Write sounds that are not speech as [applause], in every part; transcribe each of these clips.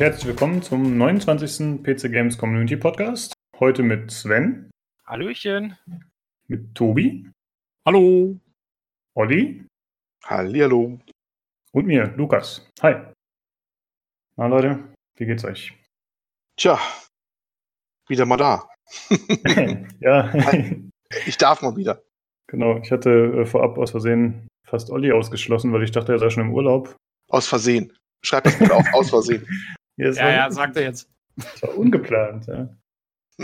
und herzlich willkommen zum 29. PC Games Community Podcast. Heute mit Sven. Hallöchen. Mit Tobi. Hallo. Olli. Hallihallo. Und mir, Lukas. Hi. Na Leute, wie geht's euch? Tja, wieder mal da. [laughs] [laughs] ja. ich darf mal wieder. Genau, ich hatte äh, vorab aus Versehen fast Olli ausgeschlossen, weil ich dachte, er sei schon im Urlaub. Aus Versehen. Schreib das mal auf, aus Versehen. [laughs] Ja, ja, ja, sagt er jetzt. Das war ungeplant, ja.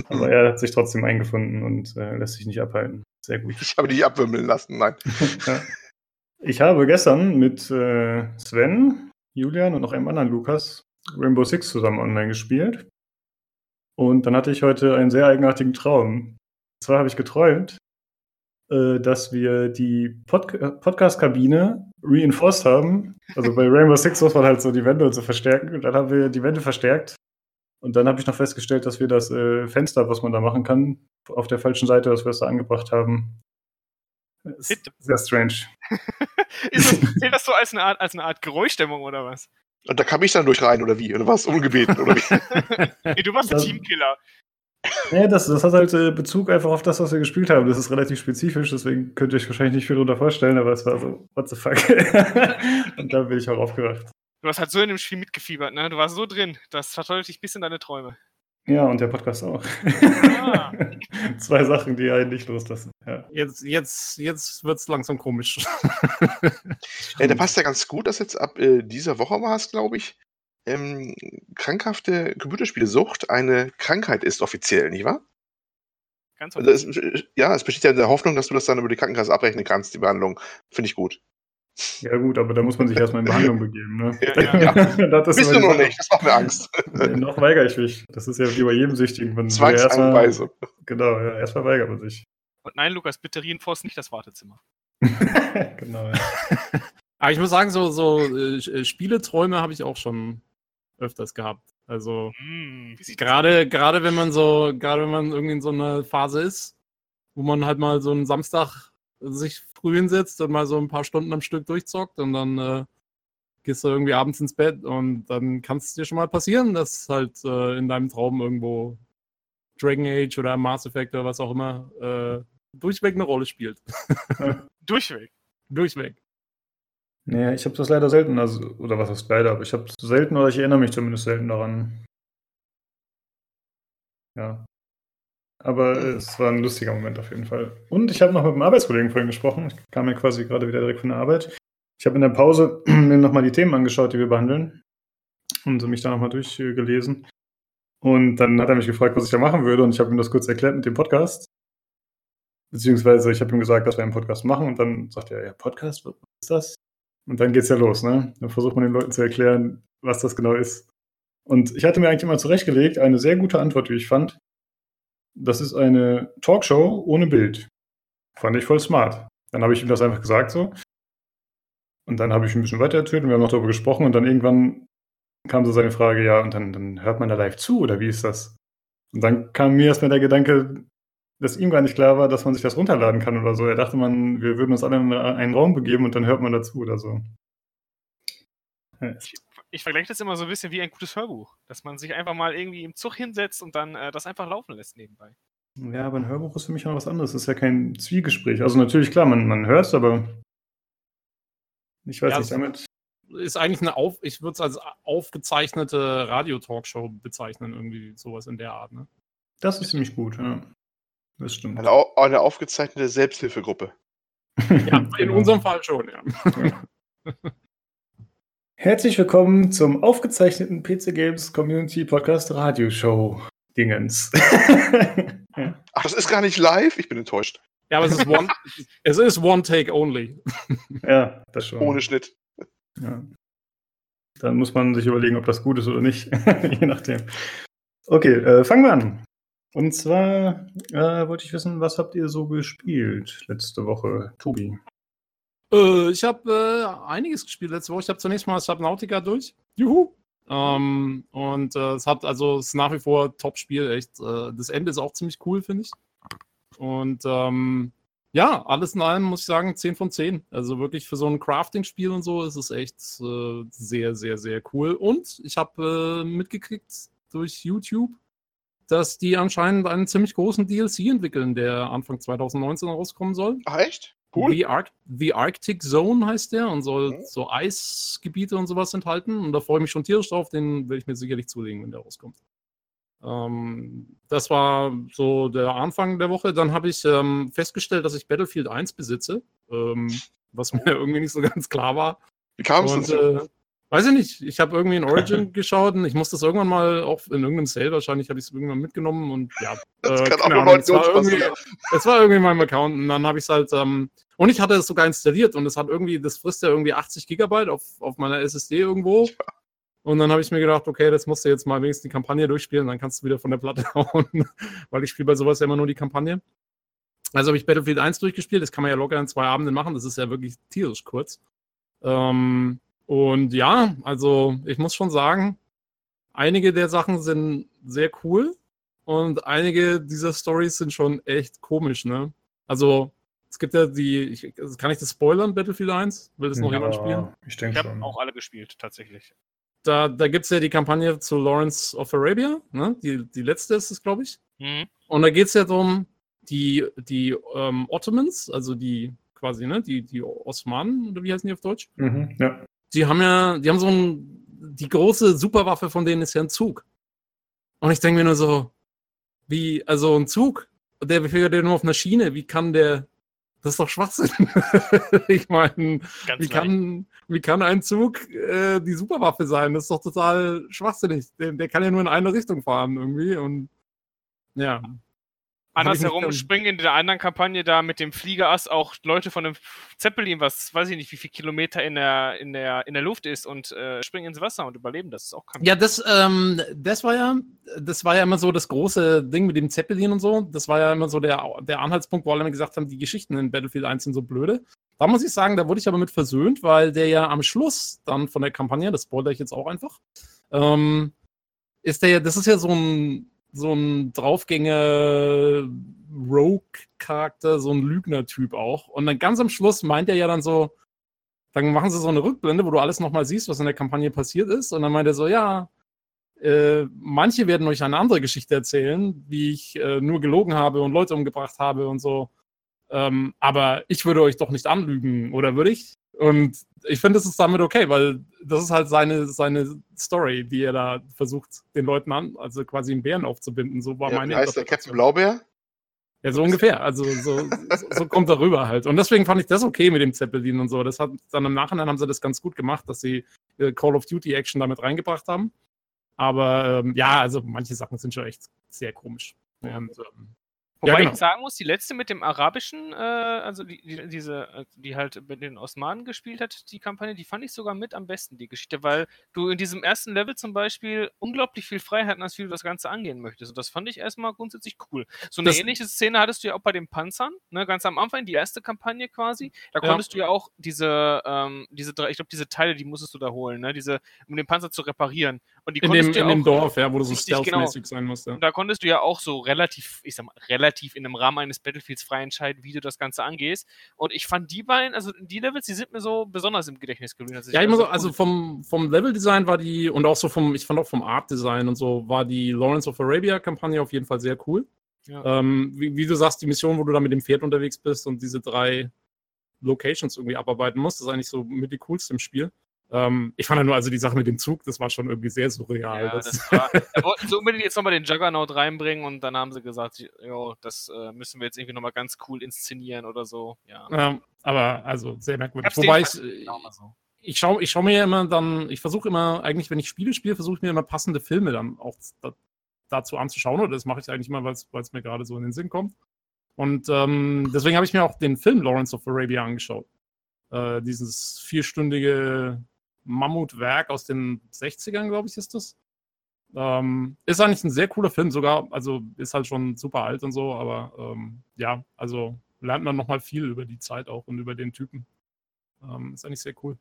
Aber er hat sich trotzdem eingefunden und äh, lässt sich nicht abhalten. Sehr gut. Ich habe dich abwimmeln lassen, nein. ja. Ich habe gestern mit äh, Sven, Julian und noch einem anderen Lukas Rainbow Six zusammen online gespielt. Und dann hatte ich heute einen sehr eigenartigen Traum. Und zwar habe ich geträumt, äh, dass wir die Pod Podcast-Kabine reinforced haben. Also bei Rainbow Six muss man halt so die Wände und so verstärken. Und dann haben wir die Wände verstärkt. Und dann habe ich noch festgestellt, dass wir das äh, Fenster, was man da machen kann, auf der falschen Seite, dass wir es da angebracht haben. Ist sehr strange. [laughs] ist das, zählt das so als eine Art, als eine Art Geräuschdämmung oder was? Und da kam ich dann durch rein, oder wie? Oder was? Ungebeten, oder wie? [laughs] nee, du warst der Teamkiller. Ja, das, das hat halt äh, Bezug einfach auf das, was wir gespielt haben. Das ist relativ spezifisch, deswegen könnt ihr euch wahrscheinlich nicht viel darunter vorstellen, aber es war so, what the fuck. [laughs] Und da bin ich auch aufgewacht. Du hast halt so in dem Spiel mitgefiebert, ne? Du warst so drin. Das verteufelt dich bis in deine Träume. Ja, und der Podcast auch. Ah. [laughs] Zwei Sachen, die einen nicht loslassen. Ja. Jetzt, jetzt, jetzt wird es langsam komisch. ja, der passt ja ganz gut, dass jetzt ab äh, dieser Woche war es, glaube ich, ähm, krankhafte Computerspielesucht eine Krankheit ist offiziell, nicht wahr? Ganz also es, ja, es besteht ja in der Hoffnung, dass du das dann über die Krankenkasse abrechnen kannst, die Behandlung. Finde ich gut. Ja, gut, aber da muss man sich erstmal in Behandlung begeben. Ne? [laughs] Ja, ja. ja. [laughs] das Bist du noch nicht, das macht mir Angst. noch weigere ich mich. Das ist ja wie bei jedem Süchtigen. Zwangsanweisung. Genau, ja, erstmal weigert man sich. Und nein, Lukas, bitte reinforce nicht das Wartezimmer. [laughs] genau, ja. Aber ich muss sagen, so, so äh, Spieleträume habe ich auch schon öfters gehabt. Also mm, gerade, gerade wenn man so, gerade wenn man irgendwie in so einer Phase ist, wo man halt mal so einen Samstag sich früh hinsetzt und mal so ein paar Stunden am Stück durchzockt und dann äh, gehst du irgendwie abends ins Bett und dann kann es dir schon mal passieren, dass halt äh, in deinem Traum irgendwo Dragon Age oder Mass Effect oder was auch immer äh, durchweg eine Rolle spielt. [laughs] durchweg. Durchweg. Nee, ich habe das leider selten, also, oder was heißt leider, aber ich habe es selten oder ich erinnere mich zumindest selten daran. Ja. Aber es war ein lustiger Moment auf jeden Fall. Und ich habe noch mit einem Arbeitskollegen vorhin gesprochen. Ich kam ja quasi gerade wieder direkt von der Arbeit. Ich habe in der Pause [clears throat] mir nochmal die Themen angeschaut, die wir behandeln. Und mich da nochmal durchgelesen. Und dann hat er mich gefragt, was ich da machen würde. Und ich habe ihm das kurz erklärt mit dem Podcast. Beziehungsweise ich habe ihm gesagt, dass wir einen Podcast machen. Und dann sagt er, ja, Podcast, was ist das? Und dann geht's ja los, ne? Dann versucht man den Leuten zu erklären, was das genau ist. Und ich hatte mir eigentlich immer zurechtgelegt, eine sehr gute Antwort, wie ich fand. Das ist eine Talkshow ohne Bild. Fand ich voll smart. Dann habe ich ihm das einfach gesagt so. Und dann habe ich ein bisschen weiter erzählt und wir haben noch darüber gesprochen und dann irgendwann kam so seine Frage, ja, und dann, dann hört man da live zu oder wie ist das? Und dann kam mir erstmal der Gedanke, dass ihm gar nicht klar war, dass man sich das runterladen kann oder so. Er dachte man, wir würden uns alle in einen Raum begeben und dann hört man dazu oder so. Ich, ich vergleiche das immer so ein bisschen wie ein gutes Hörbuch, dass man sich einfach mal irgendwie im Zug hinsetzt und dann äh, das einfach laufen lässt nebenbei. Ja, aber ein Hörbuch ist für mich noch was anderes. Das ist ja kein Zwiegespräch. Also natürlich, klar, man, man hört es, aber ich weiß ja, nicht damit. Ist eigentlich eine Auf, ich würde es als aufgezeichnete Radio-Talkshow bezeichnen, irgendwie sowas in der Art, ne? Das ist ziemlich gut, ja. Das stimmt. Eine, eine aufgezeichnete Selbsthilfegruppe. [laughs] ja, in unserem Fall schon, ja. Herzlich willkommen zum aufgezeichneten PC Games Community Podcast Radioshow Dingens. [laughs] Ach, das ist gar nicht live? Ich bin enttäuscht. Ja, aber es ist One, [laughs] es ist one Take Only. ja, das schon. Ohne Schnitt. Ja. Dann muss man sich überlegen, ob das gut ist oder nicht. Je nachdem. Okay, äh, fangen wir an. Und zwar äh, wollte ich wissen, was habt ihr so gespielt letzte Woche, Tobi? Äh, ich habe äh, einiges gespielt letzte Woche. Ich habe zunächst mal Subnautica durch. Juhu! Ähm, und äh, es hat also es ist nach wie vor Top-Spiel, echt. Äh, das Ende ist auch ziemlich cool, finde ich. Und ähm, ja, alles in allem muss ich sagen 10 von 10. Also wirklich für so ein Crafting-Spiel und so ist es echt äh, sehr, sehr, sehr cool. Und ich habe mitgekriegt durch YouTube, dass die anscheinend einen ziemlich großen DLC entwickeln, der Anfang 2019 rauskommen soll. Ach, echt? Cool. The, Ar The Arctic Zone heißt der und soll mhm. so Eisgebiete und sowas enthalten. Und da freue ich mich schon tierisch drauf. Den werde ich mir sicherlich zulegen, wenn der rauskommt. Ähm, das war so der Anfang der Woche. Dann habe ich ähm, festgestellt, dass ich Battlefield 1 besitze, ähm, was [laughs] mir irgendwie nicht so ganz klar war. Wie kam es dazu? Äh, weiß ich nicht. Ich habe irgendwie in [laughs] Origin geschaut und ich musste das irgendwann mal auch in irgendeinem Sale wahrscheinlich habe ich es irgendwann mitgenommen und ja. [laughs] Das äh, kann auch Ahnung, es, war irgendwie, es war irgendwie in meinem Account und dann habe ich es halt ähm, und ich hatte es sogar installiert und es hat irgendwie, das frisst ja irgendwie 80 Gigabyte auf, auf meiner SSD irgendwo. Ja. Und dann habe ich mir gedacht, okay, das musst du jetzt mal wenigstens die Kampagne durchspielen, dann kannst du wieder von der Platte [laughs] hauen, weil ich spiele bei sowas ja immer nur die Kampagne. Also habe ich Battlefield 1 durchgespielt, das kann man ja locker in zwei Abenden machen, das ist ja wirklich tierisch kurz. Ähm, und ja, also ich muss schon sagen, einige der Sachen sind sehr cool und einige dieser Stories sind schon echt komisch, ne? Also es gibt ja die, ich, kann ich das spoilern, Battlefield 1? Will das noch ja, jemand spielen? Ich denke Ich habe auch alle gespielt, tatsächlich da, da gibt es ja die Kampagne zu Lawrence of Arabia, ne? die, die letzte ist es, glaube ich. Mhm. Und da geht es ja darum, die, die ähm, Ottomans, also die quasi, ne, die, die Osmanen, oder wie heißen die auf Deutsch? Mhm, ja. Die haben ja, die haben so ein, die große Superwaffe von denen ist ja ein Zug. Und ich denke mir nur so, wie, also ein Zug, der befähigt ja nur auf einer Schiene, wie kann der, das ist doch Schwachsinn. [laughs] ich meine, wie kann, wie kann ein Zug äh, die Superwaffe sein? Das ist doch total schwachsinnig. Der, der kann ja nur in eine Richtung fahren irgendwie und ja. Andersherum springen in der anderen Kampagne da mit dem Fliegerass auch Leute von einem Zeppelin, was weiß ich nicht, wie viele Kilometer in der, in der, in der Luft ist und äh, springen ins Wasser und überleben. Das ist auch kein Ja, das, ähm, das war ja, das war ja immer so das große Ding mit dem Zeppelin und so. Das war ja immer so der, der Anhaltspunkt, wo alle immer gesagt haben, die Geschichten in Battlefield 1 sind so blöde. Da muss ich sagen, da wurde ich aber mit versöhnt, weil der ja am Schluss dann von der Kampagne, das spoilere ich jetzt auch einfach, ähm, ist der ja, das ist ja so ein so ein Draufgänger-Rogue-Charakter, so ein Lügner-Typ auch. Und dann ganz am Schluss meint er ja dann so, dann machen sie so eine Rückblende, wo du alles nochmal siehst, was in der Kampagne passiert ist. Und dann meint er so, ja, äh, manche werden euch eine andere Geschichte erzählen, wie ich äh, nur gelogen habe und Leute umgebracht habe und so. Ähm, aber ich würde euch doch nicht anlügen, oder würde ich? Und ich finde, das ist damit okay, weil das ist halt seine, seine Story, die er da versucht, den Leuten an, also quasi einen Bären aufzubinden. So war ja, meine Heißt der Captain Blaubeer? Ja, so ungefähr. Also so, so kommt er rüber halt. Und deswegen fand ich das okay mit dem Zeppelin und so. Das hat dann im Nachhinein haben sie das ganz gut gemacht, dass sie äh, Call of Duty Action damit reingebracht haben. Aber ähm, ja, also manche Sachen sind schon echt sehr komisch. Und ähm, Wobei genau. ich sagen muss, die letzte mit dem arabischen, äh, also die, die, diese, äh, die halt mit den Osmanen gespielt hat, die Kampagne, die fand ich sogar mit am besten, die Geschichte, weil du in diesem ersten Level zum Beispiel unglaublich viel Freiheiten hast, wie du das Ganze angehen möchtest. Und das fand ich erstmal grundsätzlich cool. So eine das ähnliche Szene hattest du ja auch bei den Panzern, ne, ganz am Anfang, die erste Kampagne quasi. Da konntest ja. du ja auch diese, ähm, diese drei, ich glaube, diese Teile, die musstest du da holen, ne, diese, um den Panzer zu reparieren. Und die in dem, in dem Dorf, ja, wo du so genau. stealth-mäßig genau. sein musst. Ja. Und da konntest du ja auch so relativ, ich sag mal, relativ in einem Rahmen eines Battlefields frei entscheiden, wie du das Ganze angehst. Und ich fand die beiden, also die Levels, die sind mir so besonders im Gedächtnis geblieben. Ja, ich muss so, also vom, vom Level-Design war die, und auch so vom, ich fand auch vom Art-Design und so, war die Lawrence of Arabia-Kampagne auf jeden Fall sehr cool. Ja. Ähm, wie, wie, du sagst, die Mission, wo du da mit dem Pferd unterwegs bist und diese drei Locations irgendwie abarbeiten musst, ist eigentlich so mit die coolste im Spiel. Ähm, ich fand ja nur also die Sache mit dem Zug, das war schon irgendwie sehr surreal. Ja, das [laughs] war, da wollten sie unbedingt jetzt nochmal den Juggernaut reinbringen und dann haben sie gesagt, jo, das äh, müssen wir jetzt irgendwie nochmal ganz cool inszenieren oder so. Ja. Ähm, aber also sehr merkwürdig. Wobei ich, genau so. ich schaue ich schau mir ja immer dann, ich versuche immer, eigentlich, wenn ich Spiele spiele, versuche ich mir immer passende Filme dann auch da, dazu anzuschauen. Oder das mache ich eigentlich immer, weil es mir gerade so in den Sinn kommt. Und ähm, deswegen habe ich mir auch den Film Lawrence of Arabia angeschaut. Äh, dieses vierstündige Mammutwerk aus den 60ern, glaube ich, ist das. Ähm, ist eigentlich ein sehr cooler Film, sogar, also ist halt schon super alt und so, aber ähm, ja, also lernt man nochmal viel über die Zeit auch und über den Typen. Ähm, ist eigentlich sehr cool.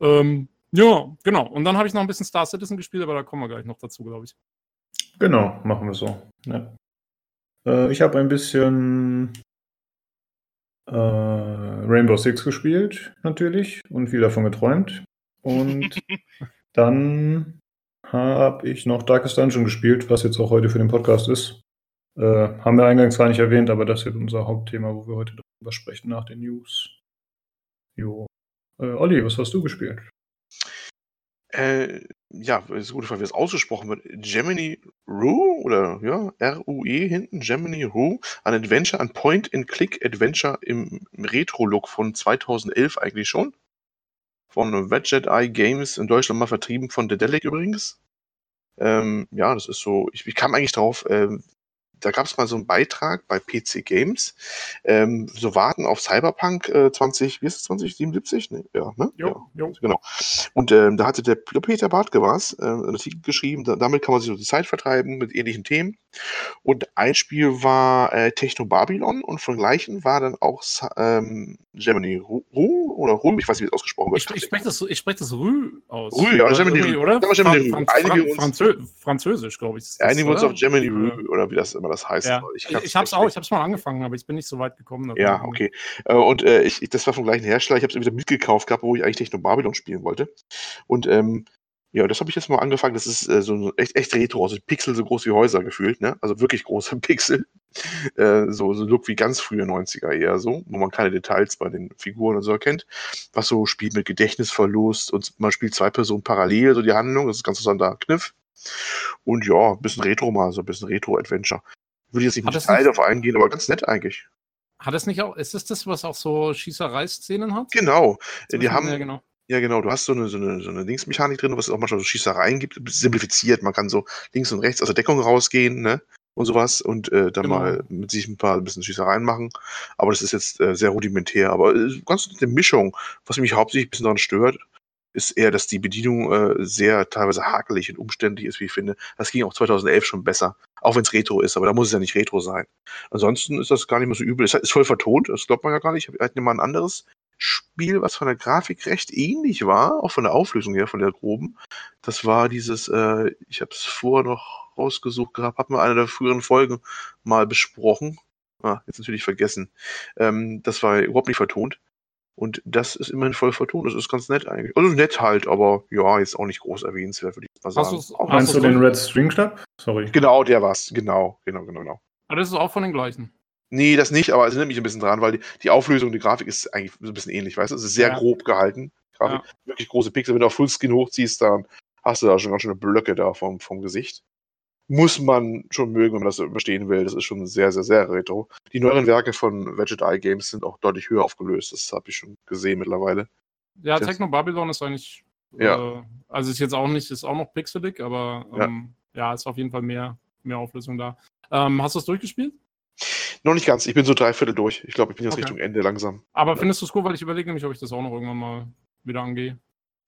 Ähm, ja, genau. Und dann habe ich noch ein bisschen Star Citizen gespielt, aber da kommen wir gleich noch dazu, glaube ich. Genau, machen wir so. Ja. Äh, ich habe ein bisschen äh, Rainbow Six gespielt, natürlich, und viel davon geträumt. Und dann habe ich noch Darkest Dungeon gespielt, was jetzt auch heute für den Podcast ist. Äh, haben wir eingangs zwar nicht erwähnt, aber das wird unser Hauptthema, wo wir heute darüber sprechen nach den News. Jo. Äh, Olli, was hast du gespielt? Äh, ja, ist eine gute Frage, wie es ausgesprochen wird. Gemini Rue oder ja, R-U-E hinten, Gemini Rue, ein Adventure, ein Point-and-Click-Adventure im Retro-Look von 2011 eigentlich schon. Von Wedget Eye Games in Deutschland mal vertrieben von Dedelic übrigens. Ähm, ja, das ist so, ich, ich kam eigentlich drauf, ähm, da gab es mal so einen Beitrag bei PC Games, ähm, so warten auf Cyberpunk äh, 20, wie ist es, 2077? Nee, ja, ne? Jo, ja, jo. genau. Und ähm, da hatte der Peter Bartke was, äh, einen Artikel geschrieben, da, damit kann man sich so die Zeit vertreiben mit ähnlichen Themen. Und ein Spiel war äh, Techno Babylon und von gleichen war dann auch ähm, Gemini Ru oder Rum, ich weiß nicht, wie es ausgesprochen wird. Ich, ich spreche das, ich sprech das Rü aus. Rü, ja, Gemini Rü, oder? Gemini Rü. Fran Einige Fran uns- Franzö Französisch, glaube ich. das, Einigen wir uns oder? auf Gemini Rü oder wie das immer das heißt. Ja. Ich, Ich, habe es auch, ich habe es mal angefangen, aber ich bin nicht so weit gekommen. Ja, okay. Äh, Und äh, ich, das war vom gleichen Hersteller. Ich habe es wieder mitgekauft gehabt, wo ich eigentlich Techno Babylon spielen wollte. Und ähm, ja, das habe ich jetzt mal angefangen. Das ist äh, so ein echt, echt retro, also Pixel so groß wie Häuser gefühlt, ne? Also wirklich große [laughs] Pixel. Äh, so, so Look wie ganz frühe 90er eher so, wo man keine Details bei den Figuren und so erkennt. Was so spielt mit Gedächtnisverlust und man spielt zwei Personen parallel, so die Handlung. Das ist ein ganz interessanter Kniff. Und ja, ein bisschen Retro mal, so ein bisschen Retro-Adventure. Würde jetzt nicht das Detail darauf eingehen, aber ganz nett eigentlich. Hat es nicht auch, ist es das, was auch so Schießereiszenen hat? Genau. Die haben, ja, genau. Ja, genau. Du hast so eine, so eine, so eine Linksmechanik drin, was es auch manchmal so Schießereien gibt, simplifiziert. Man kann so links und rechts aus der Deckung rausgehen, ne? Und sowas und äh, dann Genau. mal mit sich ein paar ein bisschen Schießereien machen. Aber das ist jetzt äh, sehr rudimentär. Aber äh, ganz eine Mischung. Was mich hauptsächlich ein bisschen daran stört, ist eher, dass die Bedienung äh, sehr teilweise hakelig und umständlich ist, wie ich finde. Das ging auch 2011 schon besser. Auch wenn es Retro ist, aber da muss es ja nicht Retro sein. Ansonsten ist das gar nicht mehr so übel. Es ist voll vertont, das glaubt man ja gar nicht. Ich hatte mal ein anderes Spiel, was von der Grafik recht ähnlich war, auch von der Auflösung her, von der groben. Das war dieses, äh, ich habe es vorher noch rausgesucht gehabt, hat man einer der früheren Folgen mal besprochen. Ah, jetzt natürlich vergessen. Ähm, das war überhaupt nicht vertont. Und das ist immerhin voll vertont. Das ist ganz nett eigentlich. Also nett halt, aber ja, jetzt auch nicht groß erwähnenswert, würde ich mal Hast sagen. hast Meinst du den Red String Club? Sorry. Genau, der war's. Genau, genau, genau, genau. Aber das ist auch von den gleichen. Nee, das nicht, aber es erinnert mich ein bisschen dran, weil die, die Auflösung, die Grafik ist eigentlich so ein bisschen ähnlich, weißt du? Es ist sehr Ja. grob gehalten. Grafik, wirklich große Pixel. Wenn du auf Fullscreen hochziehst, dann hast du da schon ganz schöne Blöcke da vom, vom Gesicht. Muss man schon mögen, wenn man das überstehen will. Das ist schon sehr, sehr, sehr retro. Die neueren Werke von Veget Eye Games sind auch deutlich höher aufgelöst. Das habe ich schon gesehen mittlerweile. Ja, Techno Babylon ist eigentlich. Ja. Äh, also ist jetzt auch nicht, ist auch noch pixelig, aber Ja. ähm, ja. ist auf jeden Fall mehr, mehr Auflösung da. Ähm, hast du es durchgespielt? Noch nicht ganz. Ich bin so drei Viertel durch. Ich glaube, ich bin jetzt Okay. Richtung Ende langsam. Aber findest du es cool, weil ich überlege nämlich, ob ich das auch noch irgendwann mal wieder angehe.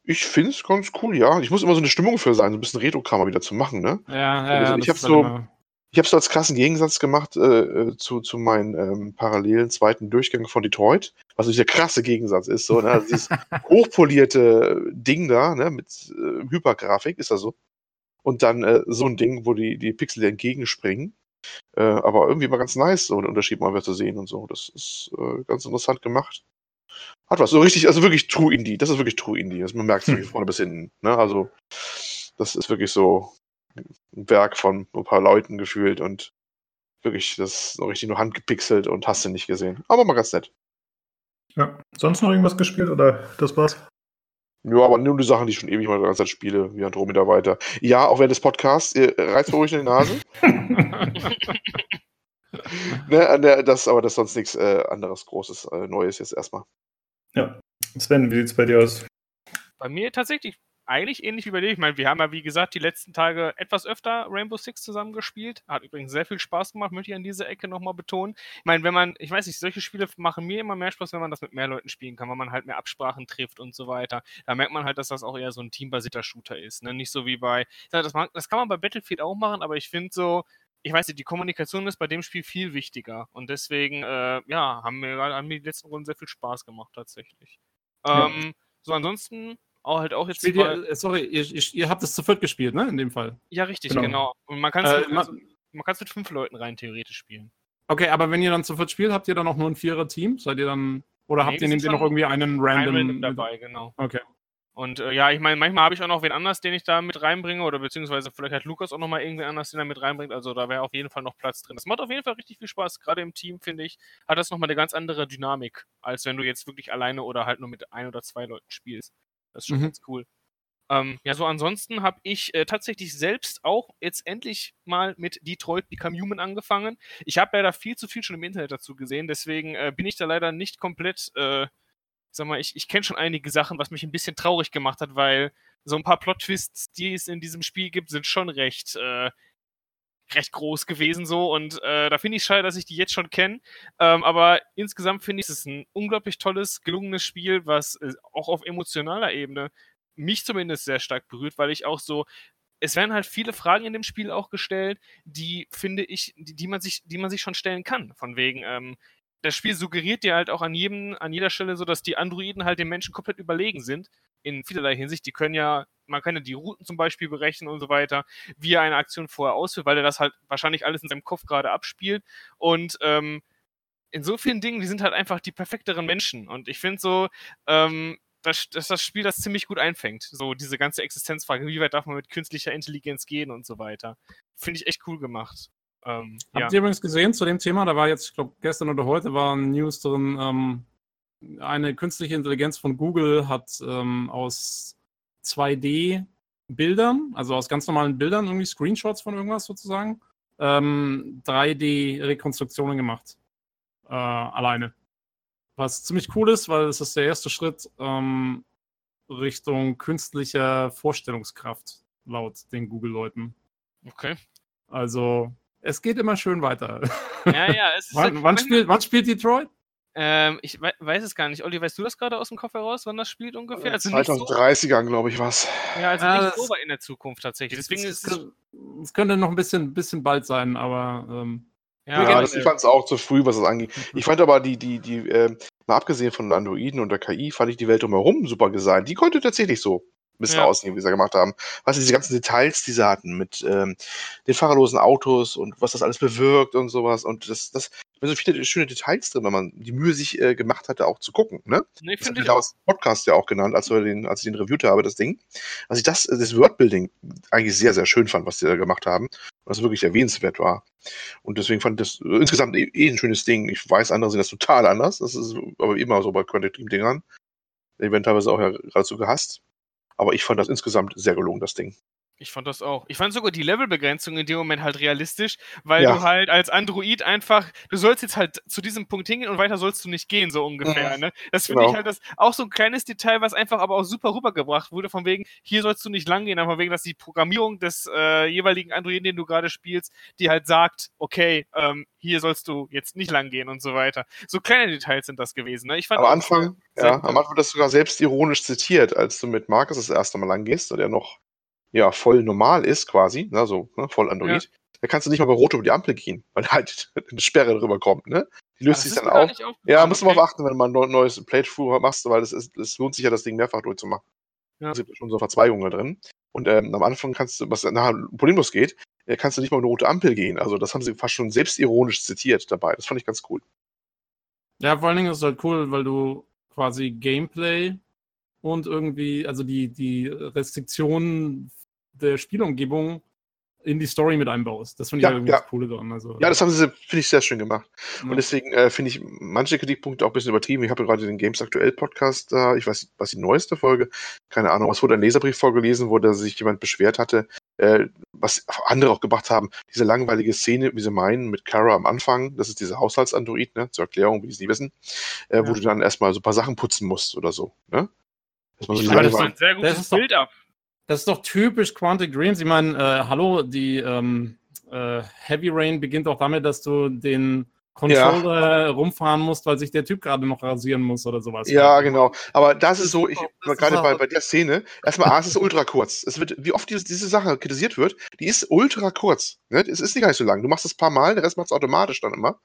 Ich finde es ganz cool, ja. Ich muss immer so eine Stimmung für sein, so ein bisschen Retro-Kram mal wieder zu machen, ne? Ja, ja, Also ja, ich das hab ist so- immer- Ich habe es als krassen Gegensatz gemacht äh, äh, zu, zu meinen ähm, parallelen zweiten Durchgängen von Detroit, was natürlich der krasse Gegensatz ist. So, ne? also dieses [laughs] hochpolierte Ding da, ne? mit äh, Hypergrafik, ist das so. Und dann äh, so ein Ding, wo die, die Pixel entgegenspringen. Äh, aber irgendwie mal ganz nice, so einen Unterschied mal wieder zu sehen und so. Das ist äh, ganz interessant gemacht. Hat was. So richtig, also wirklich True Indie. Das ist wirklich True Indie. Also man merkt es wirklich vorne bis hinten. Ne? Also, das ist wirklich so ein Werk von ein paar Leuten gefühlt und wirklich, das ist so richtig nur handgepixelt und hast du nicht gesehen. Aber mal ganz nett. Ja. Sonst noch irgendwas gespielt oder das war's? Ja, aber nur die Sachen, die ich schon ewig mal die ganze Zeit spiele, wie Andromeda weiter. Ja, auch während des Podcasts, ihr reizt mir ruhig in die Nase. [laughs] ne, an der, das, aber das ist sonst nichts äh, anderes Großes, äh, Neues jetzt erstmal. ja. Sven, wie sieht's bei dir aus? Bei mir tatsächlich eigentlich ähnlich wie bei dir. Ich meine, wir haben ja, wie gesagt, die letzten Tage etwas öfter Rainbow Six zusammen gespielt. Hat übrigens sehr viel Spaß gemacht, möchte ich an dieser Ecke nochmal betonen. Ich meine, wenn man, ich weiß nicht, solche Spiele machen mir immer mehr Spaß, wenn man das mit mehr Leuten spielen kann, weil man halt mehr Absprachen trifft und so weiter. Da merkt man halt, dass das auch eher so ein teambasierter Shooter ist. Ne? Nicht so wie bei, das, das kann man bei Battlefield auch machen, aber ich finde so, ich weiß nicht, die Kommunikation ist bei dem Spiel viel wichtiger. Und deswegen, äh, ja, haben mir, haben mir die letzten Runden sehr viel Spaß gemacht, tatsächlich. Ja. Ähm, so, ansonsten auch halt auch jetzt. Mal- ihr, äh, sorry, ihr, ihr, habt es zu viert gespielt, ne? In dem Fall. ja, richtig, Genau. genau. Und man kann es Äh, also, man kann's mit fünf Leuten rein theoretisch spielen. Okay, aber wenn ihr dann zu viert spielt, habt ihr dann auch nur ein Vierer-Team? Seid ihr dann. Oder nee, habt ihr, nehmt ihr noch irgendwie einen random, random dabei, genau. Okay. Und äh, ja, ich meine, manchmal habe ich auch noch wen anders, den ich da mit reinbringe, oder beziehungsweise vielleicht hat Lukas auch noch mal irgendwen anders, den er mit reinbringt. Also da wäre auf jeden Fall noch Platz drin. Das macht auf jeden Fall richtig viel Spaß. Gerade im Team, finde ich, hat das nochmal eine ganz andere Dynamik, als wenn du jetzt wirklich alleine oder halt nur mit ein oder zwei Leuten spielst. Das ist schon mhm. ganz cool. Ähm, ja, so ansonsten habe ich äh, tatsächlich selbst auch jetzt endlich mal mit Detroit Become Human angefangen. Ich habe leider viel zu viel schon im Internet dazu gesehen, deswegen äh, bin ich da leider nicht komplett, äh, sag mal, ich, ich kenne schon einige Sachen, was mich ein bisschen traurig gemacht hat, weil so ein paar Plot-Twists, die es in diesem Spiel gibt, sind schon recht, äh, recht groß gewesen so und äh, da finde ich schade, dass ich die jetzt schon kenne. Ähm, aber insgesamt finde ich es ein unglaublich tolles, gelungenes Spiel, was äh, auch auf emotionaler Ebene mich zumindest sehr stark berührt, weil ich auch so, es werden halt viele Fragen in dem Spiel auch gestellt, die finde ich, die, die man sich, die man sich schon stellen kann. Von wegen, ähm, das Spiel suggeriert dir halt auch an jedem, an jeder Stelle so, dass die Androiden halt den Menschen komplett überlegen sind. In vielerlei Hinsicht. Die können ja, man kann ja die Routen zum Beispiel berechnen und so weiter, wie er eine Aktion vorher ausführt, weil er das halt wahrscheinlich alles in seinem Kopf gerade abspielt. Und ähm, in so vielen Dingen, die sind halt einfach die perfekteren Menschen. Und ich finde so, ähm, dass, dass das Spiel das ziemlich gut einfängt. So diese ganze Existenzfrage, wie weit darf man mit künstlicher Intelligenz gehen und so weiter. Finde ich echt cool gemacht. Ähm, Habt ja. ihr übrigens gesehen zu dem Thema, da war jetzt, ich glaube, gestern oder heute war ein News drin, ähm, eine künstliche Intelligenz von Google hat ähm, aus 2D-Bildern, also aus ganz normalen Bildern, irgendwie Screenshots von irgendwas sozusagen, 3D-Rekonstruktionen ähm, gemacht. Äh, alleine. Was ziemlich cool ist, weil es ist der erste Schritt ähm, Richtung künstlicher Vorstellungskraft, laut den Google-Leuten. Okay. Also, es geht immer schön weiter. Ja, ja. Es ist [laughs] wann, wann, spielt, wann spielt Detroit? Ähm, ich we weiß es gar nicht. Olli, weißt du das gerade aus dem Kopf heraus, wann das spielt ungefähr? Also 2030ern, so, glaube ich, was. Ja, also ah, nicht so weit in der Zukunft tatsächlich. Deswegen ist es könnte noch ein bisschen, bisschen bald sein, aber ähm, ja, ja das, ich fand es auch zu früh, was das angeht. [laughs] Ich fand aber die, die, die, äh, mal abgesehen von Androiden und der KI, fand ich die Welt drumherum super designt. Die konnte tatsächlich so bisschen ja. aussehen, wie sie gemacht haben. Was diese ganzen Details, die sie hatten mit ähm, den fahrerlosen Autos und was das alles bewirkt und sowas. Und das, das, da sind viele schöne Details drin, wenn man die Mühe sich äh, gemacht hatte, auch zu gucken. Ne? Nee, das habe ich aus Podcast ja auch genannt, als, wir den, als ich den reviewt habe, das Ding. Also ich das, das Wordbuilding eigentlich sehr, sehr schön fand, was die da gemacht haben was wirklich erwähnenswert war. Und deswegen fand ich das äh, insgesamt eh, eh, ein schönes Ding. Ich weiß, andere sehen das total anders. Das ist aber immer so bei Quantic Dream Dingern. Die werden teilweise auch ja geradezu gehasst. Aber ich fand das insgesamt sehr gelungen, das Ding. Ich fand das auch. Ich fand sogar die Levelbegrenzung in dem Moment halt realistisch, weil ja. du halt als Android einfach, du sollst jetzt halt zu diesem Punkt hingehen und weiter sollst du nicht gehen, so ungefähr. Mhm. Ne? Das finde genau. ich halt das auch so ein kleines Detail, was einfach aber auch super rübergebracht wurde, von wegen, hier sollst du nicht langgehen, aber von wegen, dass die Programmierung des äh, jeweiligen Androiden, den du gerade spielst, die halt sagt, okay, ähm, hier sollst du jetzt nicht langgehen und so weiter. So kleine Details sind das gewesen. Ne? Ich fand am Anfang, ja, am Anfang wird das sogar selbst ironisch zitiert, als du mit Markus das erste Mal langgehst und er noch ja, voll normal ist quasi, ne, so ne, voll Android, ja. da kannst du nicht mal bei Rot über die Ampel gehen, [laughs] weil halt eine Sperre drüber kommt, ne? Die löst sich dann auf. Ja, musst du mal achten, wenn du mal ein neues Playthrough machst, weil es, es lohnt sich ja, das Ding mehrfach durchzumachen. Ja. Es gibt schon so Verzweigungen da drin. Und ähm, am Anfang kannst du, was nachher problemlos geht, äh, kannst du nicht mal über eine rote Ampel gehen. Also das haben sie fast schon selbstironisch zitiert dabei. Das fand ich ganz cool. Ja, vor allen Dingen ist es halt cool, weil du quasi Gameplay und irgendwie, also die, die Restriktionen der Spielumgebung in die Story mit einbaust. Das finde ich ja, halt irgendwie ja. das Coole dran. Also, ja, das haben sie, finde ich, sehr schön gemacht. Ja. Und deswegen äh, finde ich manche Kritikpunkte auch ein bisschen übertrieben. Ich habe gerade den Games Aktuell Podcast da, ich weiß nicht, was die neueste Folge, keine Ahnung, es wurde ein Leserbrief vorgelesen, wo da sich jemand beschwert hatte, äh, was andere auch gemacht haben, diese langweilige Szene, wie sie meinen, mit Kara am Anfang, das ist diese Haushaltsandroid, ne, zur Erklärung, wie sie es nie wissen, äh, wo du dann erstmal so ein paar Sachen putzen musst oder so, ne? Man so das ist ein sehr gutes Bild ab. Das ist doch typisch Quantic Dreams. Ich meine, äh, hallo, die ähm, äh, Heavy Rain beginnt auch damit, dass du den Controller ja. rumfahren musst, weil sich der Typ gerade noch rasieren muss oder sowas. Ja, genau. Aber das ist so, ich gerade bei, bei der Szene, erstmal A, es ist ultra kurz. Es wird, wie oft diese, diese Sache kritisiert wird, die ist ultra kurz. Ne? Es ist nicht gar nicht so lang. Du machst es ein paar Mal, der Rest macht es automatisch dann immer.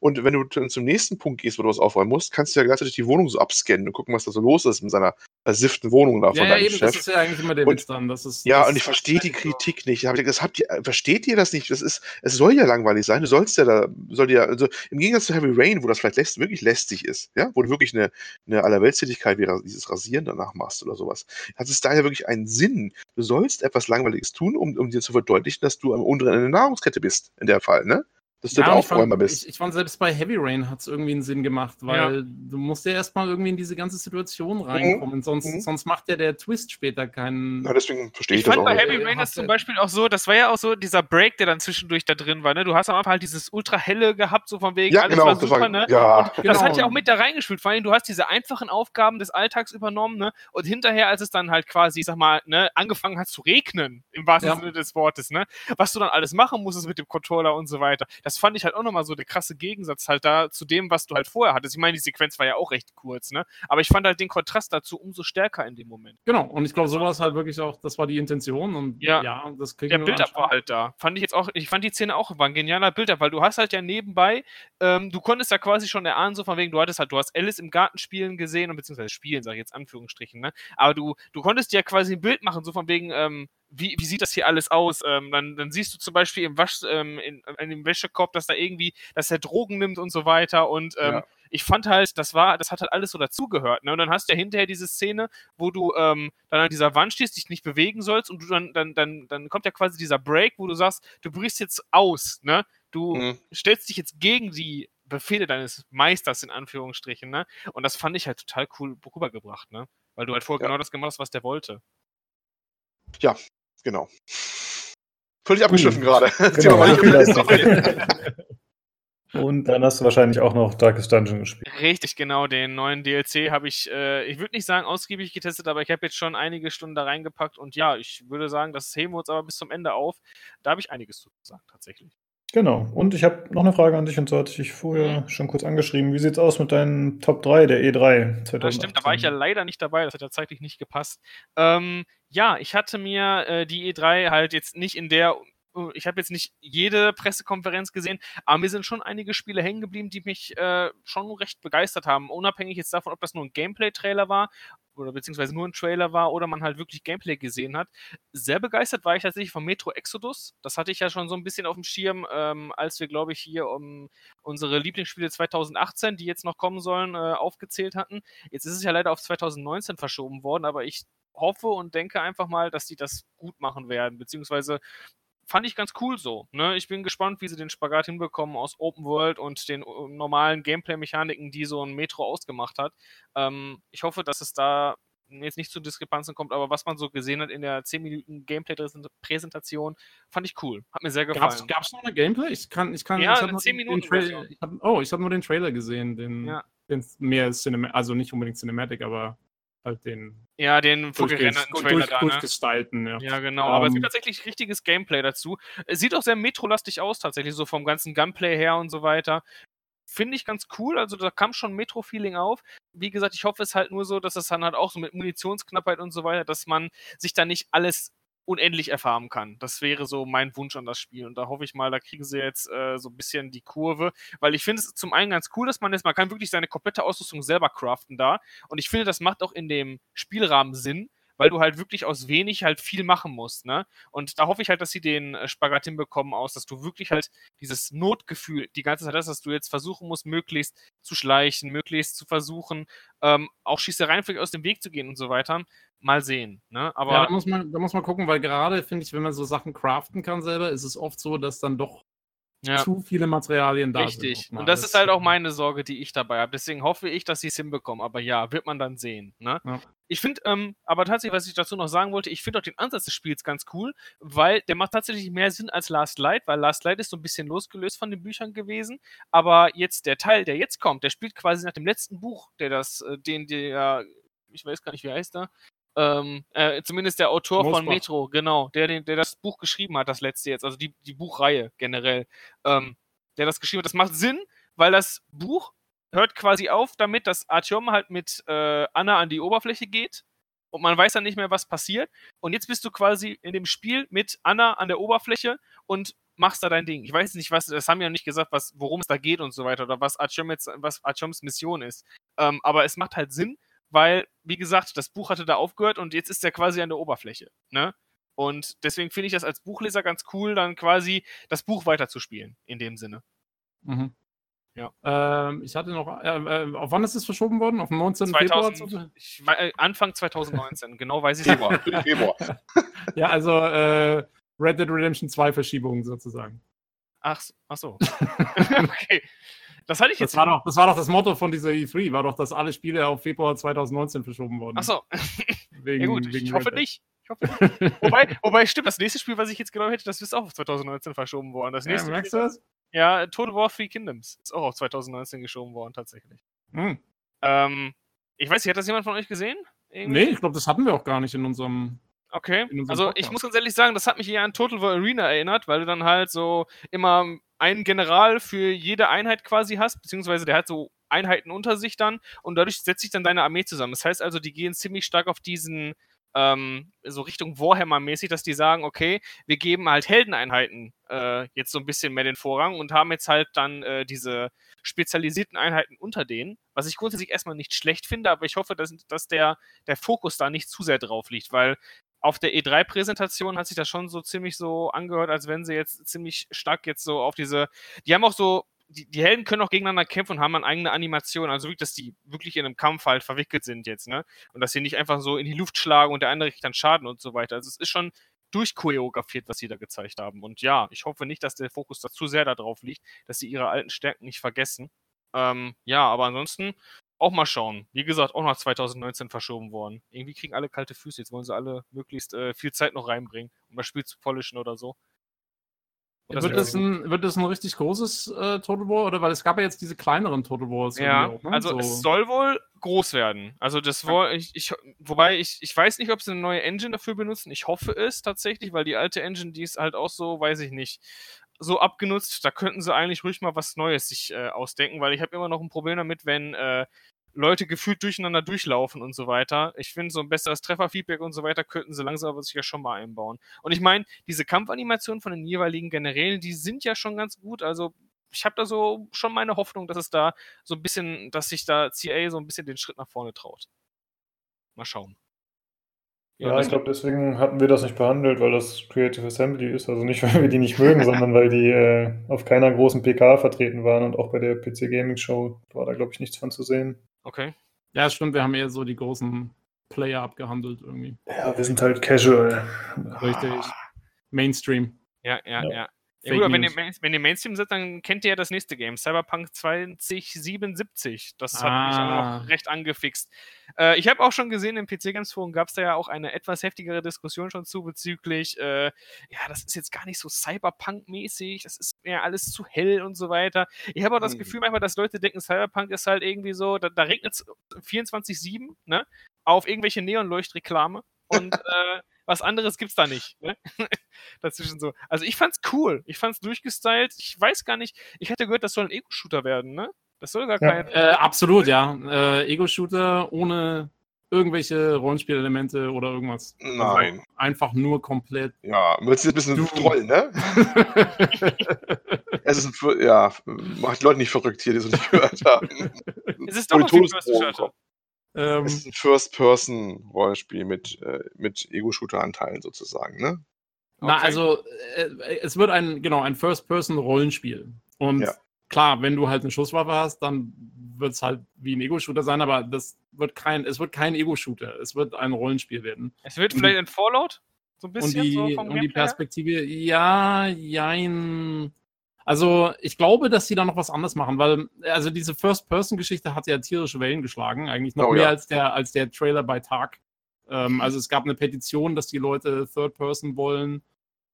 Und wenn du dann zum nächsten Punkt gehst, wo du was aufräumen musst, kannst du ja gleichzeitig die Wohnung so abscannen und gucken, was da so los ist mit seiner versifften Wohnung da ja, von ja, eben, Chef. Das ist ja eigentlich immer der Witz dann. Das ist, ja, das und ich verstehe die Kritik nicht. Das habt ihr, versteht ihr das nicht? Das ist, es soll ja langweilig sein. Du sollst ja da, soll ja, also im Gegensatz zu Heavy Rain, wo das vielleicht lässt, wirklich lästig ist, ja, wo du wirklich eine, eine Allerweltstätigkeit wie dieses Rasieren danach machst oder sowas, hat es da ja wirklich einen Sinn. Du sollst etwas Langweiliges tun, um, um dir zu verdeutlichen, dass du am unteren Ende der Nahrungskette bist, in der Fall, ne? Dass du ja, der Aufräumer bist. Ich, ich, fand, selbst bei Heavy Rain hat es irgendwie einen Sinn gemacht, weil ja. du musst ja erstmal irgendwie in diese ganze Situation reinkommen. Mhm. Sonst, mhm. sonst macht ja der Twist später keinen. Ja, deswegen verstehe ich, ich das fand auch. bei Heavy Rain das zum Beispiel auch so, das war ja auch so dieser Break, der dann zwischendurch da drin war. Ne? Du hast am Anfang halt dieses ultra helle gehabt, so von wegen, ja, alles genau, war super, war, ne? Ja. Genau. Das hat ja auch mit da reingespielt. Vor allem, du hast diese einfachen Aufgaben des Alltags übernommen, ne? Und hinterher, als es dann halt quasi, ich sag mal, ne, angefangen hat zu regnen, im wahrsten Sinne des Wortes, ne? Was du dann alles machen musstest mit dem Controller und so weiter. Das fand ich halt auch nochmal so so der krasse Gegensatz halt da zu dem, was du halt vorher hattest. Ich meine, die Sequenz war ja auch recht kurz, ne? Aber ich fand halt den Kontrast dazu umso stärker in dem Moment. Genau, und ich glaube, sowas halt wirklich auch, das war die Intention und ja, ja das kriegen Der Bilder war halt da. Fand ich jetzt auch, ich fand die Szene auch war ein genialer Bilder, weil du hast halt ja nebenbei, ähm, du konntest ja quasi schon erahnen, so von wegen, du hattest halt, du hast Alice im Garten spielen gesehen und beziehungsweise spielen, sag ich jetzt Anführungsstrichen, ne? Aber du, du konntest ja quasi ein Bild machen, so von wegen, ähm, wie, wie sieht das hier alles aus? Ähm, dann, dann siehst du zum Beispiel im Wasch, ähm, in, in dem Wäschekorb, dass da irgendwie, dass er Drogen nimmt und so weiter. Und ähm, ja. ich fand halt, das war, das hat halt alles so dazugehört. Ne? Und dann hast du ja hinterher diese Szene, wo du ähm, dann an dieser Wand stehst, dich nicht bewegen sollst und du dann, dann, dann, dann kommt ja quasi dieser Break, wo du sagst, du brichst jetzt aus, ne? Du mhm. stellst dich jetzt gegen die Befehle deines Meisters in Anführungsstrichen, ne? Und das fand ich halt total cool rübergebracht, ne? Weil du halt vorher ja. genau das gemacht hast, was der wollte. Ja, Genau. Völlig abgeschliffen uh, gerade. [laughs] Genau, [laughs] Und dann hast du wahrscheinlich auch noch Darkest Dungeon gespielt. Richtig, genau. Den neuen DLC habe ich, äh, ich würde nicht sagen ausgiebig getestet, aber ich habe jetzt schon einige Stunden da reingepackt und ja, ich würde sagen, das heben wir uns aber bis zum Ende auf. Da habe ich einiges zu sagen, tatsächlich. Genau. Und ich habe noch eine Frage an dich, und zwar hatte ich dich vorher mhm. schon kurz angeschrieben. Wie sieht es aus mit deinen Top 3 der E3 2018? Das stimmt, da war ich ja leider nicht dabei, das hat ja zeitlich nicht gepasst. Ähm, ja, ich hatte mir äh, die E3 halt jetzt nicht in der ich habe jetzt nicht jede Pressekonferenz gesehen, aber mir sind schon einige Spiele hängen geblieben, die mich äh, schon recht begeistert haben. Unabhängig jetzt davon, ob das nur ein Gameplay-Trailer war oder beziehungsweise nur ein Trailer war oder man halt wirklich Gameplay gesehen hat. Sehr begeistert war ich tatsächlich von Metro Exodus. Das hatte ich ja schon so ein bisschen auf dem Schirm, ähm, als wir, glaube ich, hier um unsere Lieblingsspiele 2018, die jetzt noch kommen sollen, äh, aufgezählt hatten. Jetzt ist es ja leider auf 2019 verschoben worden, aber ich hoffe und denke einfach mal, dass die das gut machen werden, beziehungsweise fand ich ganz cool so. Ne? Ich bin gespannt, wie sie den Spagat hinbekommen aus Open World und den äh, normalen Gameplay-Mechaniken, die so ein Metro ausgemacht hat. Ähm, ich hoffe, dass es da jetzt nicht zu Diskrepanzen kommt, aber was man so gesehen hat in der 10 Minuten Gameplay-Präsentation, fand ich cool. Hat mir sehr gefallen. Gab es noch eine Gameplay? Ich kann, ich kann, ja, ich habe 10 Minuten. ich hab, oh, ich habe nur den Trailer gesehen, den, ja. den mehr Cinema also nicht unbedingt Cinematic, aber halt den. Ja, den vorgerenderten Trailer durch, da, ne? Ja. Ja, genau. Um, aber es gibt ähm. tatsächlich richtiges Gameplay dazu. Es sieht auch sehr metrolastig aus, tatsächlich, so vom ganzen Gunplay her und so weiter. Finde ich ganz cool. Also da kam schon Metro-Feeling auf. Wie gesagt, ich hoffe es halt nur so, dass es dann halt auch so mit Munitionsknappheit und so weiter, dass man sich da nicht alles unendlich erfahren kann. Das wäre so mein Wunsch an das Spiel. Und da hoffe ich mal, da kriegen sie jetzt äh, so ein bisschen die Kurve. Weil ich finde es zum einen ganz cool, dass man jetzt, man kann wirklich seine komplette Ausrüstung selber craften da. Und ich finde, das macht auch in dem Spielrahmen Sinn, weil du halt wirklich aus wenig halt viel machen musst, ne? Und da hoffe ich halt, dass sie den äh, Spagat hinbekommen aus, dass du wirklich halt dieses Notgefühl die ganze Zeit hast, dass du jetzt versuchen musst, möglichst zu schleichen, möglichst zu versuchen, ähm, auch Schießereien vielleicht aus dem Weg zu gehen und so weiter. Mal sehen, ne? Aber. Ja, da muss man, da muss man gucken, weil gerade, finde ich, wenn man so Sachen craften kann selber, ist es oft so, dass dann doch ja. zu viele Materialien da Richtig. sind. Richtig. Und das ist halt auch meine Sorge, die ich dabei habe. Deswegen hoffe ich, dass sie es hinbekommen. Aber ja, wird man dann sehen. Ne? Ja. Ich finde, ähm, aber tatsächlich, was ich dazu noch sagen wollte, ich finde auch den Ansatz des Spiels ganz cool, weil der macht tatsächlich mehr Sinn als Last Light, weil Last Light ist so ein bisschen losgelöst von den Büchern gewesen. Aber jetzt der Teil, der jetzt kommt, der spielt quasi nach dem letzten Buch, der das, äh, den der, ich weiß gar nicht, wie heißt er, ähm, äh, zumindest der Autor Mosbach. von Metro, genau, der, der das Buch geschrieben hat, das letzte jetzt, also die, die Buchreihe generell, ähm, der das geschrieben hat. Das macht Sinn, weil das Buch hört quasi auf damit, dass Artyom halt mit äh, Anna an die Oberfläche geht und man weiß dann nicht mehr, was passiert. Und jetzt bist du quasi in dem Spiel mit Anna an der Oberfläche und machst da dein Ding. Ich weiß nicht, was, das haben ja nicht gesagt, was, worum es da geht und so weiter oder was Artyom jetzt, was Artyoms Mission ist. Ähm, aber es macht halt Sinn, weil, wie gesagt, das Buch hatte da aufgehört und jetzt ist er quasi an der Oberfläche. Ne? Und deswegen finde ich das als Buchleser ganz cool, dann quasi das Buch weiterzuspielen, in dem Sinne. Mhm. Ja. Ähm, ich hatte noch, äh, äh, auf wann ist es verschoben worden? Auf den 19. 2000, Februar? Ich, äh, Anfang 2019, genau weiß ich Februar. Februar. [laughs] ja, also äh, Red Dead Redemption 2 Verschiebungen sozusagen. Ach, ach so. [laughs] [laughs] okay. Das hatte ich jetzt. Das war, doch, das war doch das Motto von dieser E3, war doch, dass alle Spiele auf Februar 2019 verschoben wurden. Ach so. [laughs] Wegen, ja gut, ich hoffe nicht. Ich hoffe nicht. wobei, [laughs] wobei, stimmt, das nächste Spiel, was ich jetzt genau hätte, das ist auch auf 2019 verschoben worden. Das nächste ja, merkst du das? Ja, Total War Three Kingdoms ist auch auf 2019 geschoben worden, tatsächlich. Hm. Ähm, ich weiß nicht, hat das jemand von euch gesehen? Irgendwie? Nee, ich glaube, das hatten wir auch gar nicht in unserem. Okay, in also Podcast. ich muss ganz ehrlich sagen, das hat mich eher an Total War Arena erinnert, weil du dann halt so immer einen General für jede Einheit quasi hast, beziehungsweise der hat so Einheiten unter sich dann und dadurch setzt sich dann deine Armee zusammen. Das heißt also, die gehen ziemlich stark auf diesen ähm, so Richtung Warhammer-mäßig, dass die sagen, okay, wir geben halt Heldeneinheiten äh, jetzt so ein bisschen mehr den Vorrang und haben jetzt halt dann äh, diese spezialisierten Einheiten unter denen, was ich grundsätzlich erstmal nicht schlecht finde, aber ich hoffe, dass, dass der, der Fokus da nicht zu sehr drauf liegt, weil auf der E3-Präsentation hat sich das schon so ziemlich so angehört, als wenn sie jetzt ziemlich stark jetzt so auf diese, die haben auch so die, die Helden können auch gegeneinander kämpfen und haben eine eigene Animation. Also wirklich, dass die wirklich in einem Kampf halt verwickelt sind jetzt, ne? Und dass sie nicht einfach so in die Luft schlagen und der andere kriegt dann Schaden und so weiter. Also es ist schon durchchoreografiert, was sie da gezeigt haben. Und ja, ich hoffe nicht, dass der Fokus da zu sehr darauf liegt, dass sie ihre alten Stärken nicht vergessen. Ähm, ja, aber ansonsten auch mal schauen. Wie gesagt, auch nach 2019 verschoben worden. Irgendwie kriegen alle kalte Füße. Jetzt wollen sie alle möglichst äh, viel Zeit noch reinbringen, um das Spiel zu polischen oder so. Wird das, ein, wird das ein richtig großes äh, Total War oder weil es gab ja jetzt diese kleineren Total Wars? Ja, auch, ne? also so. es soll wohl groß werden. Also das war, ich, ich, wobei ich, ich weiß nicht, ob sie eine neue Engine dafür benutzen. Ich hoffe es tatsächlich, weil die alte Engine, die ist halt auch so, weiß ich nicht, so abgenutzt. Da könnten sie eigentlich ruhig mal was Neues sich äh, ausdenken, weil ich habe immer noch ein Problem damit, wenn äh, Leute gefühlt durcheinander durchlaufen und so weiter. Ich finde, so ein besseres Trefferfeedback und so weiter könnten sie langsam aber sicher schon mal einbauen. Und ich meine, diese Kampfanimationen von den jeweiligen Generälen, die sind ja schon ganz gut. Also ich habe da so schon meine Hoffnung, dass es da so ein bisschen, dass sich da CA so ein bisschen den Schritt nach vorne traut. Mal schauen. Ja, ja ich glaube, deswegen hatten wir das nicht behandelt, weil das Creative Assembly ist. Also nicht, [laughs] weil wir die nicht mögen, [laughs] sondern weil die äh, auf keiner großen PK vertreten waren und auch bei der PC Gaming Show war da, glaube ich, nichts von zu sehen. Okay. Ja, stimmt, wir haben eher so die großen Player abgehandelt irgendwie. Ja, wir sind halt casual. Richtig. Mainstream. Ja, ja, ja. ja. Ja, gut, wenn ihr, wenn ihr Mainstream seid, dann kennt ihr ja das nächste Game, Cyberpunk 2077. Das hat ah. mich auch noch recht angefixt. Äh, ich habe auch schon gesehen, im PC Games Forum gab es da ja auch eine etwas heftigere Diskussion schon zu bezüglich, äh, ja, das ist jetzt gar nicht so Cyberpunk-mäßig, das ist ja alles zu hell und so weiter. Ich habe auch das mhm. Gefühl manchmal, dass Leute denken, Cyberpunk ist halt irgendwie so, da, da regnet es 24-7, ne? Auf irgendwelche Neonleuchtreklame. Und [laughs] äh, was anderes gibt's da nicht. Ne? [laughs] Dazwischen so. Also ich fand's cool. Ich fand's durchgestylt. Ich weiß gar nicht. Ich hätte gehört, das soll ein Ego-Shooter werden, ne? Das soll gar ja. kein. Äh, absolut, ja. Äh, Ego-Shooter ohne irgendwelche Rollenspielelemente oder irgendwas. Nein. Also einfach nur komplett. Ja, willst du ein bisschen trollen, ne? [laughs] es ist ein, ja, macht Leute nicht verrückt hier, die so nicht gehört haben. Es ist doch ein First ähm, es ist ein First-Person-Rollenspiel mit, äh, mit Ego-Shooter-Anteilen sozusagen, ne? Na, okay. also äh, es wird ein, genau, ein First-Person-Rollenspiel. Und ja. klar, wenn du halt eine Schusswaffe hast, dann wird es halt wie ein Ego-Shooter sein, aber das wird kein, es wird kein Ego-Shooter, es wird ein Rollenspiel werden. Es wird vielleicht ein Fallout? So ein bisschen und die, so vom und die Perspektive, ja, jein. Also ich glaube, dass sie da noch was anderes machen, weil also diese First-Person-Geschichte hat ja tierische Wellen geschlagen, eigentlich noch oh, mehr ja. als, der, als der Trailer bei Tag. Ähm, mhm. also es gab eine Petition, dass die Leute Third-Person wollen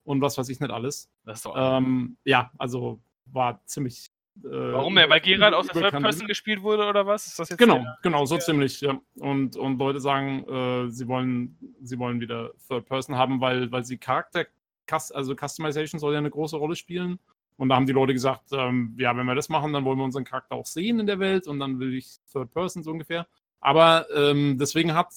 und was weiß ich nicht alles. Ähm, ja, also war ziemlich. Äh, Warum denn? Weil Gerald aus der Third-Person gespielt wurde oder was? Ist das jetzt genau, der, genau, so der... ziemlich, ja. Und, und Leute sagen, äh, sie, wollen, sie wollen wieder Third-Person haben, weil, weil sie Charakter, also Customization soll ja eine große Rolle spielen. Und da haben die Leute gesagt, ähm, ja, wenn wir das machen, dann wollen wir unseren Charakter auch sehen in der Welt und dann will ich Third Person so ungefähr. Aber ähm, deswegen hat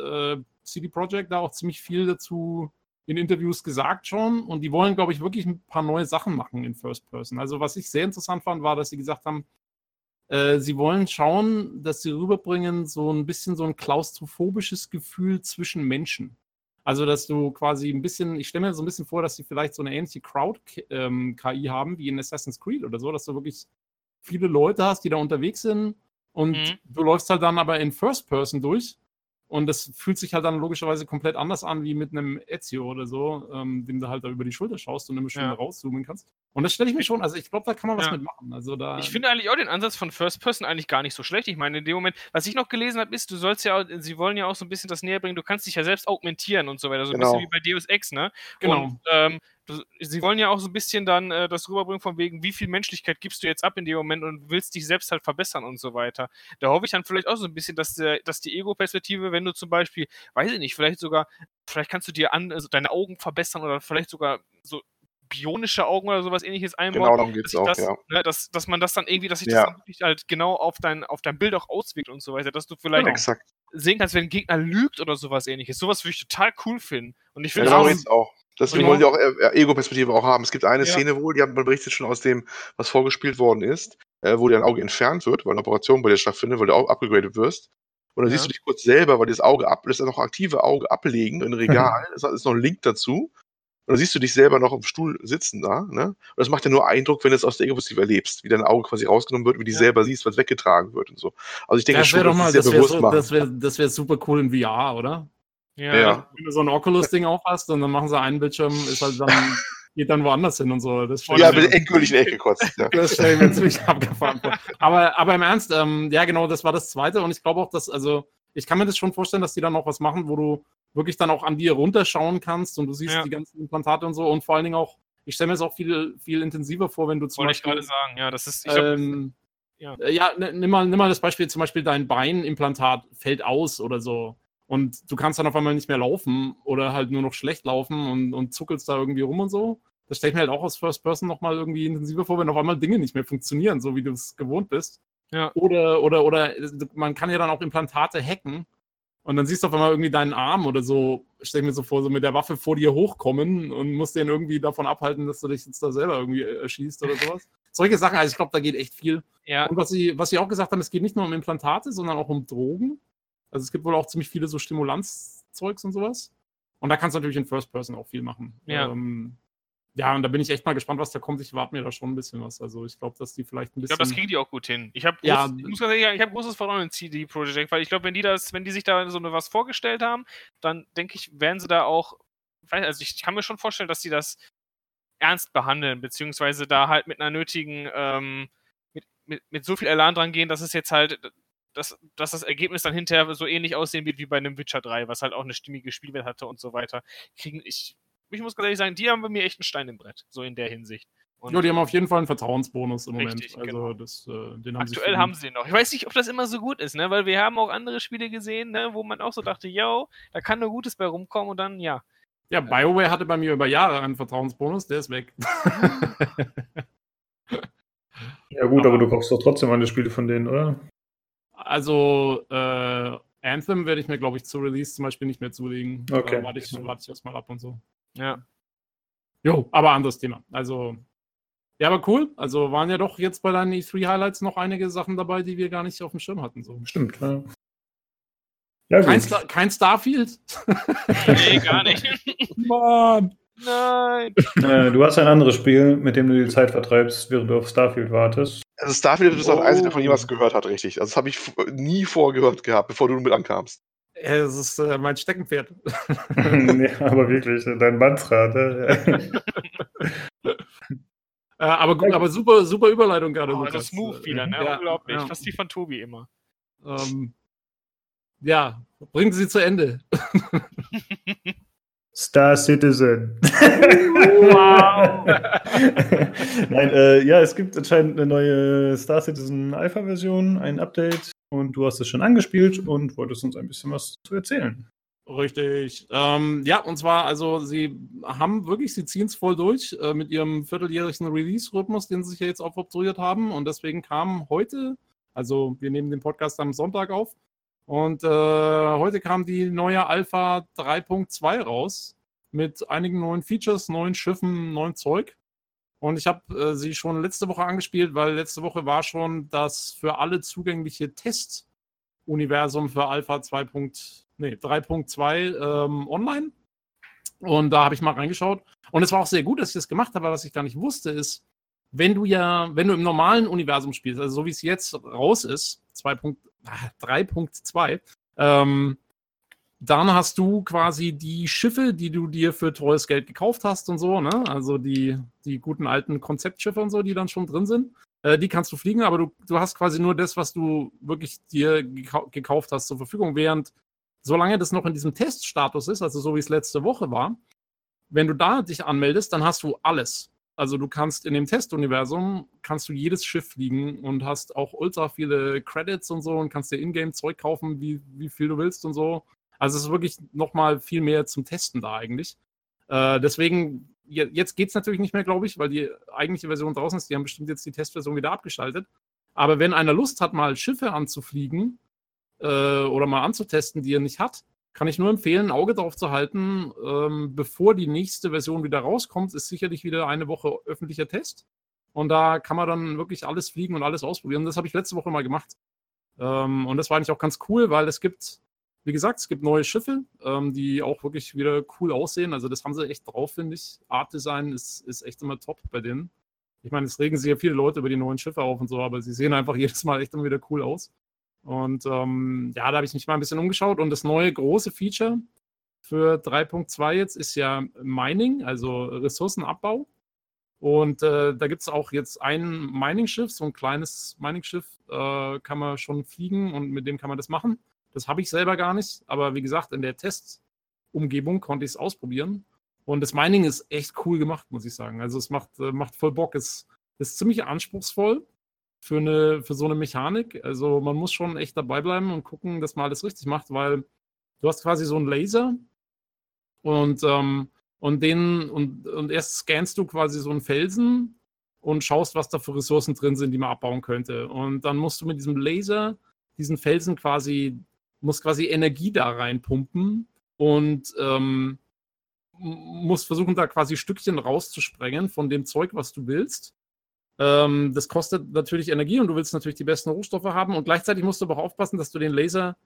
äh, CD Projekt da auch ziemlich viel dazu in Interviews gesagt schon und die wollen, glaube ich, wirklich ein paar neue Sachen machen in First Person. Also was ich sehr interessant fand, war, dass sie gesagt haben, äh, sie wollen schauen, dass sie rüberbringen, so ein bisschen so ein klaustrophobisches Gefühl zwischen Menschen. Also, dass du quasi ein bisschen, ich stelle mir so ein bisschen vor, dass sie vielleicht so eine ähnliche Crowd-KI ähm, haben wie in Assassin's Creed oder so, dass du wirklich viele Leute hast, die da unterwegs sind und mhm. du läufst halt dann aber in First Person durch und das fühlt sich halt dann logischerweise komplett anders an wie mit einem Ezio oder so, ähm, dem du halt da über die Schulter schaust und immer schön ja. rauszoomen kannst. Und das stelle ich mir schon, also ich glaube, da kann man was ja. mitmachen. Also da ich finde eigentlich auch den Ansatz von First Person eigentlich gar nicht so schlecht. Ich meine, in dem Moment, was ich noch gelesen habe, ist, du sollst ja, sie wollen ja auch so ein bisschen das näher bringen, du kannst dich ja selbst augmentieren und so weiter. So genau. ein bisschen wie bei Deus Ex, ne? Genau. Und ähm, sie wollen ja auch so ein bisschen dann äh, das rüberbringen von wegen, wie viel Menschlichkeit gibst du jetzt ab in dem Moment und willst dich selbst halt verbessern und so weiter. Da hoffe ich dann vielleicht auch so ein bisschen, dass, der, dass die Ego-Perspektive, wenn du zum Beispiel, weiß ich nicht, vielleicht sogar, vielleicht kannst du dir an, also deine Augen verbessern oder vielleicht sogar so bionische Augen oder sowas ähnliches einbauen. Genau, darum geht es auch, das, ja. Ne, dass, dass man das dann irgendwie, dass sich das dann wirklich halt genau auf dein, auf dein Bild auch auswirkt und so weiter, dass du vielleicht genau. sehen kannst, wenn ein Gegner lügt oder sowas ähnliches. Sowas würde ich total cool finden. Und ich finde ja, auch, auch. Deswegen wollen die auch äh, Ego-Perspektive auch haben. Es gibt eine ja. Szene wohl, die hat man berichtet schon aus dem, was vorgespielt worden ist, äh, wo dir ein Auge entfernt wird, weil eine Operation bei dir stattfindet, weil du auch abgegradet wirst. Und dann ja. siehst du dich kurz selber, weil das Auge ab, das ist noch aktive Auge ablegen in Regal. [laughs] Da ist noch ein Link dazu. Und dann siehst du dich selber noch im Stuhl sitzen da. Ne? Und das macht ja nur Eindruck, wenn du es aus der Ego-Perspektive erlebst, wie dein Auge quasi rausgenommen wird, wie du ja. selber siehst, was weggetragen wird und so. Also ich denke das schon, doch mal, das, das wäre so, das wär, das wär super cool in VR, oder? Ja. ja. Wenn du so ein Oculus-Ding auch hast und dann machen sie einen Bildschirm, ist halt dann, [laughs] geht dann woanders hin und so. Das ja, mit endgültig in Ecke kotzt. Ja. [laughs] Das stelle ich mir ziemlich abgefahren vor. Aber, aber im Ernst, ähm, ja genau, das war das Zweite und ich glaube auch, dass, also, ich kann mir das schon vorstellen, dass die dann auch was machen, wo du wirklich dann auch an dir runterschauen kannst und du siehst ja. die ganzen Implantate und so und vor allen Dingen auch, ich stelle mir es auch viel, viel intensiver vor, wenn du zum Wollte Beispiel... ich gerade sagen, ja, das ist... Ähm, ja, ja nimm, mal, nimm mal das Beispiel, zum Beispiel dein Beinimplantat fällt aus oder so und du kannst dann auf einmal nicht mehr laufen oder halt nur noch schlecht laufen und, und zuckelst da irgendwie rum und so. Das stelle ich mir halt auch aus First Person nochmal irgendwie intensiver vor, wenn auf einmal Dinge nicht mehr funktionieren, so wie du es gewohnt bist. Ja. Oder, oder, oder man kann ja dann auch Implantate hacken und dann siehst du auf einmal irgendwie deinen Arm oder so, stell ich mir so vor, so mit der Waffe vor dir hochkommen und musst den irgendwie davon abhalten, dass du dich jetzt da selber irgendwie erschießt oder sowas. Solche Sachen, also ich glaube, da geht echt viel. Ja. Und was sie, was sie auch gesagt haben, es geht nicht nur um Implantate, sondern auch um Drogen. Also es gibt wohl auch ziemlich viele so Stimulanzzeugs und sowas. Und da kannst du natürlich in First Person auch viel machen. Ja. Ähm, ja, und da bin ich echt mal gespannt, was da kommt. Ich warte mir da schon ein bisschen was. Also ich glaube, dass die vielleicht ein bisschen. Ich glaube, das kriegen die auch gut hin. Ich habe ja, groß, ich sagen, ich hab großes Vertrauen in CD Projekt, weil ich glaube, wenn die das, wenn die sich da so eine was vorgestellt haben, dann denke ich, werden sie da auch. Also ich kann mir schon vorstellen, dass sie das ernst behandeln, beziehungsweise da halt mit einer nötigen, ähm, mit, mit, mit so viel Elan dran gehen, dass es jetzt halt dass, dass das Ergebnis dann hinterher so ähnlich aussehen wird wie bei einem Witcher 3, was halt auch eine stimmige Spielwelt hatte und so weiter. Kriegen ich, ich muss ganz ehrlich sagen, die haben bei mir echt einen Stein im Brett, so in der Hinsicht. Und ja, die haben auf jeden Fall einen Vertrauensbonus im richtig, Moment. Also genau. das, äh, den haben Aktuell haben sie noch. Ich weiß nicht, ob das immer so gut ist, ne? Weil wir haben auch andere Spiele gesehen, ne? wo man auch so dachte, yo, da kann nur Gutes bei rumkommen und dann, ja. Ja, BioWare hatte bei mir über Jahre einen Vertrauensbonus, der ist weg. [laughs] ja gut, aber, aber du kaufst doch trotzdem alle Spiele von denen, oder? Also äh, Anthem werde ich mir, glaube ich, zu Release zum Beispiel nicht mehr zulegen. Okay. Äh, warte ich, warte ich erstmal ab und so. Ja. Jo, aber anderes Thema. Also, ja, aber cool. Also waren ja doch jetzt bei deinen E3-Highlights noch einige Sachen dabei, die wir gar nicht auf dem Schirm hatten. So. Stimmt, ja. ja kein, Star kein Starfield? [laughs] Nee, gar nicht. [laughs] Mann. Nein. Äh, du hast ein anderes Spiel, mit dem du die Zeit vertreibst, während du auf Starfield wartest. Also Starfield ist oh. das Einzige, von jemals gehört hat, richtig. Also das habe ich nie vorgehört gehabt, bevor du mit ankamst. Es ist äh, mein Steckenpferd. [laughs] ja, aber wirklich, dein Mantra. Ne? [laughs] äh, aber gut, aber super, super Überleitung gerade. Oh, das Smooth wieder, ne? Ja, Unglaublich. Ja. Fast wie von Tobi immer. Ähm, ja, bringen Sie zu Ende. [laughs] Star Citizen. Wow! [laughs] Nein, äh, ja, es gibt anscheinend eine neue Star Citizen Alpha-Version, ein Update und du hast es schon angespielt und wolltest uns ein bisschen was zu erzählen. Richtig. Ähm, ja, und zwar, also sie haben wirklich, sie ziehen es voll durch äh, mit ihrem vierteljährigen Release-Rhythmus, den sie sich ja jetzt auch obstruiert haben. Und deswegen kam heute, also wir nehmen den Podcast am Sonntag auf, und äh, heute kam die neue Alpha 3.2 raus mit einigen neuen Features, neuen Schiffen, neuen Zeug. Und ich habe äh, sie schon letzte Woche angespielt, weil letzte Woche war schon das für alle zugängliche Test-Universum für Alpha 2. Nee, 3.2 ähm, online. Und da habe ich mal reingeschaut. Und es war auch sehr gut, dass ich das gemacht habe, was ich gar nicht wusste, ist, wenn du ja, wenn du im normalen Universum spielst, also so wie es jetzt raus ist, 3.2, ähm, dann hast du quasi die Schiffe, die du dir für teures Geld gekauft hast und so, ne? Also die, die guten alten Konzeptschiffe und so, die dann schon drin sind. Äh, die kannst du fliegen, aber du, du hast quasi nur das, was du wirklich dir gekau gekauft hast, zur Verfügung. Während, solange das noch in diesem Teststatus ist, also so wie es letzte Woche war, wenn du da dich anmeldest, dann hast du alles. Also du kannst in dem Testuniversum kannst du jedes Schiff fliegen und hast auch ultra viele Credits und so und kannst dir Ingame Zeug kaufen, wie, wie viel du willst und so. Also es ist wirklich nochmal viel mehr zum Testen da eigentlich. Äh, deswegen, jetzt geht es natürlich nicht mehr, glaube ich, weil die eigentliche Version draußen ist. Die haben bestimmt jetzt die Testversion wieder abgeschaltet. Aber wenn einer Lust hat, mal Schiffe anzufliegen äh, oder mal anzutesten, die er nicht hat, kann ich nur empfehlen, ein Auge drauf zu halten. Ähm, bevor die nächste Version wieder rauskommt, ist sicherlich wieder eine Woche öffentlicher Test. Und da kann man dann wirklich alles fliegen und alles ausprobieren. Das habe ich letzte Woche mal gemacht. Ähm, und das war eigentlich auch ganz cool, weil es gibt wie gesagt, es gibt neue Schiffe, ähm, die auch wirklich wieder cool aussehen. Also das haben sie echt drauf, finde ich. Art Design ist, ist echt immer top bei denen. Ich meine, es regen sich ja viele Leute über die neuen Schiffe auf und so, aber sie sehen einfach [laughs] jedes Mal echt immer wieder cool aus. Und ähm, ja, da habe ich mich mal ein bisschen umgeschaut. Und das neue große Feature für 3.2 jetzt ist ja Mining, also Ressourcenabbau. Und äh, da gibt es auch jetzt ein Mining-Schiff, so ein kleines Mining-Schiff äh, kann man schon fliegen und mit dem kann man das machen. Das habe ich selber gar nicht, aber wie gesagt, in der Testumgebung konnte ich es ausprobieren. Und das Mining ist echt cool gemacht, muss ich sagen. Also es macht, äh, macht voll Bock. Es ist ziemlich anspruchsvoll für, eine, für so eine Mechanik. Also man muss schon echt dabei bleiben und gucken, dass man alles richtig macht, weil du hast quasi so einen Laser und, ähm, und den und, und erst scannst du quasi so einen Felsen und schaust, was da für Ressourcen drin sind, die man abbauen könnte. Und dann musst du mit diesem Laser diesen Felsen quasi muss quasi Energie da reinpumpen und ähm, muss versuchen, da quasi Stückchen rauszusprengen von dem Zeug, was du willst. Ähm, das kostet natürlich Energie und du willst natürlich die besten Rohstoffe haben und gleichzeitig musst du aber auch aufpassen, dass du den Laser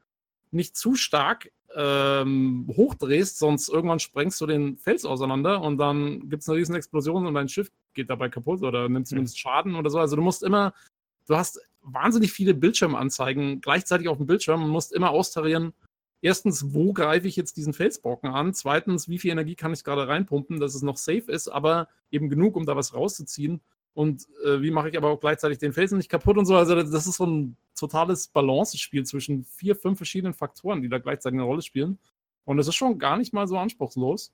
nicht zu stark ähm, hochdrehst, sonst irgendwann sprengst du den Fels auseinander und dann gibt es eine riesen Explosion und dein Schiff geht dabei kaputt oder nimmt zumindest Schaden oder so. Also du musst immer, du hast wahnsinnig viele Bildschirmanzeigen gleichzeitig auf dem Bildschirm und musst immer austarieren, erstens, wo greife ich jetzt diesen Felsbrocken an? Zweitens, wie viel Energie kann ich gerade reinpumpen, dass es noch safe ist, aber eben genug, um da was rauszuziehen? Und äh, wie mache ich aber auch gleichzeitig den Felsen nicht kaputt und so? Also, das ist so ein totales Balancespiel zwischen vier, fünf verschiedenen Faktoren, die da gleichzeitig eine Rolle spielen. Und es ist schon gar nicht mal so anspruchslos.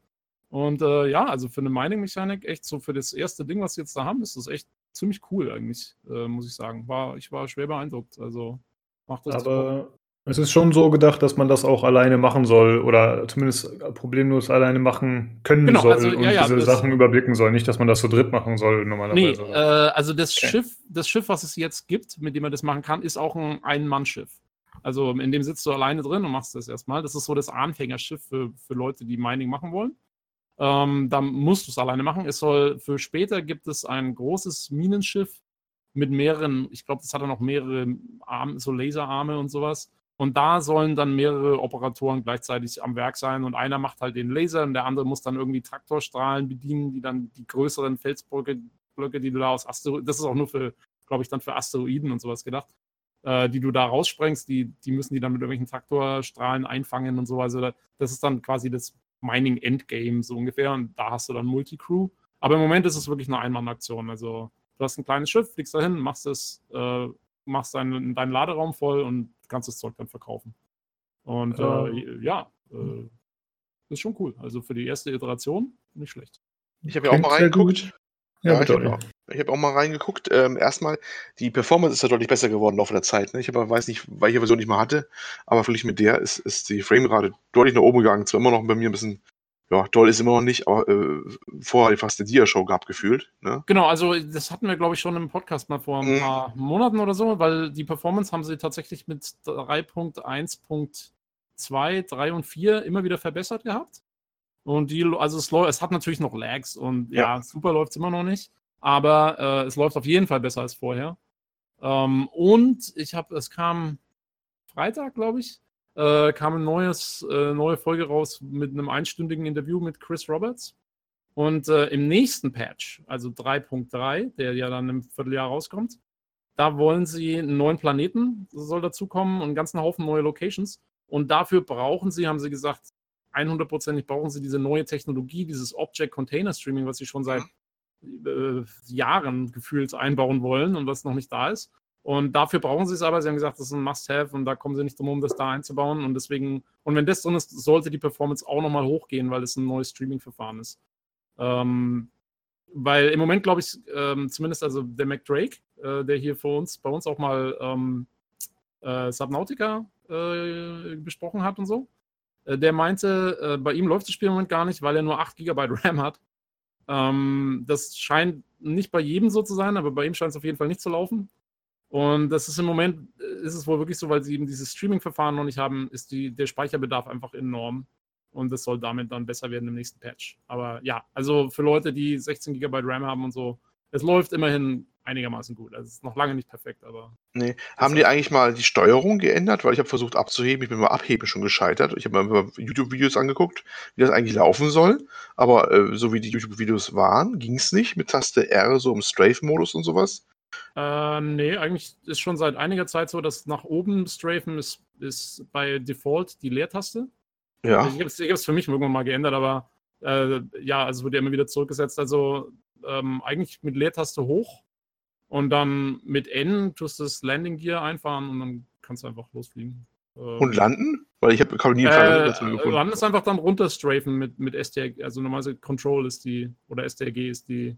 Und äh, ja, also für eine Mining-Mechanik, echt so für das erste Ding, was sie jetzt da haben, ist das echt ziemlich cool eigentlich, äh, muss ich sagen. War, ich war schwer beeindruckt. Also macht das. Aber es ist schon so gedacht, dass man das auch alleine machen soll oder zumindest problemlos alleine machen können genau, soll also, und ja, ja, diese Sachen überblicken soll. Nicht, dass man das zu dritt machen soll normalerweise. Nee, äh, also das okay. Schiff, das Schiff, was es jetzt gibt, mit dem man das machen kann, ist auch ein Ein-Mann-Schiff. Also in dem sitzt du alleine drin und machst das erstmal. Das ist so das Anfängerschiff für, für Leute, die Mining machen wollen. Ähm, dann musst du es alleine machen. Es soll für später gibt es ein großes Minenschiff mit mehreren, ich glaube, das hat dann noch mehrere Arme, so Laserarme und sowas. Und da sollen dann mehrere Operatoren gleichzeitig am Werk sein und einer macht halt den Laser und der andere muss dann irgendwie Traktorstrahlen bedienen, die dann die größeren Felsblöcke, Blöcke, die du da aus Asteroiden, das ist auch nur für, glaube ich, dann für Asteroiden und sowas gedacht, äh, die du da raussprengst, die, die müssen die dann mit irgendwelchen Traktorstrahlen einfangen und so. Also das ist dann quasi das Mining Endgame so ungefähr und da hast du dann Multicrew. Aber im Moment ist es wirklich eine Einmannaktion. Also du hast ein kleines Schiff, fliegst dahin, machst es, äh, machst deinen, deinen Laderaum voll und kannst das Zeug dann verkaufen. Und äh, äh, ja, äh, ist schon cool. Also für die erste Iteration nicht schlecht. Ich habe ja auch mal reingeguckt. Ja, ja ich habe auch, hab auch, mal reingeguckt. Ähm, erstmal, die Performance ist ja deutlich besser geworden im Laufe der Zeit. Ne? Ich aber weiß nicht, welche Version ich mal hatte, aber verglichen mit der ist, ist die Framerate deutlich nach oben gegangen. Zwar immer noch bei mir ein bisschen, ja, toll ist immer noch nicht, aber äh, vorher fast eine Dia-Show gehabt gefühlt. Ne? Genau, also das hatten wir, glaube ich, schon im Podcast mal vor ein mhm. paar Monaten oder so, weil die Performance haben sie tatsächlich mit 3.1.2, 3 und 4 immer wieder verbessert gehabt. Und die, also es, es hat natürlich noch Lags und ja, ja super läuft es immer noch nicht. aber äh, es läuft auf jeden Fall besser als vorher. Ähm, und ich habe, es kam Freitag, glaube ich, äh, kam eine neues, äh, neue Folge raus mit einem einstündigen Interview mit Chris Roberts. Und äh, im nächsten Patch, also 3.3, der ja dann im Vierteljahr rauskommt, da wollen sie einen neuen Planeten, soll dazukommen und einen ganzen Haufen neue Locations. Und dafür brauchen sie, haben sie gesagt, 100%ig brauchen sie diese neue Technologie, dieses Object Container Streaming, was sie schon seit äh, Jahren gefühlt einbauen wollen und was noch nicht da ist. Und dafür brauchen sie es aber. Sie haben gesagt, das ist ein Must-Have und da kommen sie nicht drum herum, das da einzubauen. Und deswegen, und wenn das drin ist, sollte die Performance auch nochmal hochgehen, weil es ein neues Streaming-Verfahren ist. Ähm, weil im Moment, glaube ich, ähm, zumindest also der McDrake, äh, der hier für uns, bei uns auch mal ähm, äh, Subnautica äh, besprochen hat und so, äh, der meinte, äh, bei ihm läuft das Spiel im Moment gar nicht, weil er nur 8 GB [laughs] RAM hat. Ähm, das scheint nicht bei jedem so zu sein, aber bei ihm scheint es auf jeden Fall nicht zu laufen. Und das ist im Moment, äh, ist es wohl wirklich so, weil sie eben dieses Streaming-Verfahren noch nicht haben, ist die, der Speicherbedarf einfach enorm. Und das soll damit dann besser werden im nächsten Patch. Aber ja, also für Leute, die 16 GB RAM haben und so, es läuft immerhin einigermaßen gut. Also es ist noch lange nicht perfekt, aber. Nee. Haben die eigentlich mal die Steuerung geändert? Weil ich habe versucht abzuheben, ich bin beim Abheben schon gescheitert. Ich habe mir YouTube-Videos angeguckt, wie das eigentlich laufen soll. Aber äh, so wie die YouTube-Videos waren, ging es nicht mit Taste R, so im Strafe-Modus und sowas. Äh, nee, eigentlich ist schon seit einiger Zeit so, dass nach oben Strafen ist, ist bei Default die Leertaste. Ja. Also ich habe es für mich irgendwann mal geändert, aber äh, ja, also wurde ja immer wieder zurückgesetzt. Also ähm, eigentlich mit Leertaste hoch und dann mit N tust du das Landing Gear einfahren und dann kannst du einfach losfliegen. Ähm, und landen? Weil ich habe nie einen äh, gefunden. Landen ist einfach dann runterstrafen mit, mit STRG, also normalerweise Control ist die, oder STRG ist die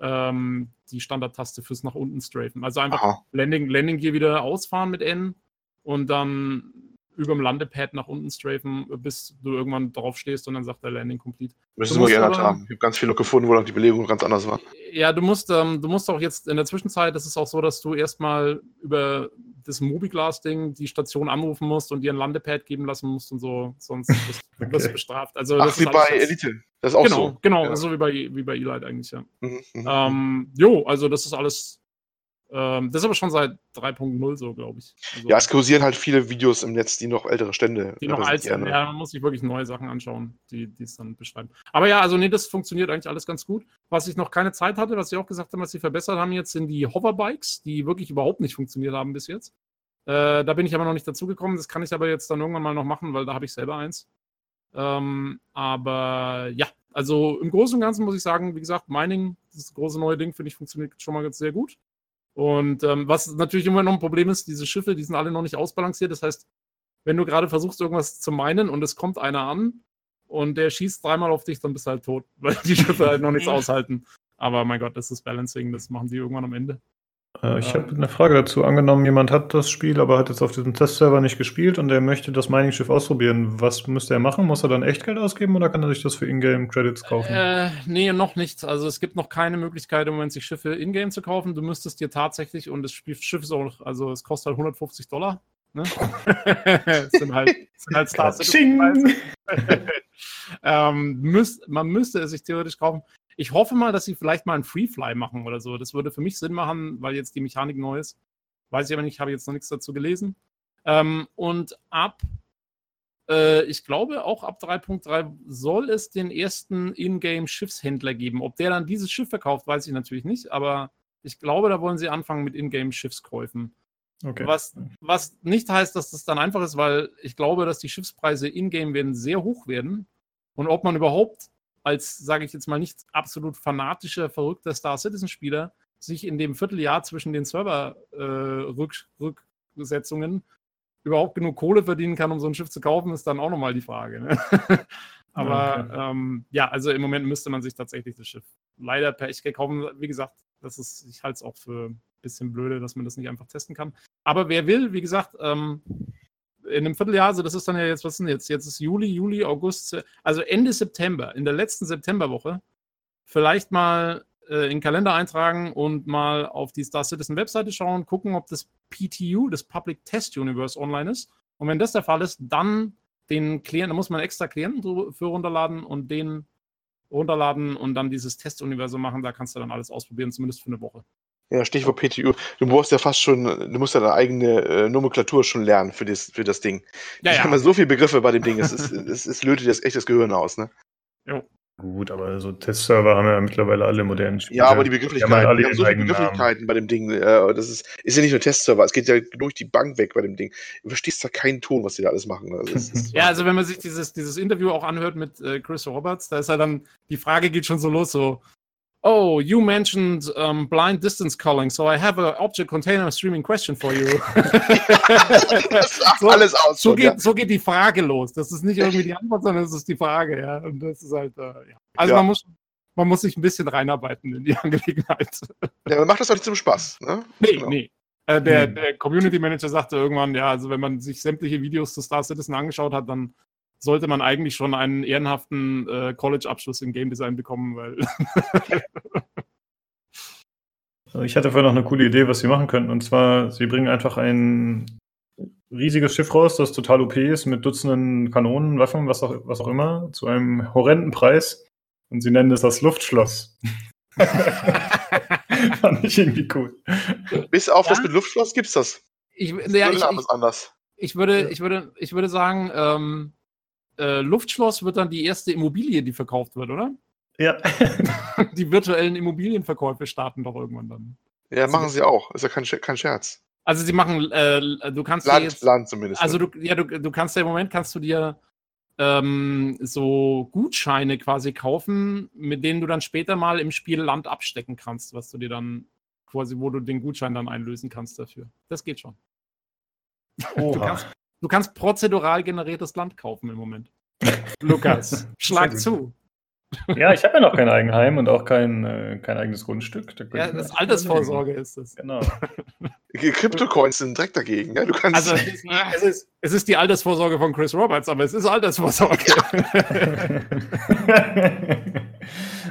ähm, die Standardtaste fürs nach unten strafen. Also einfach Landing, Landing Gear wieder ausfahren mit N und dann über dem Landepad nach unten strafen, bis du irgendwann drauf stehst und dann sagt der Landing complete. Müssen mal geändert haben. Ich habe ganz viele gefunden, wo dann die Belegung ganz anders war. Ja, du musst, ähm, du musst auch jetzt in der Zwischenzeit, das ist auch so, dass du erstmal über das Mobiglas-Ding die Station anrufen musst und dir ein Landepad geben lassen musst und so, sonst wirst, okay. [laughs] wirst du bestraft. Also, Ach, wie bei Elite. Das ist auch genau, so. Genau, ja. so wie bei, wie bei Elite eigentlich, ja. Mhm, mhm, ähm, jo, also das ist alles ähm, das ist aber schon seit 3.0 so, glaube ich. Also, ja, es kursieren halt viele Videos im Netz, die noch ältere Stände. Die noch alt sind. Ne? Ja, man muss sich wirklich neue Sachen anschauen, die es dann beschreiben. Aber ja, also nee, das funktioniert eigentlich alles ganz gut. Was ich noch keine Zeit hatte, was Sie auch gesagt haben, was Sie verbessert haben jetzt, sind die Hoverbikes, die wirklich überhaupt nicht funktioniert haben bis jetzt. Äh, da bin ich aber noch nicht dazugekommen. Das kann ich aber jetzt dann irgendwann mal noch machen, weil da habe ich selber eins. Ähm, aber ja, also im Großen und Ganzen muss ich sagen, wie gesagt, Mining, das große neue Ding, finde ich, funktioniert schon mal ganz sehr gut. Und ähm, was natürlich immer noch ein Problem ist, diese Schiffe, die sind alle noch nicht ausbalanciert. Das heißt, wenn du gerade versuchst, irgendwas zu meinen und es kommt einer an und der schießt dreimal auf dich, dann bist du halt tot, [laughs] weil die Schiffe halt noch nichts aushalten. Aber mein Gott, das ist Balancing, das machen sie irgendwann am Ende. Äh, ich habe eine Frage dazu. Angenommen, jemand hat das Spiel, aber hat jetzt auf diesem Testserver nicht gespielt und er möchte das Mining-Schiff ausprobieren. Was müsste er machen? Muss er dann Echtgeld ausgeben oder kann er sich das für Ingame-Credits kaufen? Äh, nee, noch nicht. Also es gibt noch keine Möglichkeit, im Moment sich Schiffe Ingame zu kaufen. Du müsstest dir tatsächlich, und das Schiff ist auch, also es kostet halt 150 Dollar. Ne? es [laughs] sind halt, sind halt Star [laughs] ähm, müsst, man müsste es sich theoretisch kaufen. Ich hoffe mal, dass sie vielleicht mal ein Freefly machen oder so. Das würde für mich Sinn machen, weil jetzt die Mechanik neu ist. Weiß ich aber nicht, habe jetzt noch nichts dazu gelesen. Ähm, und ab, äh, ich glaube auch ab 3.3 soll es den ersten Ingame-Schiffshändler geben. Ob der dann dieses Schiff verkauft, weiß ich natürlich nicht, aber ich glaube, da wollen sie anfangen mit Ingame-Schiffskäufen. Okay. Was, was nicht heißt, dass das dann einfach ist, weil ich glaube, dass die Schiffspreise in-game werden sehr hoch werden. Und ob man überhaupt als, sage ich jetzt mal, nicht absolut fanatischer, verrückter Star Citizen-Spieler sich in dem Vierteljahr zwischen den Server-Rücksetzungen äh, überhaupt genug Kohle verdienen kann, um so ein Schiff zu kaufen, ist dann auch nochmal die Frage. Ne? [laughs] Aber okay. ähm, ja, also im Moment müsste man sich tatsächlich das Schiff leider per Echtgeld kaufen. Wie gesagt, das ist, ich halte es auch für ein bisschen blöde, dass man das nicht einfach testen kann. Aber wer will, wie gesagt, ähm, in einem Vierteljahr, also das ist dann ja jetzt, was denn jetzt? Jetzt ist Juli, Juli, August, also Ende September, in der letzten Septemberwoche, vielleicht mal äh, in den Kalender eintragen und mal auf die Star Citizen Webseite schauen, gucken, ob das PTU, das Public Test Universe, online ist. Und wenn das der Fall ist, dann den Klienten, da muss man extra Klienten für runterladen und den runterladen und dann dieses Testuniversum machen. Da kannst du dann alles ausprobieren, zumindest für eine Woche. Ja, Stichwort PTU. Du brauchst ja fast schon, du musst ja deine eigene äh, Nomenklatur schon lernen für das, für das Ding. Ja, ich ja. habe so viele Begriffe bei dem Ding, es, ist, es, es lötet jetzt echt das Gehirn aus, ne? Jo. Gut, aber so Testserver haben ja mittlerweile alle modernen Spiele. Ja, aber die Begrifflichkeiten, die haben, die haben so viele Begrifflichkeiten Namen. bei dem Ding. Äh, das ist, ist ja nicht nur Testserver, es geht ja durch die Bank weg bei dem Ding. Du verstehst da keinen Ton, was die da alles machen. Also [laughs] ja, also wenn man sich dieses, dieses Interview auch anhört mit äh, Chris Roberts, da ist ja dann, die Frage geht schon so los, so, Oh, you mentioned um, blind distance calling, so I have an object container streaming question for you. das [laughs] sagt [laughs] so, alles aus. So, geht, ja. so geht die Frage los. Das ist nicht irgendwie die Antwort, sondern es ist die Frage, ja. Und das ist halt, äh, ja. Also ja. man muss man muss sich ein bisschen reinarbeiten in die [laughs] Angelegenheit. Ja, man macht das auch nicht zum Spaß, ne? Nee, genau. nee. Äh, der, hm. der Community Manager sagte irgendwann, ja, also wenn man sich sämtliche Videos zu Star Citizen angeschaut hat, dann sollte man eigentlich schon einen ehrenhaften äh, College-Abschluss im Game Design bekommen, weil. [laughs] ich hatte vorher noch eine coole Idee, was sie machen könnten. Und zwar, sie bringen einfach ein riesiges Schiff raus, das total OP ist, mit Dutzenden Kanonen, Waffen, was auch, was auch immer, zu einem horrenden Preis. Und sie nennen es das Luftschloss. [laughs] Fand ich irgendwie cool. Bis auf ja? das mit Luftschloss gibt's das. Ich, ja, ich, ich, anders. Ich würde, ich würde, ich würde sagen, ähm, äh, Luftschloss wird dann die erste Immobilie, die verkauft wird, oder? Ja. [laughs] die virtuellen Immobilienverkäufe starten doch irgendwann dann. Ja, machen sie auch. Ist ja kein, kein Scherz. Also sie machen, äh, du kannst Land, jetzt, Land zumindest. Also du, ja, du, du kannst ja im Moment kannst du dir ähm, so Gutscheine quasi kaufen, mit denen du dann später mal im Spiel Land abstecken kannst, was du dir dann quasi, wo du den Gutschein dann einlösen kannst dafür. Das geht schon. Du kannst, Du kannst prozedural generiertes Land kaufen im Moment. Lukas, [laughs] schlag zu. Ja, ich habe ja noch kein Eigenheim und auch kein, äh, kein eigenes Grundstück. Da ja, das Altersvorsorge ist es. Genau. Kryptocoins sind direkt dagegen. Ja? Du kannst also, [laughs] es ist, es ist die Altersvorsorge von Chris Roberts, aber es ist Altersvorsorge. [laughs]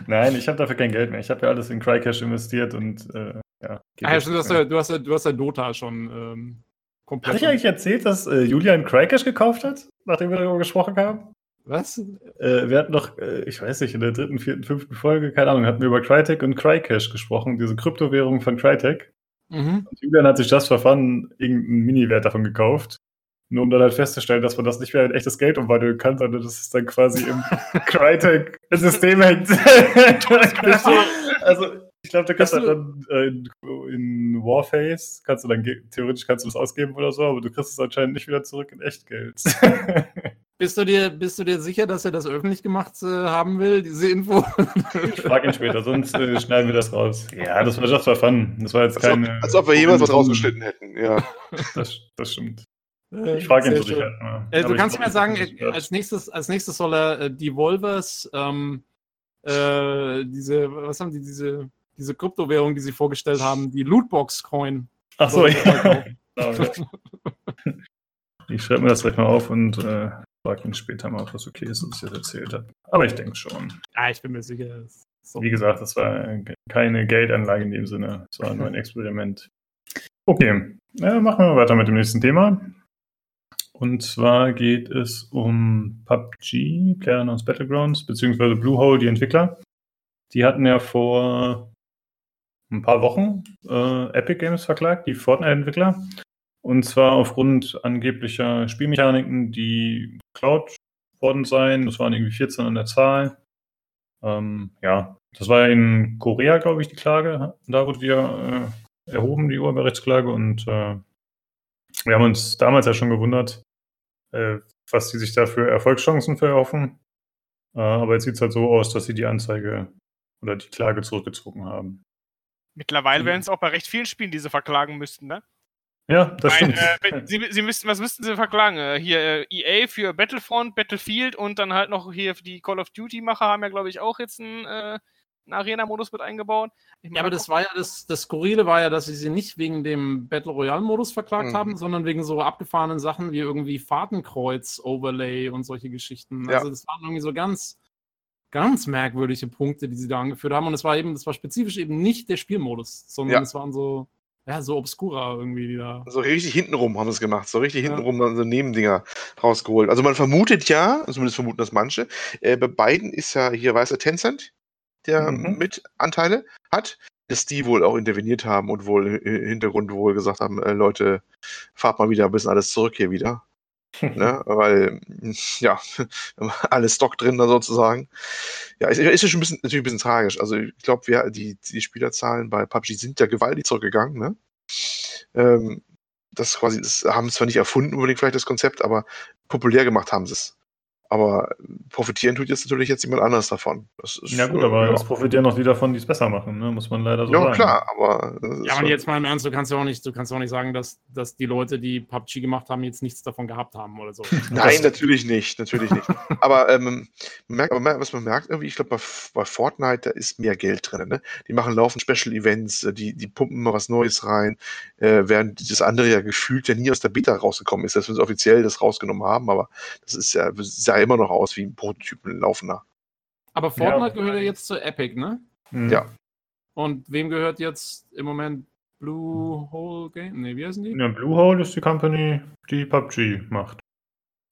Nein, ich habe dafür kein Geld mehr. Ich habe ja alles in Crycash investiert und äh, ja. Ah, ja, du, hast ja, du, hast ja, du hast ja Dota schon ähm, komplett. Hatte ich eigentlich erzählt, dass äh, Julian Crycash gekauft hat, nachdem wir darüber gesprochen haben? Was? Äh, wir hatten noch, äh, ich weiß nicht, in der dritten, vierten, fünften Folge, keine Ahnung, hatten wir über Crytek und Crycash gesprochen, diese Kryptowährung von Crytek. Mhm. Und Julian hat sich das verfahren, irgendeinen Mini-Wert davon gekauft. Nur um dann halt festzustellen, dass man das nicht mehr in echtes Geld umwandeln kann, sondern dass es dann quasi im [laughs] Crytek-System hängt. [laughs] also, ich glaube, du kannst du, dann äh, in, in, Warface, kannst du dann theoretisch kannst du das ausgeben oder so, aber du kriegst es anscheinend nicht wieder zurück in Echtgeld. [laughs] bist, du dir, bist du dir sicher, dass er das öffentlich gemacht äh, haben will, diese Info? ich frage ihn später, sonst äh, schneiden wir das raus. Ja, das war just for fun. Das war jetzt als keine. Ob, als ob wir jemals was rausgeschnitten hätten, ja. Das, das stimmt. Äh, ich frage ihn so sicher. Äh, du kannst mir sagen, als nächstes, als nächstes soll er äh, die Volvers, ähm, äh, diese, was haben die, diese diese Kryptowährung, die sie vorgestellt haben, die Lootbox-Coin. Ach so, [laughs] ja. ich schreibe mir das gleich mal auf und äh, frage ihn später mal, ob das okay ist, was ich jetzt erzählt habe. Aber ich denke schon. Ja, ich bin mir sicher. So. Wie gesagt, das war keine Geldanlage in dem Sinne. Es war nur ein Experiment. Okay, ja, machen wir weiter mit dem nächsten Thema. Und zwar geht es um PUBG, PlayerUnknown's Battlegrounds, beziehungsweise Bluehole, die Entwickler. Die hatten ja vor ein paar Wochen äh, Epic Games verklagt, die Fortnite-Entwickler. Und zwar aufgrund angeblicher Spielmechaniken, die geklaut worden seien. Das waren irgendwie 14 an der Zahl. Ähm, ja, das war in Korea, glaube ich, die Klage. Da wurde wieder äh, erhoben, die Urheberrechtsklage. Und äh, wir haben uns damals ja schon gewundert, äh, was die sich da für Erfolgschancen verhoffen. Äh, aber jetzt sieht es halt so aus, dass sie die Anzeige oder die Klage zurückgezogen haben. Mittlerweile mhm. werden es auch bei recht vielen Spielen, die sie verklagen müssten, ne? Ja, das Ein, stimmt. Äh, sie, sie müssten, was müssten sie verklagen? Äh, hier äh, EA für Battlefront, Battlefield und dann halt noch hier die Call of Duty-Macher haben ja, glaube ich, auch jetzt einen, äh, einen Arena-Modus mit eingebaut. ja, aber das war ja das, das Skurrile war ja, dass sie sie nicht wegen dem Battle Royale-Modus verklagt mhm. haben, sondern wegen so abgefahrenen Sachen wie irgendwie Fahrtenkreuz-Overlay und solche Geschichten. Ja. Also das waren irgendwie so ganz ganz merkwürdige Punkte, die sie da angeführt haben. Und es war eben, das war spezifisch eben nicht der Spielmodus, sondern ja. es waren so ja, so obscura irgendwie wieder. So richtig hintenrum haben sie es gemacht. So richtig ja. hintenrum so Nebendinger rausgeholt. Also man vermutet ja, zumindest vermuten das manche, äh, bei beiden ist ja hier weißer Tencent, der mhm. mit Anteile hat, dass die wohl auch interveniert haben und wohl im Hintergrund wohl gesagt haben, äh, Leute, fahrt mal wieder ein bisschen alles zurück hier wieder. [laughs] ne? Weil, ja, [laughs] alles Stock drin da sozusagen. Ja, ist, ist schon ein bisschen, natürlich ein bisschen tragisch. Also ich glaube, die, die Spielerzahlen bei PUBG sind ja gewaltig zurückgegangen, ne? Ähm, das quasi, das haben zwar nicht erfunden unbedingt vielleicht das Konzept, aber populär gemacht haben sie es. Aber profitieren tut jetzt natürlich jetzt jemand anders davon. Ist, ja gut, aber ja. es profitieren noch die davon, die es besser machen, ne? muss man leider so ja, sagen. Ja klar, aber... Ja, aber jetzt mal im Ernst, du kannst ja auch nicht, du kannst auch nicht sagen, dass, dass die Leute, die PUBG gemacht haben, jetzt nichts davon gehabt haben oder so. [laughs] Nein, natürlich nicht, natürlich nicht. aber, ähm, merkt, aber was man merkt irgendwie, ich glaube bei, bei Fortnite, da ist mehr Geld drin. Ne? Die machen laufend Special-Events, äh, die, die pumpen immer was Neues rein, äh, während das andere ja gefühlt ja nie aus der Beta rausgekommen ist, dass wir offiziell das rausgenommen haben, aber das ist ja, sah immer noch aus wie ein Prototypen laufender. Aber Fortnite ja. gehört ja jetzt zu Epic, ne? Mhm. Ja. Und wem gehört jetzt im Moment Blue Hole Game? Ne, wie heißen die? Ja, Blue Hole ist die Company, die PUBG macht.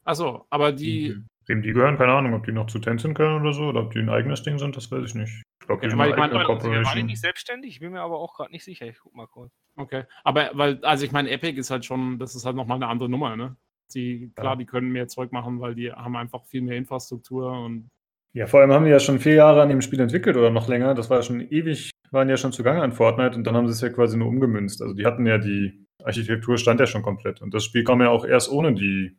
Achso, aber die. Wem die gehören, keine Ahnung, ob die noch zu Tencent gehören oder so, oder ob die ein eigenes Ding sind, das weiß ich nicht. Ich glaube, die sind eine eigene Corporation. Waren die nicht selbstständig? Ich bin mir aber auch gerade nicht sicher. Ich guck mal kurz. Okay, aber weil, also ich meine, Epic ist halt schon, das ist halt nochmal eine andere Nummer, ne? Die, klar, ja. die können mehr Zeug machen, weil die haben einfach viel mehr Infrastruktur und. Ja, vor allem haben die ja schon vier Jahre an dem Spiel entwickelt oder noch länger. Das war ja schon ewig, waren ja schon zugange an Fortnite und dann haben sie es ja quasi nur umgemünzt. Also die hatten ja die Architektur stand ja schon komplett. Und das Spiel kam ja auch erst ohne die.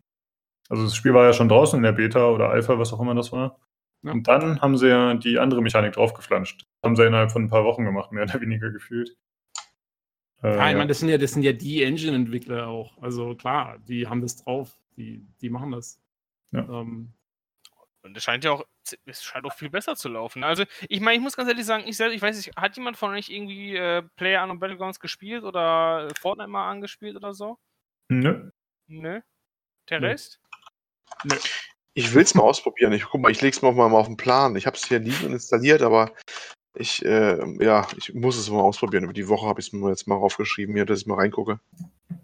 Also das Spiel war ja schon draußen in der Beta oder Alpha, was auch immer das war. Ja. Und dann haben sie ja die andere Mechanik draufgeflanscht. Das haben sie innerhalb von ein paar Wochen gemacht, mehr oder weniger gefühlt. Äh, ja, ich meine, das sind ja, das sind ja die Engine-Entwickler auch. Also klar, die haben das drauf, die, die machen das. Ja. Ähm, und es scheint ja auch, es scheint auch viel besser zu laufen. Also, ich meine, ich muss ganz ehrlich sagen, ich, ich weiß nicht, hat jemand von euch irgendwie äh, Player on Battlegrounds gespielt oder Fortnite mal angespielt oder so? Nö. Nö. Der Rest? Nö. Ich will es mal ausprobieren. Ich guck mal, ich leg's mal auf, mal auf den Plan. Ich habe es hier liegen und installiert, aber ich, äh, ja, ich muss es mal ausprobieren. Über die Woche habe ich es mir jetzt mal aufgeschrieben, hier, dass ich mal reingucke.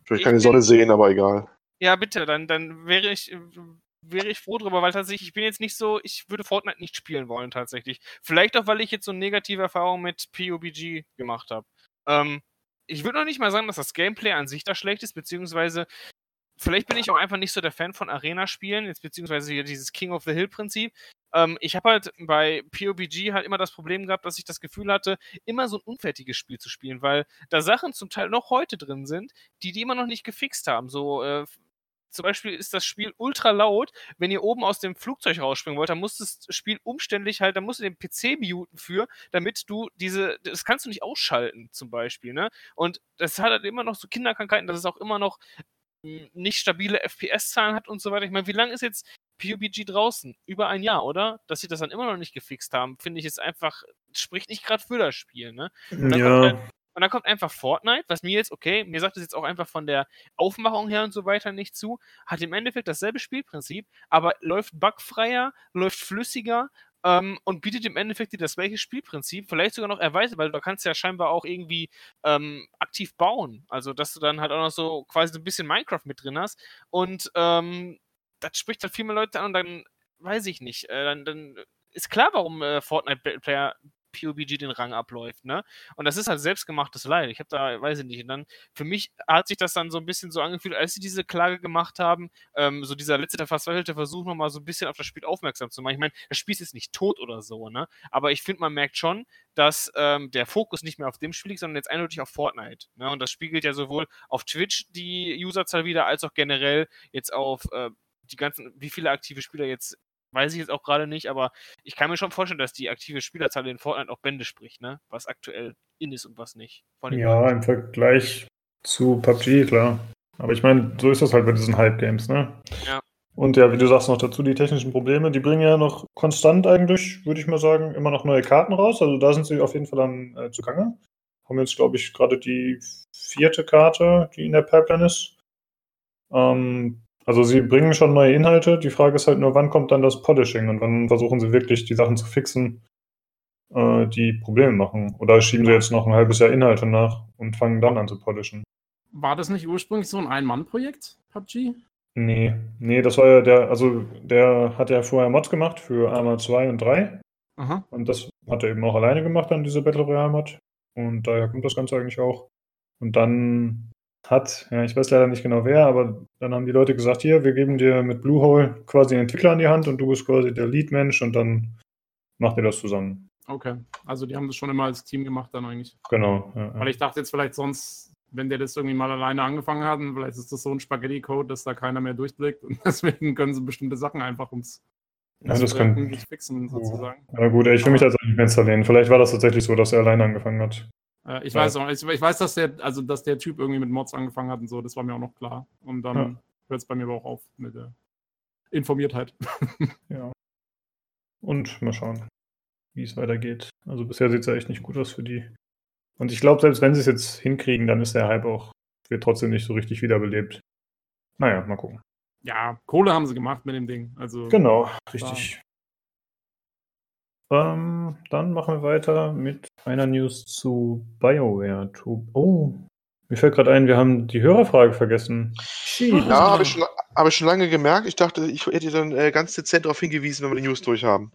Ich will keine Sonne sehen, aber egal. Ja, bitte, dann, dann wäre ich, wäre ich froh drüber, weil tatsächlich, ich bin jetzt nicht so, ich würde Fortnite nicht spielen wollen, tatsächlich. Vielleicht auch, weil ich jetzt so negative Erfahrungen mit PUBG gemacht habe. Ähm, ich würde noch nicht mal sagen, dass das Gameplay an sich da schlecht ist, beziehungsweise vielleicht bin ich auch einfach nicht so der Fan von Arena-Spielen, jetzt beziehungsweise hier dieses King of the Hill-Prinzip. Ähm, ich habe halt bei PUBG halt immer das Problem gehabt, dass ich das Gefühl hatte, immer so ein unfertiges Spiel zu spielen, weil da Sachen zum Teil noch heute drin sind, die die immer noch nicht gefixt haben. So, äh, zum Beispiel ist das Spiel ultra laut. Wenn ihr oben aus dem Flugzeug rausspringen wollt, dann muss das Spiel umständlich halt, dann musst du den PC muten für, damit du diese, das kannst du nicht ausschalten, zum Beispiel, ne? Und das hat halt immer noch so Kinderkrankheiten, dass es auch immer noch nicht stabile FPS-Zahlen hat und so weiter. Ich meine, wie lange ist jetzt PUBG draußen. Über ein Jahr, oder? Dass sie das dann immer noch nicht gefixt haben, finde ich jetzt einfach, spricht nicht gerade für das Spiel, ne? Und ja. Halt, und dann kommt einfach Fortnite, was mir jetzt, okay, mir sagt es jetzt auch einfach von der Aufmachung her und so weiter nicht zu, hat im Endeffekt dasselbe Spielprinzip, aber läuft bugfreier, läuft flüssiger ähm, und bietet im Endeffekt dir das gleiche Spielprinzip, vielleicht sogar noch erweitert, weil du kannst ja scheinbar auch irgendwie ähm, aktiv bauen. Also, dass du dann halt auch noch so quasi ein bisschen Minecraft mit drin hast. Und ähm, das spricht halt viel mehr Leute an und dann weiß ich nicht. Äh, dann, dann ist klar, warum äh, Fortnite-Player PUBG den Rang abläuft, ne? Und das ist halt selbstgemachtes Leid. Ich habe da, weiß ich nicht, und dann, für mich hat sich das dann so ein bisschen so angefühlt, als sie diese Klage gemacht haben, ähm, so dieser letzte, der verzweifelte Versuch, nochmal so ein bisschen auf das Spiel aufmerksam zu machen. Ich meine, das Spiel ist jetzt nicht tot oder so, ne? Aber ich finde, man merkt schon, dass ähm, der Fokus nicht mehr auf dem Spiel liegt, sondern jetzt eindeutig auf Fortnite. Ne? Und das spiegelt ja sowohl auf Twitch die Userzahl wieder, als auch generell jetzt auf äh, die ganzen, wie viele aktive Spieler jetzt, weiß ich jetzt auch gerade nicht, aber ich kann mir schon vorstellen, dass die aktive Spielerzahl in Fortnite auch Bände spricht, ne? Was aktuell in ist und was nicht. Ja, im Vergleich zu PUBG, klar. Aber ich meine, so ist das halt bei diesen Hype-Games, ne? Ja. Und ja, wie du sagst noch dazu, die technischen Probleme, die bringen ja noch konstant eigentlich, würde ich mal sagen, immer noch neue Karten raus. Also da sind sie auf jeden Fall dann äh, zugange. Haben jetzt, glaube ich, gerade die vierte Karte, die in der Pipeline ist. Ähm, also sie bringen schon neue Inhalte. Die Frage ist halt nur, wann kommt dann das Polishing und wann versuchen sie wirklich die Sachen zu fixen, äh, die Probleme machen. Oder schieben sie jetzt noch ein halbes Jahr Inhalte nach und fangen dann an zu polischen. War das nicht ursprünglich so ein Ein-Mann-Projekt, PUBG? Nee, nee, das war ja der, also der hat ja vorher Mods gemacht für Arma 2 und 3. Aha. Und das hat er eben auch alleine gemacht, dann diese Battle Royale Mod. Und daher kommt das Ganze eigentlich auch. Und dann hat, ja, ich weiß leider nicht genau wer, aber dann haben die Leute gesagt, hier, wir geben dir mit Bluehole quasi einen Entwickler an die Hand und du bist quasi der Lead-Mensch und dann macht ihr das zusammen. Okay, also die haben das schon immer als Team gemacht dann eigentlich. Genau. Ja, Weil ich dachte jetzt vielleicht sonst, wenn der das irgendwie mal alleine angefangen hat, vielleicht ist das so ein Spaghetti-Code, dass da keiner mehr durchblickt und [laughs] deswegen können sie bestimmte Sachen einfach ums ja, das kann fixen sozusagen. Ja gut, ich will mich da nicht mehr installieren. Vielleicht war das tatsächlich so, dass er alleine angefangen hat. Äh, ich, weiß auch, ich, ich, weiß, dass der, also dass der Typ irgendwie mit Mods angefangen hat und so, das war mir auch noch klar. Und dann ja. hört es bei mir aber auch auf mit der Informiertheit. [laughs] ja. Und mal schauen, wie es weitergeht. Also bisher sieht es ja echt nicht gut aus für die. Und ich glaube, selbst wenn sie es jetzt hinkriegen, dann ist der Hype auch, wird trotzdem nicht so richtig wiederbelebt. Naja, mal gucken. Ja, Kohle haben sie gemacht mit dem Ding. Also, genau, richtig. Ähm, dann machen wir weiter mit einer News zu BioWare. Oh, mir fällt gerade ein, wir haben die Hörerfrage vergessen. Ja, habe ich, schon, hab ich schon lange gemerkt. Ich dachte, ich hätte dann äh, ganz dezent darauf hingewiesen, wenn wir die News durch haben.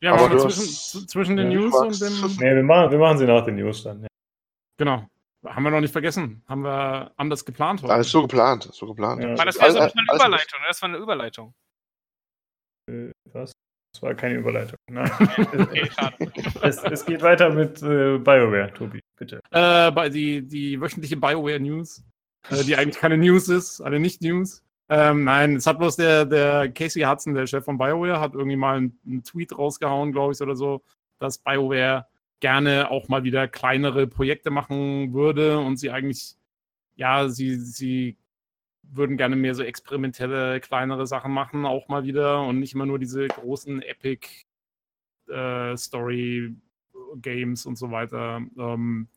Ja, aber wir zwischen, zwischen den ja, News und dem. Nee, wir machen, wir machen sie nach den News dann. Ja. Genau. Haben wir noch nicht vergessen. Haben wir anders geplant heute. Alles so geplant. So geplant. Ja. das war so eine Überleitung. Das war eine Überleitung. Äh, was? Das war keine Überleitung. Nein. [laughs] okay, es, es, geht weiter mit äh, BioWare, Tobi, bitte. Äh, bei die, die wöchentliche BioWare News, äh, die eigentlich keine News ist, eine Nicht-News. Ähm, nein, es hat bloß der, der Casey Hudson, der Chef von BioWare, hat irgendwie mal einen, einen Tweet rausgehauen, glaube ich, oder so, dass BioWare gerne auch mal wieder kleinere Projekte machen würde und sie eigentlich, ja, sie, sie würden gerne mehr so experimentelle, kleinere Sachen machen, auch mal wieder und nicht immer nur diese großen Epic äh, Story Games und so weiter. Ähm,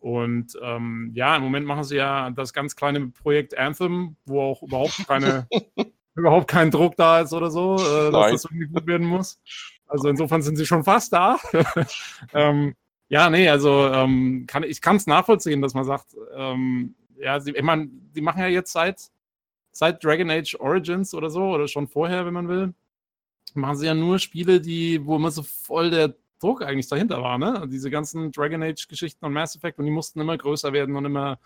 und ähm, ja, im Moment machen sie ja das ganz kleine Projekt Anthem, wo auch überhaupt keine, [laughs] überhaupt kein Druck da ist oder so, äh, dass das irgendwie gut werden muss. Also insofern sind sie schon fast da. [laughs] ähm, ja, nee, also ähm, kann, ich kann es nachvollziehen, dass man sagt, ähm, ja, sie, ich meine, die machen ja jetzt seit, seit Dragon Age Origins oder so, oder schon vorher, wenn man will, machen sie ja nur Spiele, die, wo immer so voll der Druck eigentlich dahinter war, ne? Diese ganzen Dragon Age-Geschichten und Mass Effect und die mussten immer größer werden und immer,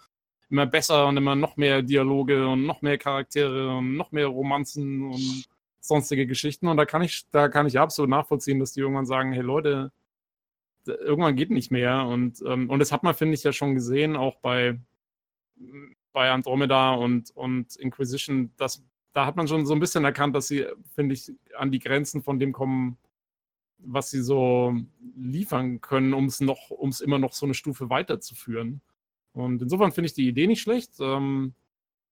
immer besser und immer noch mehr Dialoge und noch mehr Charaktere und noch mehr Romanzen und sonstige Geschichten. Und da kann ich, da kann ich absolut nachvollziehen, dass die irgendwann sagen, hey Leute, irgendwann geht nicht mehr. Und, ähm, und das hat man, finde ich, ja schon gesehen, auch bei, bei Andromeda und, und Inquisition, dass da hat man schon so ein bisschen erkannt, dass sie, finde ich, an die Grenzen von dem kommen, was sie so liefern können, um es noch, um es immer noch so eine Stufe weiterzuführen. Und insofern finde ich die Idee nicht schlecht. Ähm,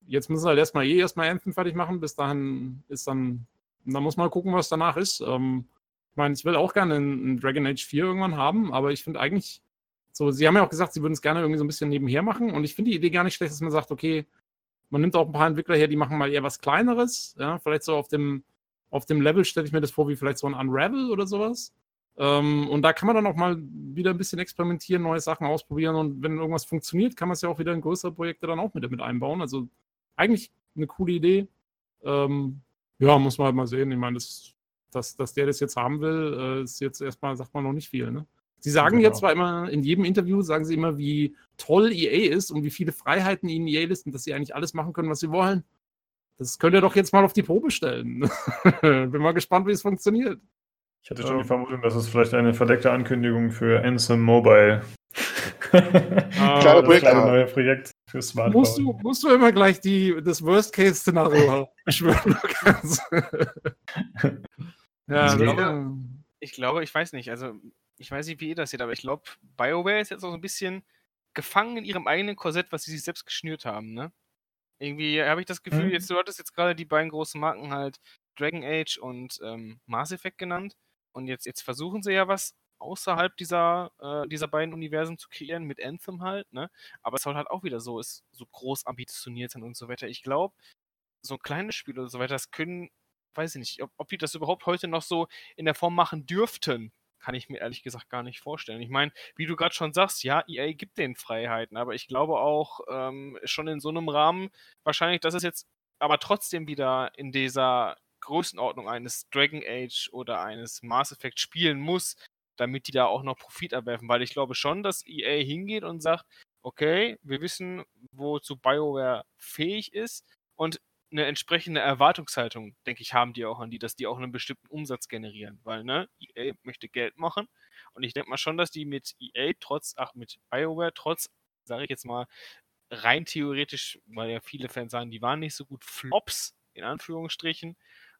jetzt müssen sie halt erstmal eh erstmal Anthem fertig machen. Bis dahin ist dann, dann muss man gucken, was danach ist. Ähm, ich meine, ich will auch gerne einen Dragon Age 4 irgendwann haben, aber ich finde eigentlich, so, sie haben ja auch gesagt, sie würden es gerne irgendwie so ein bisschen nebenher machen und ich finde die Idee gar nicht schlecht, dass man sagt, okay, man nimmt auch ein paar Entwickler her, die machen mal eher was Kleineres, ja, vielleicht so auf dem, auf dem Level stelle ich mir das vor, wie vielleicht so ein Unravel oder sowas. Ähm, und da kann man dann auch mal wieder ein bisschen experimentieren, neue Sachen ausprobieren und wenn irgendwas funktioniert, kann man es ja auch wieder in größere Projekte dann auch mit, mit einbauen. Also eigentlich eine coole Idee. Ähm, ja, muss man halt mal sehen. Ich meine, das, dass, dass der das jetzt haben will, äh, ist jetzt erstmal, sagt man noch nicht viel, ne? Sie sagen genau. jetzt zwar immer, in jedem Interview sagen sie immer, wie toll EA ist und wie viele Freiheiten ihnen EA lässt und dass sie eigentlich alles machen können, was sie wollen. Das könnt ihr doch jetzt mal auf die Probe stellen. [laughs] Bin mal gespannt, wie es funktioniert. Ich hatte schon ähm, die Vermutung, dass es vielleicht eine verdeckte Ankündigung für Ansem Mobile. [laughs] ah, kleine Projekt. Kleine neue Projekt für Smartphone. Musst du, musst du immer gleich die, das Worst-Case-Szenario [laughs] beschwören, ja, ich, glaube, ich glaube, ich weiß nicht, also ich weiß nicht, wie ihr das seht, aber ich glaube, BioWare ist jetzt auch so ein bisschen gefangen in ihrem eigenen Korsett, was sie sich selbst geschnürt haben, ne? Irgendwie habe ich das Gefühl, mhm. jetzt, du hattest jetzt gerade die beiden großen Marken halt Dragon Age und ähm, Mass Effect genannt. Und jetzt, jetzt versuchen sie ja was außerhalb dieser, äh, dieser beiden Universen zu kreieren, mit Anthem halt, ne? Aber es soll halt auch wieder so, ist so groß ambitioniert sein und so weiter. Ich glaube, so kleine Spiele und so weiter, das können, weiß ich nicht, ob, ob die das überhaupt heute noch so in der Form machen dürften, kann ich mir ehrlich gesagt gar nicht vorstellen. Ich meine, wie du gerade schon sagst, ja, EA gibt den Freiheiten, aber ich glaube auch ähm, schon in so einem Rahmen wahrscheinlich, dass es jetzt aber trotzdem wieder in dieser Größenordnung eines Dragon Age oder eines Mass Effect spielen muss, damit die da auch noch Profit erwerfen, weil ich glaube schon, dass EA hingeht und sagt, okay, wir wissen, wozu BioWare fähig ist und eine entsprechende Erwartungshaltung, denke ich, haben die auch an die, dass die auch einen bestimmten Umsatz generieren, weil, ne, EA möchte Geld machen und ich denke mal schon, dass die mit EA trotz, ach, mit BioWare trotz, sage ich jetzt mal, rein theoretisch, weil ja viele Fans sagen, die waren nicht so gut, Flops, in Anführungsstrichen,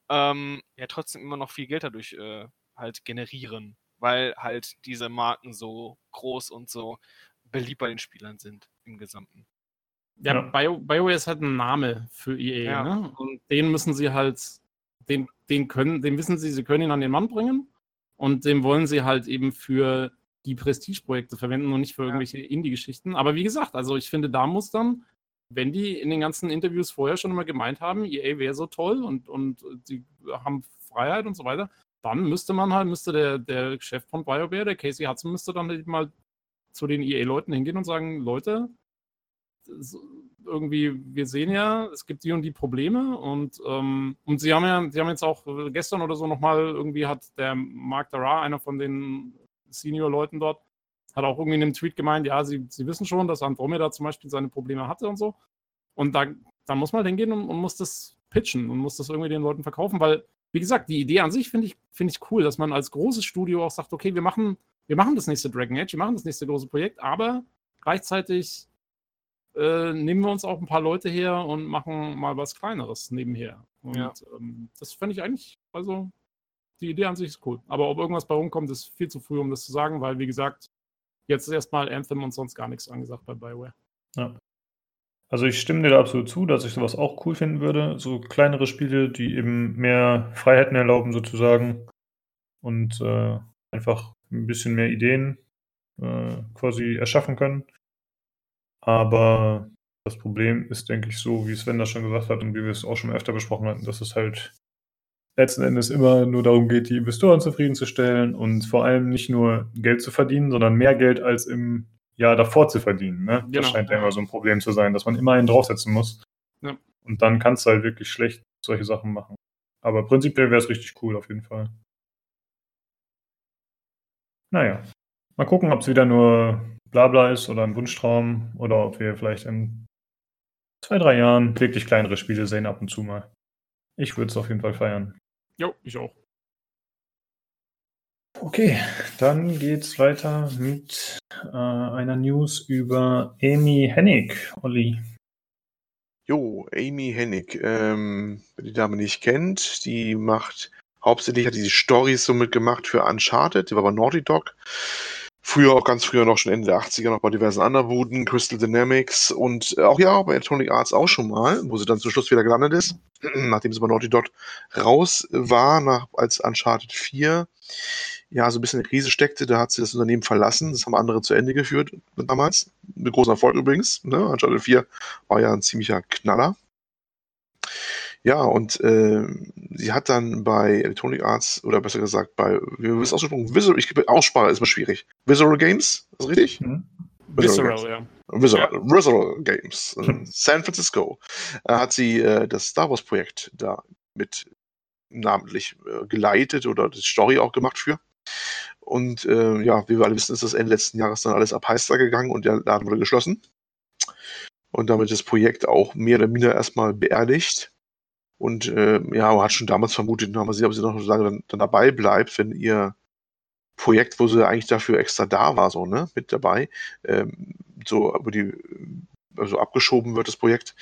ähm, ja trotzdem immer noch viel Geld dadurch äh, halt generieren, weil halt diese Marken so groß und so beliebt bei den Spielern sind im Gesamten. Ja, ja. Bio, BioWare ist halt ein Name für EA, ja. ne? Und den müssen sie halt, den, den können, den wissen sie, sie können ihn an den Mann bringen und den wollen sie halt eben für die Prestigeprojekte verwenden und nicht für irgendwelche ja. Indie-Geschichten. Aber wie gesagt, also ich finde, da muss dann, wenn die in den ganzen Interviews vorher schon immer gemeint haben, EA wäre so toll und, und sie haben Freiheit und so weiter, dann müsste man halt, müsste der, der Chef von BioWare, der Casey Hudson, müsste dann halt mal zu den EA-Leuten hingehen und sagen, Leute, irgendwie, wir sehen ja, es gibt die und die Probleme und, ähm, und sie haben ja, sie haben jetzt auch gestern oder so nochmal, irgendwie hat der Mark Dara, einer von den Senior-Leuten dort, hat auch irgendwie in einem Tweet gemeint, ja, sie, sie wissen schon, dass Andromeda zum Beispiel seine Probleme hatte und so. Und da, da muss man hingehen und, und muss das pitchen und muss das irgendwie den Leuten verkaufen, weil, wie gesagt, die Idee an sich finde ich, find ich cool, dass man als großes Studio auch sagt, okay, wir machen, wir machen das nächste Dragon Age, wir machen das nächste große Projekt, aber gleichzeitig äh, nehmen wir uns auch ein paar Leute her und machen mal was Kleineres nebenher. Und ja. ähm, das fände ich eigentlich, also die Idee an sich ist cool. Aber ob irgendwas bei rumkommt, ist viel zu früh, um das zu sagen, weil, wie gesagt, jetzt ist erstmal Anthem und sonst gar nichts angesagt bei Bioware. Ja. Also ich stimme dir da absolut zu, dass ich sowas auch cool finden würde. So kleinere Spiele, die eben mehr Freiheiten erlauben sozusagen und äh, einfach ein bisschen mehr Ideen äh, quasi erschaffen können. Aber das Problem ist, denke ich, so, wie Sven das schon gesagt hat und wie wir es auch schon öfter besprochen hatten, dass es halt letzten Endes immer nur darum geht, die Investoren zufriedenzustellen und vor allem nicht nur Geld zu verdienen, sondern mehr Geld als im Jahr davor zu verdienen. Ne? Genau. Das scheint ja immer so ein Problem zu sein, dass man immer einen draufsetzen muss. Ja. Und dann kannst du halt wirklich schlecht solche Sachen machen. Aber prinzipiell wäre es richtig cool auf jeden Fall. Naja, mal gucken, ob es wieder nur Blabla ist oder ein Wunschtraum oder ob wir vielleicht in zwei, drei Jahren wirklich kleinere Spiele sehen ab und zu mal. Ich würde es auf jeden Fall feiern. Jo, ich auch. Okay, dann geht's weiter mit äh, einer News über Amy Hennig, Olli. Jo, Amy Hennig, ähm, wer die Dame nicht kennt, die macht hauptsächlich hat die Stories so mitgemacht für Uncharted, die war bei Naughty Dog. Früher, auch ganz früher noch schon Ende der 80er noch bei diversen anderen Buden, Crystal Dynamics und äh, auch ja, bei Electronic Arts auch schon mal, wo sie dann zum Schluss wieder gelandet ist, [clears throat] nachdem sie bei Naughty Dot raus war, nach, als Uncharted 4 ja, so ein bisschen in der Krise steckte, da hat sie das Unternehmen verlassen. Das haben andere zu Ende geführt damals. Mit großem Erfolg übrigens. Ne? Uncharted 4 war ja ein ziemlicher Knaller. Ja, und äh, sie hat dann bei Electronic Arts, oder besser gesagt bei, wie wird es ausgesprochen? Visual, ich Aussprache ist mal schwierig. Visual Games, ist das richtig? Mhm. Visual, Visual ja. Visual, ja. Visual Games in San Francisco äh, hat sie äh, das Star Wars Projekt da mit namentlich äh, geleitet oder die Story auch gemacht für. Und äh, ja, wie wir alle wissen, ist das Ende letzten Jahres dann alles ab Heister gegangen und der Laden wurde geschlossen. Und damit das Projekt auch mehr oder minder erstmal beerdigt. Und äh, ja, man hat schon damals vermutet, aber sie, ob sie noch lange dann, dann, dabei bleibt, wenn ihr Projekt, wo sie eigentlich dafür extra da war, so, ne, mit dabei, ähm, so über die, also abgeschoben wird, das Projekt.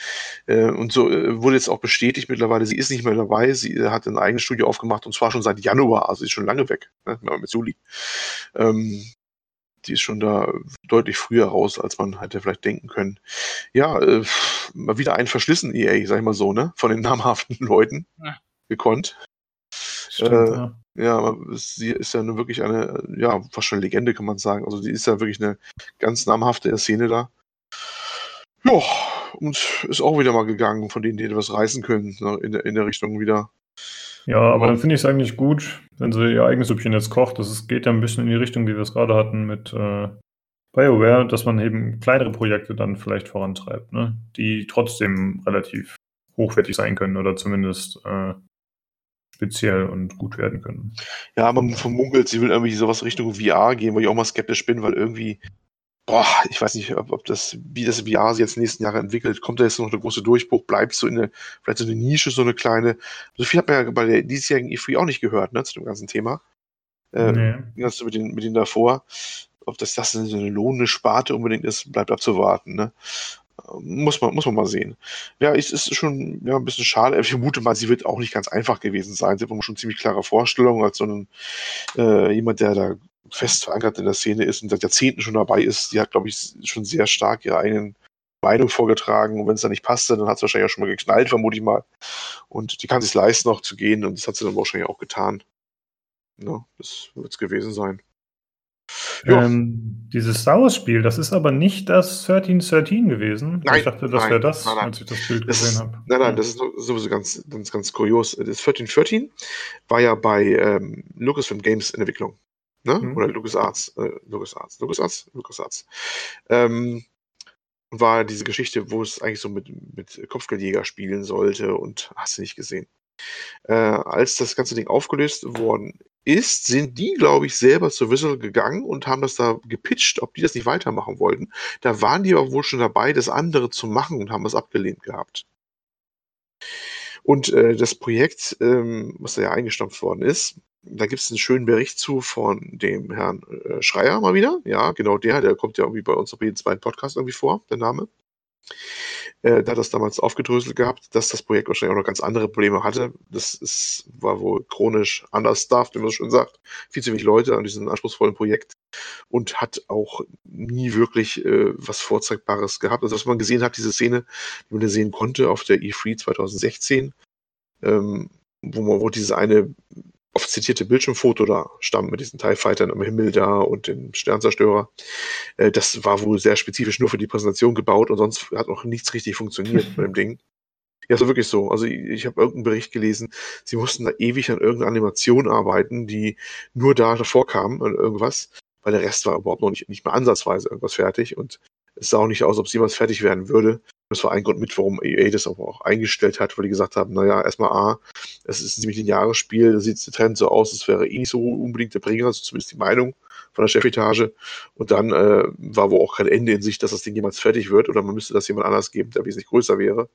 Äh, und so äh, wurde jetzt auch bestätigt mittlerweile, sie ist nicht mehr dabei, sie hat ein eigenes Studio aufgemacht und zwar schon seit Januar, also sie ist schon lange weg, ne, mit Juli. Ähm, die ist schon da deutlich früher raus, als man hätte vielleicht denken können. Ja, äh, mal wieder ein verschlissen EA, sag ich mal so, ne? Von den [laughs] namhaften Leuten ja. gekonnt. Stimmt, äh, ja. ja, sie ist ja nun wirklich eine, ja, fast schon Legende, kann man sagen. Also, die ist ja wirklich eine ganz namhafte Szene da. Ja, und ist auch wieder mal gegangen, von denen die etwas reißen können, ne? in, der, in der Richtung wieder Ja, aber dann finde ich es eigentlich gut, wenn sie ihr eigenes Süppchen jetzt kocht. Das geht ja ein bisschen in die Richtung, wie wir es gerade hatten mit äh, BioWare, dass man eben kleinere Projekte dann vielleicht vorantreibt, ne? die trotzdem relativ hochwertig sein können oder zumindest äh, speziell und gut werden können. Ja, man vermunkelt, sie will irgendwie sowas Richtung VR gehen, wo ich auch mal skeptisch bin, weil irgendwie boah, ich weiß nicht, ob, ob das, wie das VR sich jetzt in den nächsten Jahren entwickelt. Kommt da jetzt noch der große Durchbruch? Bleibt so in eine, vielleicht so eine Nische, so eine kleine. So viel hat man ja bei der diesjährigen E3 auch nicht gehört, ne, zu dem ganzen Thema. Äh, nee. Ganz mit den, mit den davor. Ob das, das so eine lohnende Sparte unbedingt ist, bleibt abzuwarten, ne. Muss man, muss man mal sehen. Ja, es ist schon ja, ein bisschen schade. Ich vermute mal, sie wird auch nicht ganz einfach gewesen sein. Sie hat schon ziemlich klare Vorstellungen als so ein, äh, jemand, der da fest verankert in der Szene ist und seit Jahrzehnten schon dabei ist, die hat, glaube ich, schon sehr stark ihre eigenen Meinung vorgetragen. Und wenn es dann nicht passte, dann hat es wahrscheinlich auch schon mal geknallt, vermute ich mal. Und die kann sich leisten, noch zu gehen. Und das hat sie dann wahrscheinlich auch getan. Ja, das wird es gewesen sein. Ähm, dieses Star Wars-Spiel, das ist aber nicht das 1313 gewesen. Nein, ich dachte, das wäre das, nein, nein. als ich das Bild das gesehen habe. Nein, nein, das ist sowieso ganz, ganz, ganz kurios. Das 1313 war ja bei ähm, Lucasfilm Games in Entwicklung ne? Mhm. Oder LucasArts, äh, LucasArts, LucasArts, LucasArts. Ähm, war diese Geschichte, wo es eigentlich so mit, mit Kopfgeldjäger spielen sollte und hast du nicht gesehen. Äh, als das ganze Ding aufgelöst worden ist, sind die, glaube ich, selber zur Whistle gegangen und haben das da gepitcht, ob die das nicht weitermachen wollten. Da waren die aber wohl schon dabei, das andere zu machen und haben das abgelehnt gehabt. Und äh, das Projekt, ähm, was da ja eingestampft worden ist, da gibt es einen schönen Bericht zu von dem Herrn äh, Schreier mal wieder. Ja, genau der, der kommt ja irgendwie bei uns auf jeden zweiten Podcast irgendwie vor, der Name. Äh, da hat das damals aufgedröselt gehabt, dass das Projekt wahrscheinlich auch noch ganz andere Probleme hatte. Das ist, war wohl chronisch understaffed, wie man so schön sagt. Viel zu wenig Leute an diesem anspruchsvollen Projekt und hat auch nie wirklich äh, was Vorzeigbares gehabt. Also, was man gesehen hat, diese Szene, die man sehen konnte auf der E3 2016, ähm, wo man, wo dieses eine oft zitierte Bildschirmfoto da stammt mit diesen TIE Fightern am Himmel da und dem Sternzerstörer. Äh, das war wohl sehr spezifisch nur für die Präsentation gebaut und sonst hat noch nichts richtig funktioniert bei dem [laughs] Ding. Ja, so wirklich so. Also ich, ich habe irgendeinen Bericht gelesen, sie mussten da ewig an irgendeiner Animation arbeiten, die nur da davor kam, an irgendwas, weil der Rest war überhaupt noch nicht, nicht mehr ansatzweise irgendwas fertig und es sah auch nicht aus, ob es jemals fertig werden würde. Das war ein Grund mit, warum EA das aber auch eingestellt hat, weil die gesagt haben, naja, erstmal A, es ist ein ziemlich lineares Spiel, da sieht der Trend so aus, es wäre eh nicht so unbedingt der Bringer, also zumindest die Meinung von der Chefetage. Und dann äh, war wohl auch kein Ende in sich, dass das Ding jemals fertig wird oder man müsste das jemand anders geben, der wesentlich größer wäre.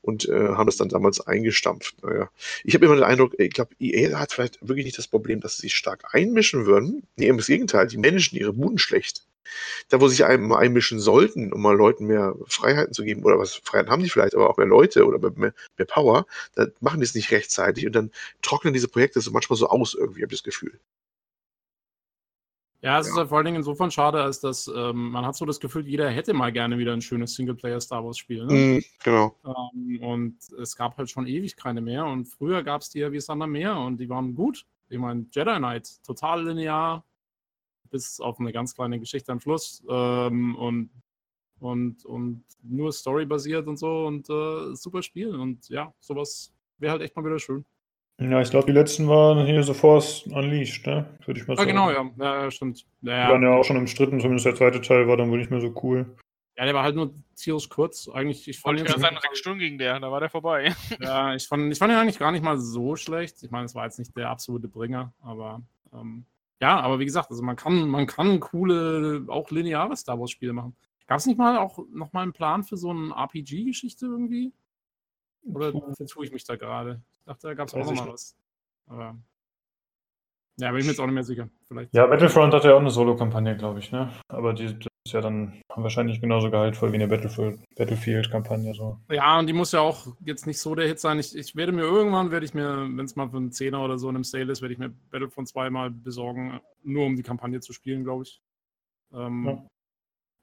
Und äh, haben das dann damals eingestampft. Naja. Ich habe immer den Eindruck, ich glaube, EA hat vielleicht wirklich nicht das Problem, dass sie sich stark einmischen würden. Nee, im Gegenteil, die managen ihre Buden schlecht da wo sich einem einmischen sollten, um mal Leuten mehr Freiheiten zu geben, oder was Freiheiten haben die vielleicht, aber auch mehr Leute oder mehr, mehr Power, da machen die es nicht rechtzeitig und dann trocknen diese Projekte so manchmal so aus, irgendwie, habe ich das Gefühl. Ja, es ja. ist halt vor allen Dingen insofern schade, als dass ähm, man hat so das Gefühl, jeder hätte mal gerne wieder ein schönes Singleplayer-Star Wars-Spiel. Ne? Mm, genau. Ähm, und es gab halt schon ewig keine mehr. Und früher gab es die ja wie Sander mehr und die waren gut. Ich meine, Jedi Knight, total linear, bis auf eine ganz kleine Geschichte am Schluss ähm, und, und, und nur storybasiert und so und äh, super Spiel. Und ja, sowas wäre halt echt mal wieder schön. Ja, ich glaube, die letzten waren hier so Force Unleashed, ne? Würde ich mal sagen. Ja, genau, ja. ja stimmt. Ja, die waren ja auch schon umstritten, zumindest der zweite Teil war dann wohl nicht mehr so cool. Ja, der war halt nur tierisch kurz. Eigentlich, ich fand ich sagen, sechs Stunden ging der, da war der vorbei. [laughs] Ja, ich fand, ich fand ihn eigentlich gar nicht mal so schlecht. Ich meine, es war jetzt nicht der absolute Bringer, aber ähm, ja, aber wie gesagt, also man kann, man kann coole, auch lineare Star Wars-Spiele machen. Gab es nicht mal auch noch mal einen Plan für so eine RPG-Geschichte irgendwie? Oder vertue ich mich da gerade? Ich dachte, da gab es auch noch mal was. Aber ja, bin ich mir jetzt auch nicht mehr sicher. Vielleicht. Ja, Battlefront hatte ja auch eine Solo-Kampagne, glaube ich, ne? Aber die, ist ja dann wahrscheinlich genauso gehaltvoll wie eine Battlefield-Kampagne. So. Ja, und die muss ja auch jetzt nicht so der Hit sein. Ich, ich werde mir irgendwann, werde ich mir, wenn es mal für einen Zehner oder so in einem Sale ist, werde ich mir Battlefront 2 mal besorgen, nur um die Kampagne zu spielen, glaube ich. Ähm, ja.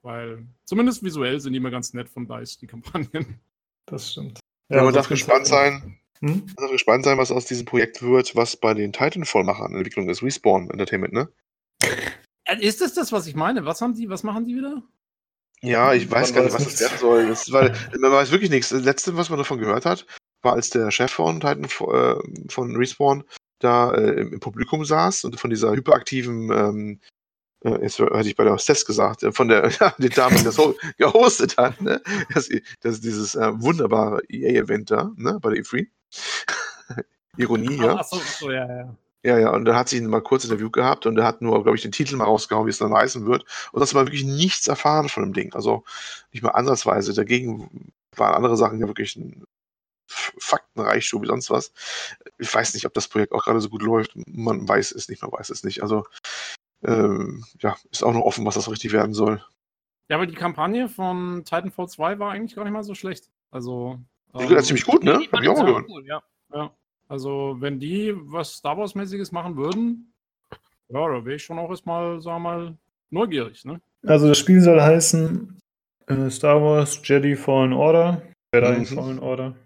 Weil zumindest visuell sind die immer ganz nett von DICE, die Kampagnen. Das stimmt. Ja, man darf gespannt sein. Hm? Man darf gespannt sein, was aus diesem Projekt wird, was bei den Titanfall-Machern in Entwicklung ist. Respawn Entertainment, ne? Äh, ist das das, was ich meine? Was haben die, was machen die wieder? Ja, ich weiß gar nicht, was das werden soll. Das, weil man weiß wirklich nichts. Das letzte, was man davon gehört hat, war, als der Chef von Titan äh, von Respawn da äh, im Publikum saß und von dieser hyperaktiven ähm, äh, jetzt hatte ich bei der Hostess gesagt, äh, von der [laughs] ja, die Dame, die das gehostet hat, ne? das, das dieses äh, wunderbare EA-Event da, ne? bei der E3. [laughs] Ironie, ja. Ach so, so, ja, ja. Ja, ja, und dann hat sie ihn mal kurz Interview gehabt und er hat nur, glaube ich, den Titel mal rausgehauen, wie es dann heißen wird. Und das war wirklich nichts erfahren von dem Ding. Also nicht mal ansatzweise. Dagegen waren andere Sachen ja wirklich ein Faktenreichtum wie sonst was. Ich weiß nicht, ob das Projekt auch gerade so gut läuft. Man weiß es nicht, man weiß es nicht. Also ähm, ja, ist auch noch offen, was das richtig werden soll. Ja, aber die Kampagne von Titanfall 2 war eigentlich gar nicht mal so schlecht. Also. Die ähm, ziemlich gut, ne? Hab ich auch mal gehört. Cool, ja. ja. Also, wenn die was Star Wars-mäßiges machen würden, ja, da wäre ich schon auch erstmal, sagen wir mal, neugierig, ne? Also, das Spiel soll heißen äh, Star Wars Jedi Fallen Order. Jedi mhm. Fallen Order.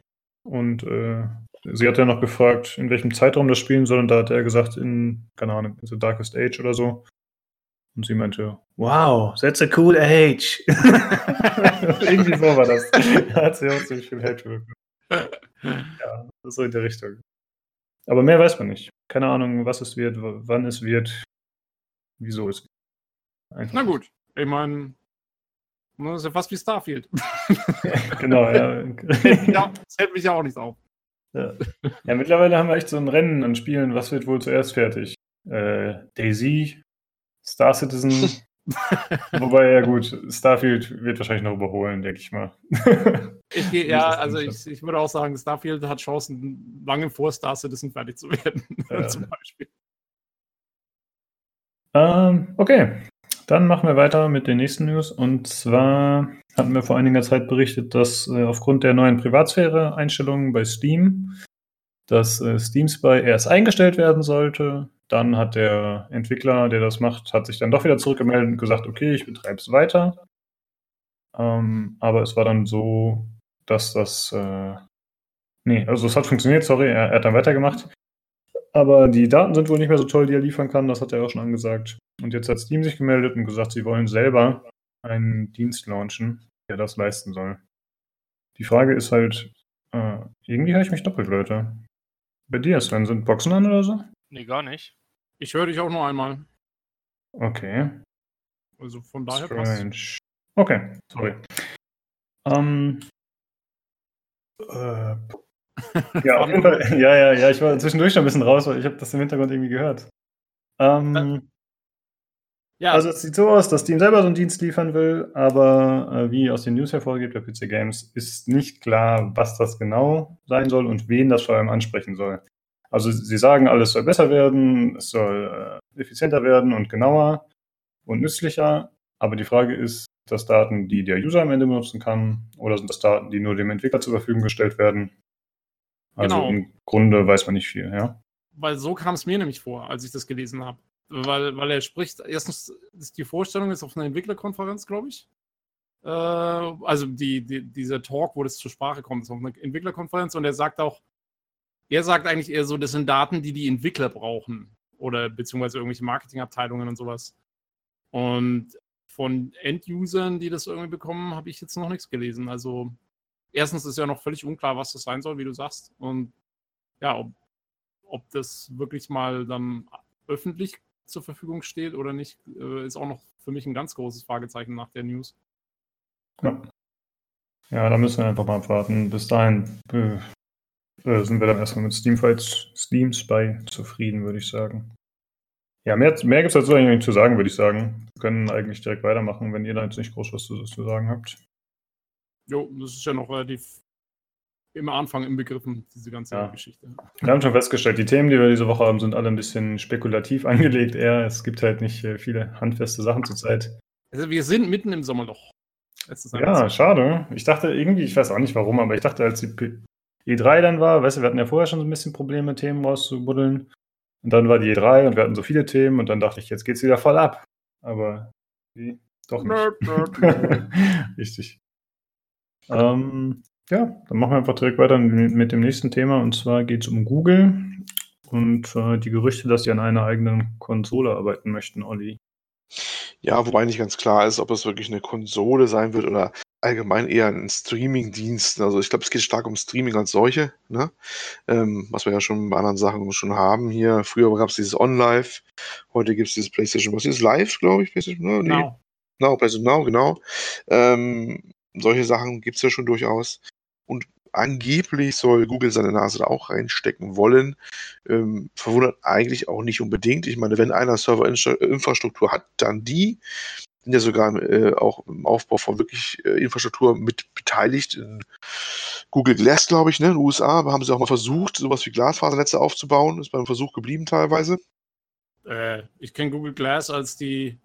Und äh, sie hat ja noch gefragt, in welchem Zeitraum das spielen soll. Und da hat er gesagt, in, keine Ahnung, in The Darkest Age oder so. Und sie meinte, wow, that's a cool age. [laughs] Irgendwie so war das. [laughs] Da hat sie auch ziemlich viel Hate bekommen. Ja, so in der Richtung. Aber mehr weiß man nicht. Keine Ahnung, was es wird, wann es wird, wieso es wird. Einfach Na gut, ich meine, das ist ja fast wie Starfield. [laughs] genau, ja. ja. Das hält mich ja auch nicht auf. Ja. ja. mittlerweile haben wir echt so ein Rennen an Spielen. Was wird wohl zuerst fertig? Äh, Daisy, Star Citizen. [laughs] [laughs] Wobei, ja gut, Starfield wird wahrscheinlich noch überholen, denke ich mal. [laughs] ich gehe, ja, also ich, ich, würde auch sagen, Starfield hat Chancen, lange vor Star Citizen fertig zu werden, [laughs] ja. zum Beispiel. Ähm, okay, dann machen wir weiter mit den nächsten News. Und zwar hatten wir vor einiger Zeit berichtet, dass äh, aufgrund der neuen Privatsphäre-Einstellungen bei Steam, dass äh, Steam Spy erst eingestellt werden sollte. Dann hat der Entwickler, der das macht, hat sich dann doch wieder zurückgemeldet und gesagt, okay, ich betreibe es weiter. Ähm, aber es war dann so, dass das, äh, nee, also es hat funktioniert, sorry, er, er hat dann weitergemacht. Aber die Daten sind wohl nicht mehr so toll, die er liefern kann, das hat er auch schon angesagt. Und jetzt hat Steam sich gemeldet und gesagt, sie wollen selber einen Dienst launchen, der das leisten soll. Die Frage ist halt, äh, irgendwie höre ich mich doppelt, Leute. Bei dir, Sven, sind Boxen an oder so? Nee, gar nicht. Ich höre dich auch nur einmal. Okay. Also von daher Strange. passt. Okay, sorry. Ähm, äh, [laughs] ja, auf jeden Fall. Ja, ja, ja, ich war zwischendurch schon ein bisschen raus, weil ich habe das im Hintergrund irgendwie gehört. Ähm, ja. Also es sieht so aus, dass Steam selber so einen Dienst liefern will, aber äh, wie aus den News hervorgeht bei PC Games, ist nicht klar, was das genau sein soll und wen das vor allem ansprechen soll. Also sie sagen, alles soll besser werden, es soll äh, effizienter werden und genauer und nützlicher, aber die Frage ist, das Daten, die der User am Ende benutzen kann, oder sind das Daten, die nur dem Entwickler zur Verfügung gestellt werden? Also genau. im Grunde weiß man nicht viel, ja. Weil so kam es mir nämlich vor, als ich das gelesen habe weil, weil er spricht, erstens ist die Vorstellung jetzt auf einer Entwicklerkonferenz, glaube ich. Äh, also die, die, dieser Talk, wo das zur Sprache kommt, ist auf einer Entwicklerkonferenz und er sagt auch, er sagt eigentlich eher so, das sind Daten, die die Entwickler brauchen oder beziehungsweise irgendwelche Marketingabteilungen und sowas. Und von End-Usern, die das irgendwie bekommen, habe ich jetzt noch nichts gelesen. Also erstens ist ja noch völlig unklar, was das sein soll, wie du sagst. Und ja, ob, ob das wirklich mal dann öffentlich zur Verfügung steht oder nicht, äh, ist auch noch für mich ein ganz großes Fragezeichen nach der News. Ja. Ja, da müssen wir einfach mal abwarten. Bis dahin äh, sind wir dann erstmal mit Steam Fights, Steam Spy zufrieden, würde ich sagen. Ja, mehr, mehr gibt es dazu eigentlich nicht zu sagen, würde ich sagen. Wir können eigentlich direkt weitermachen, wenn ihr da jetzt nicht groß was zu, zu sagen habt. Jo, das ist ja noch relativ im Anfang inbegriffen, diese ganze ja. Geschichte. Wir haben schon festgestellt, die Themen, die wir diese Woche haben, sind alle ein bisschen spekulativ [laughs] angelegt. Eher, es gibt halt nicht äh, viele handfeste Sachen zurzeit. Also wir sind mitten im Sommerloch. Ja, schade. Ich dachte irgendwie, ich weiß auch nicht warum, aber ich dachte, als die E3 dann war, weißt du, wir hatten ja vorher schon so ein bisschen Probleme, Themen rauszubuddeln. Und dann war die E3 und wir hatten so viele Themen und dann dachte ich, jetzt geht's wieder voll ab. Aber wie? Doch nicht. [laughs] Richtig. Ähm, ja, dann machen wir einfach direkt weiter mit dem nächsten Thema. Und zwar geht es um Google und äh, die Gerüchte, dass sie an einer eigenen Konsole arbeiten möchten, Olli. Ja, wobei nicht ganz klar ist, ob es wirklich eine Konsole sein wird oder allgemein eher in Streaming-Diensten. Also ich glaube, es geht stark um Streaming als solche, ne? Ähm, was wir ja schon bei anderen Sachen schon haben hier. Früher gab es dieses On-Live, heute gibt es dieses PlayStation, was ist Live, glaube ich, PlayStation, ne? Nee. Genau. Genau, PlayStation Now, genau. Ähm, solche Sachen gibt es ja schon durchaus. Und angeblich soll Google seine Nase da auch reinstecken wollen. Ähm, verwundert eigentlich auch nicht unbedingt. Ich meine, wenn einer Serverinfrastruktur hat, dann die. Sind ja sogar äh, auch im Aufbau von wirklich äh, Infrastruktur mit beteiligt. In Google Glass, glaube ich, ne, in den USA haben sie auch mal versucht, sowas wie Glasfasernetze aufzubauen. Ist beim Versuch geblieben teilweise. Äh, ich kenne Google Glass als die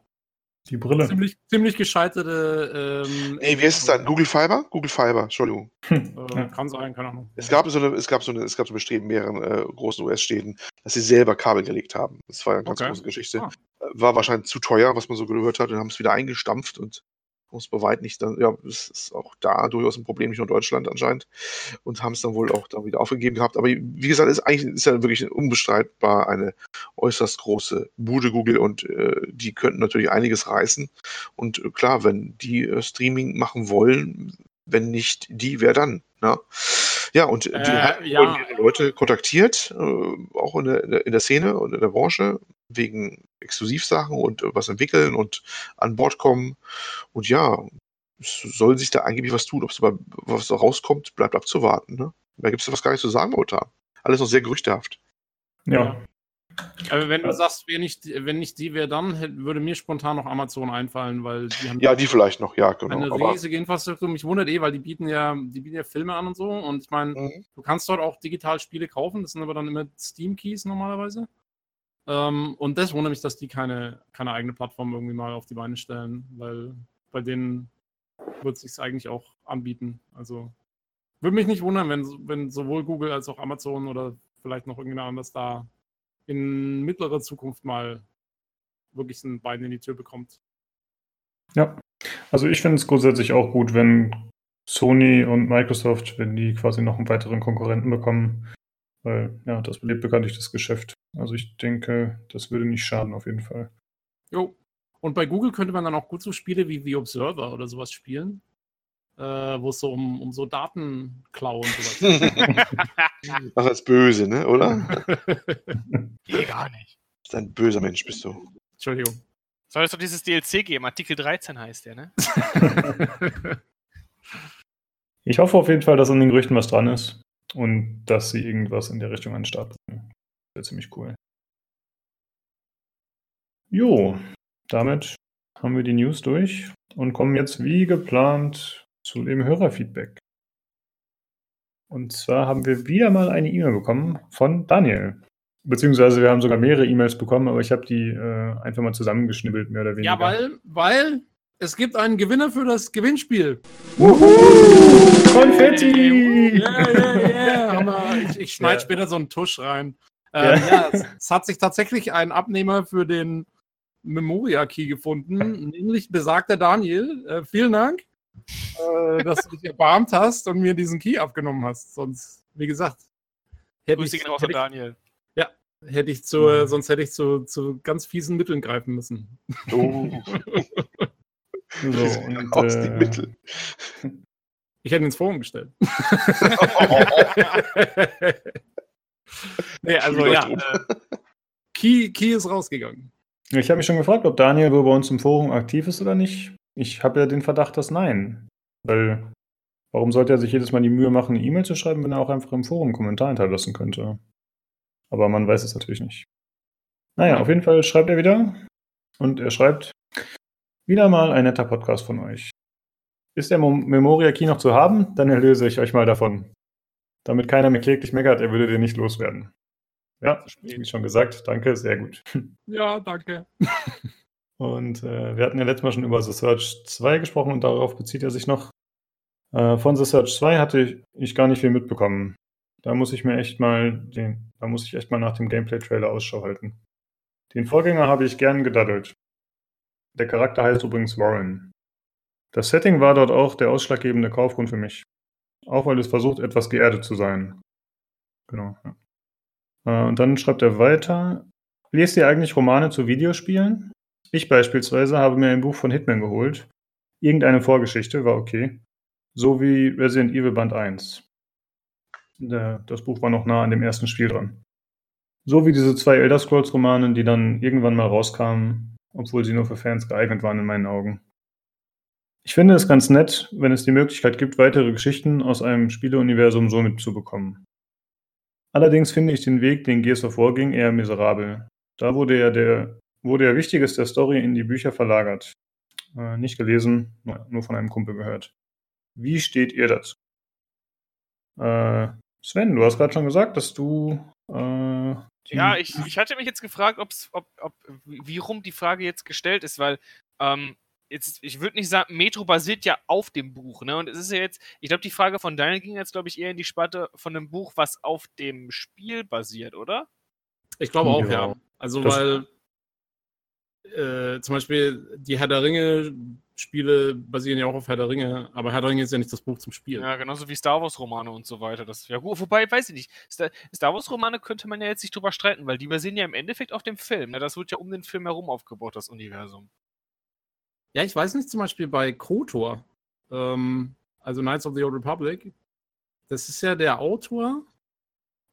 die Brille. Ziemlich, ziemlich gescheiterte. Ähm, Ey, wie heißt es dann? Google Fiber? Google Fiber, Entschuldigung. Äh, kann sein, keine Ahnung. Es gab so eine, es gab so eine, es gab so Bestreben mehreren äh, großen US-Städten, dass sie selber Kabel gelegt haben. Das war eine ganz Okay. große Geschichte. Ah. War wahrscheinlich zu teuer, was man so gehört hat, und haben es wieder eingestampft und muss bei weit nicht dann, ja, es ist auch da durchaus ein Problem, nicht nur in Deutschland anscheinend, und haben es dann wohl auch dann wieder aufgegeben gehabt. Aber wie gesagt, ist eigentlich ist ja wirklich unbestreitbar eine äußerst große Bude Google und äh, die könnten natürlich einiges reißen. Und äh, klar, wenn die äh, Streaming machen wollen, wenn nicht die, wer dann? Ne? Ja, und die Äh, haben ja. Leute kontaktiert, äh, auch in der, in der- Szene und in der Branche, wegen Exklusivsachen und äh, was entwickeln und an Bord kommen. Und ja, es soll sich da angeblich was tun. Ob es aber was da rauskommt, bleibt abzuwarten. Ne? Da gibt es was gar nicht zu sagen momentan. Alles noch sehr gerüchtehaft. Ja. Aber wenn du sagst, wer nicht, wenn nicht die, wer dann, würde mir spontan noch Amazon einfallen, weil die haben Ja, die vielleicht noch, ja, genau. eine riesige Infrastruktur. Mich wundert eh, weil die bieten ja, die bieten ja Filme an und so. Und ich meine, Mhm. du kannst dort auch digital Spiele kaufen. Das sind aber dann immer Steam-Keys normalerweise. Ähm, und das wundert mich, dass die keine, keine eigene Plattform irgendwie mal auf die Beine stellen, weil bei denen wird es sich eigentlich auch anbieten. Also würde mich nicht wundern, wenn, wenn sowohl Google als auch Amazon oder vielleicht noch irgendjemand anders da in mittlerer Zukunft mal wirklich ein Bein in die Tür bekommt. Ja. Also ich finde es grundsätzlich auch gut, wenn Sony und Microsoft, wenn die quasi noch einen weiteren Konkurrenten bekommen, weil ja, das belebt bekanntlich das Geschäft. Also ich denke, das würde nicht schaden auf jeden Fall. Jo. Und bei Google könnte man dann auch gut so Spiele wie The Observer oder sowas spielen, äh, wo es so um, um so Datenklau und sowas das [laughs] als böse, ne? Oder? [laughs] Geht gar nicht. Das ist ein böser Mensch, bist du. Entschuldigung. Soll es doch dieses DLC geben? Artikel 13 heißt der, ne? [laughs] Ich hoffe auf jeden Fall, dass an den Gerüchten was dran ist und dass sie irgendwas in der Richtung an den Start bringen. Wäre ziemlich cool. Jo, damit haben wir die News durch und kommen jetzt wie geplant zu dem Hörerfeedback. Und zwar haben wir wieder mal eine E-Mail bekommen von Daniel. Beziehungsweise wir haben sogar mehrere E-Mails bekommen, aber ich habe die äh, einfach mal zusammengeschnibbelt, mehr oder weniger. ja, weil, weil es gibt einen Gewinner für das Gewinnspiel. Konfetti! Yeah, yeah, yeah. Ich, ich schneide Ja. später so einen Tusch rein. Ähm, ja. es, es hat sich tatsächlich ein Abnehmer für den Memoria Key gefunden, [laughs] nämlich besagter Daniel. Äh, vielen Dank, äh, dass du dich erbarmt hast und mir diesen Key abgenommen hast. Sonst, wie gesagt, hätte Grüße ich, gehen raus hätte an ich, Daniel. hätte ich zu, sonst hätte ich zu, zu ganz fiesen Mitteln greifen müssen. Oh, [laughs] So, und, aus äh, die Mittel. Ich hätte ihn ins Forum gestellt. [laughs] nee, also ja, äh, Key, Key ist rausgegangen. Ich habe mich schon gefragt, ob Daniel wohl bei uns im Forum aktiv ist oder nicht. Ich habe ja den Verdacht, dass nein. Weil, warum sollte er sich jedes Mal die Mühe machen, eine E-Mail zu schreiben, wenn er auch einfach im Forum einen Kommentar hinterlassen könnte? Aber man weiß es natürlich nicht. Naja, auf jeden Fall schreibt er wieder. Und er schreibt, wieder mal ein netter Podcast von euch. Ist der Mo- Memoria Key noch zu haben? Dann erlöse ich euch mal davon. Damit keiner mehr kläglich meckert, er würde den nicht loswerden. Ja, wie schon gesagt, danke, sehr gut. Ja, danke. [laughs] Und äh, wir hatten ja letztes Mal schon über The Search 2 gesprochen und darauf bezieht er sich noch. Äh, von The Search 2 hatte ich, ich gar nicht viel mitbekommen. Da muss ich mir echt mal den, da muss ich echt mal nach dem Gameplay-Trailer Ausschau halten. Den Vorgänger habe ich gern gedaddelt. Der Charakter heißt übrigens Warren. Das Setting war dort auch der ausschlaggebende Kaufgrund für mich. Auch weil es versucht, etwas geerdet zu sein. Genau. Ja. Äh, und dann schreibt er weiter. Lest ihr eigentlich Romane zu Videospielen? Ich beispielsweise habe mir ein Buch von Hitman geholt. Irgendeine Vorgeschichte war okay. So wie Resident Evil Band 1. Der, das Buch war noch nah an dem ersten Spiel dran. So wie diese zwei Elder Scrolls Romane, die dann irgendwann mal rauskamen, obwohl sie nur für Fans geeignet waren in meinen Augen. Ich finde es ganz nett, wenn es die Möglichkeit gibt, weitere Geschichten aus einem Spieleuniversum so mitzubekommen. Allerdings finde ich den Weg, den Gears of War ging, eher miserabel. Da wurde ja der, wurde ja Wichtiges der Story in die Bücher verlagert. Äh, nicht gelesen, nur von einem Kumpel gehört. Wie steht ihr dazu? Äh, Sven, du hast gerade schon gesagt, dass du. Äh, ja, ich, ich hatte mich jetzt gefragt, ob's, ob, ob, wie rum die Frage jetzt gestellt ist, weil ähm, jetzt, ich würde nicht sagen, Metro basiert ja auf dem Buch, ne? Und es ist ja jetzt, ich glaube, die Frage von Daniel ging jetzt, glaube ich, eher in die Sparte von einem Buch, was auf dem Spiel basiert, oder? Ich glaube auch, ja. ja. Also, das weil äh, zum Beispiel die Herr der Ringe Spiele basieren ja auch auf Herr der Ringe, aber Herr der Ringe ist ja nicht das Buch zum Spielen. Ja, genauso wie Star Wars Romane und so weiter. Das ja gut, wobei, weiß ich nicht. Star, Star Wars Romane könnte man ja jetzt nicht drüber streiten, weil die basieren ja im Endeffekt auf dem Film. Ne? Das wird ja um den Film herum aufgebaut, das Universum. Ja, ich weiß nicht, zum Beispiel bei KOTOR, ähm, also Knights of the Old Republic, das ist ja der Autor,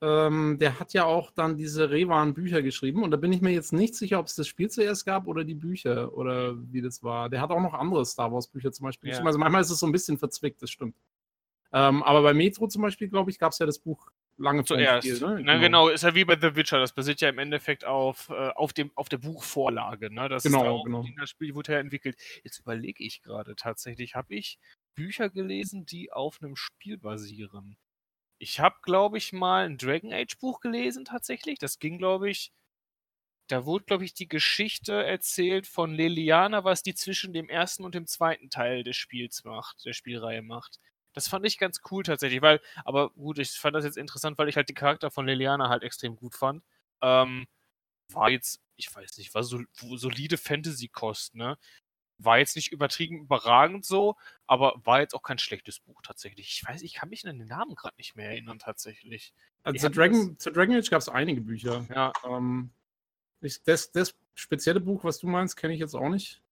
ähm, der hat ja auch dann diese Revan-Bücher geschrieben und da bin ich mir jetzt nicht sicher, ob es das Spiel zuerst gab oder die Bücher oder wie das war. Der hat auch noch andere Star Wars-Bücher zum Beispiel. Ja. Also manchmal ist es so ein bisschen verzwickt, das stimmt. Ähm, aber bei Metro zum Beispiel, glaube ich, gab es ja das Buch lange zuerst. Spiel, ne? Na genau. genau. ist ja wie bei The Witcher, das basiert ja im Endeffekt auf, äh, auf, dem, auf der Buchvorlage. Ne? Das genau, ist genau. Das Spiel wurde ja entwickelt. Jetzt überlege ich gerade tatsächlich, habe ich Bücher gelesen, die auf einem Spiel basieren? Ich habe, glaube ich, mal ein Dragon Age Buch gelesen tatsächlich. Das ging, glaube ich, da wurde, glaube ich, die Geschichte erzählt von Liliana, was die zwischen dem ersten und dem zweiten Teil des Spiels macht, der Spielreihe macht. Das fand ich ganz cool tatsächlich, weil, aber gut, ich fand das jetzt interessant, weil ich halt den Charakter von Liliana halt extrem gut fand. Ähm, war jetzt, ich weiß nicht, war so, solide Fantasy-Kost, ne? War jetzt nicht übertrieben überragend so, aber war jetzt auch kein schlechtes Buch tatsächlich. Ich weiß, ich kann mich an den Namen gerade nicht mehr erinnern tatsächlich. Also zu Dragon, zu Dragon Age gab es einige Bücher. Ja. Ähm, ich, das, das spezielle Buch, was du meinst, kenne ich jetzt auch nicht.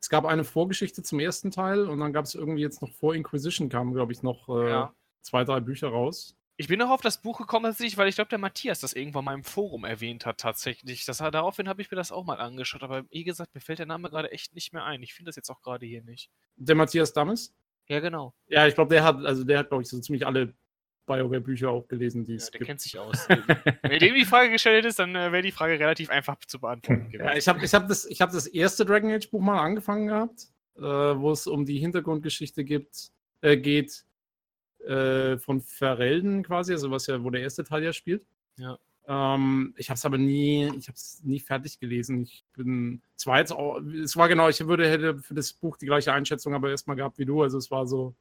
Es gab eine Vorgeschichte zum ersten Teil und dann gab es irgendwie jetzt noch vor Inquisition kamen, glaube ich, noch äh, ja. zwei, drei Bücher raus. Ich bin noch auf das Buch gekommen tatsächlich, weil ich glaube, der Matthias das irgendwann mal im Forum erwähnt hat tatsächlich. Das, daraufhin habe ich mir das auch mal angeschaut, aber wie gesagt, mir fällt der Name gerade echt nicht mehr ein. Ich finde das jetzt auch gerade hier nicht. Der Matthias Dammes? Ja, genau. Ja, ich glaube, der hat, also der hat, glaube ich, so ziemlich alle BioWare-Bücher auch gelesen, die ja, es der gibt. kennt sich aus. Wenn dem die Frage gestellt ist, dann äh, wäre die Frage relativ einfach zu beantworten. ja, ich habe ich hab das, hab das erste Dragon Age-Buch mal angefangen gehabt, äh, wo es um die Hintergrundgeschichte gibt, äh, geht äh, von Ferelden quasi, also was ja, wo der erste Teil ja spielt. Ja. Ähm, ich habe es aber nie, ich habe es nie fertig gelesen. Ich bin zwar jetzt auch, es war genau, ich würde hätte für das Buch die gleiche Einschätzung aber erstmal gehabt wie du. Also es war so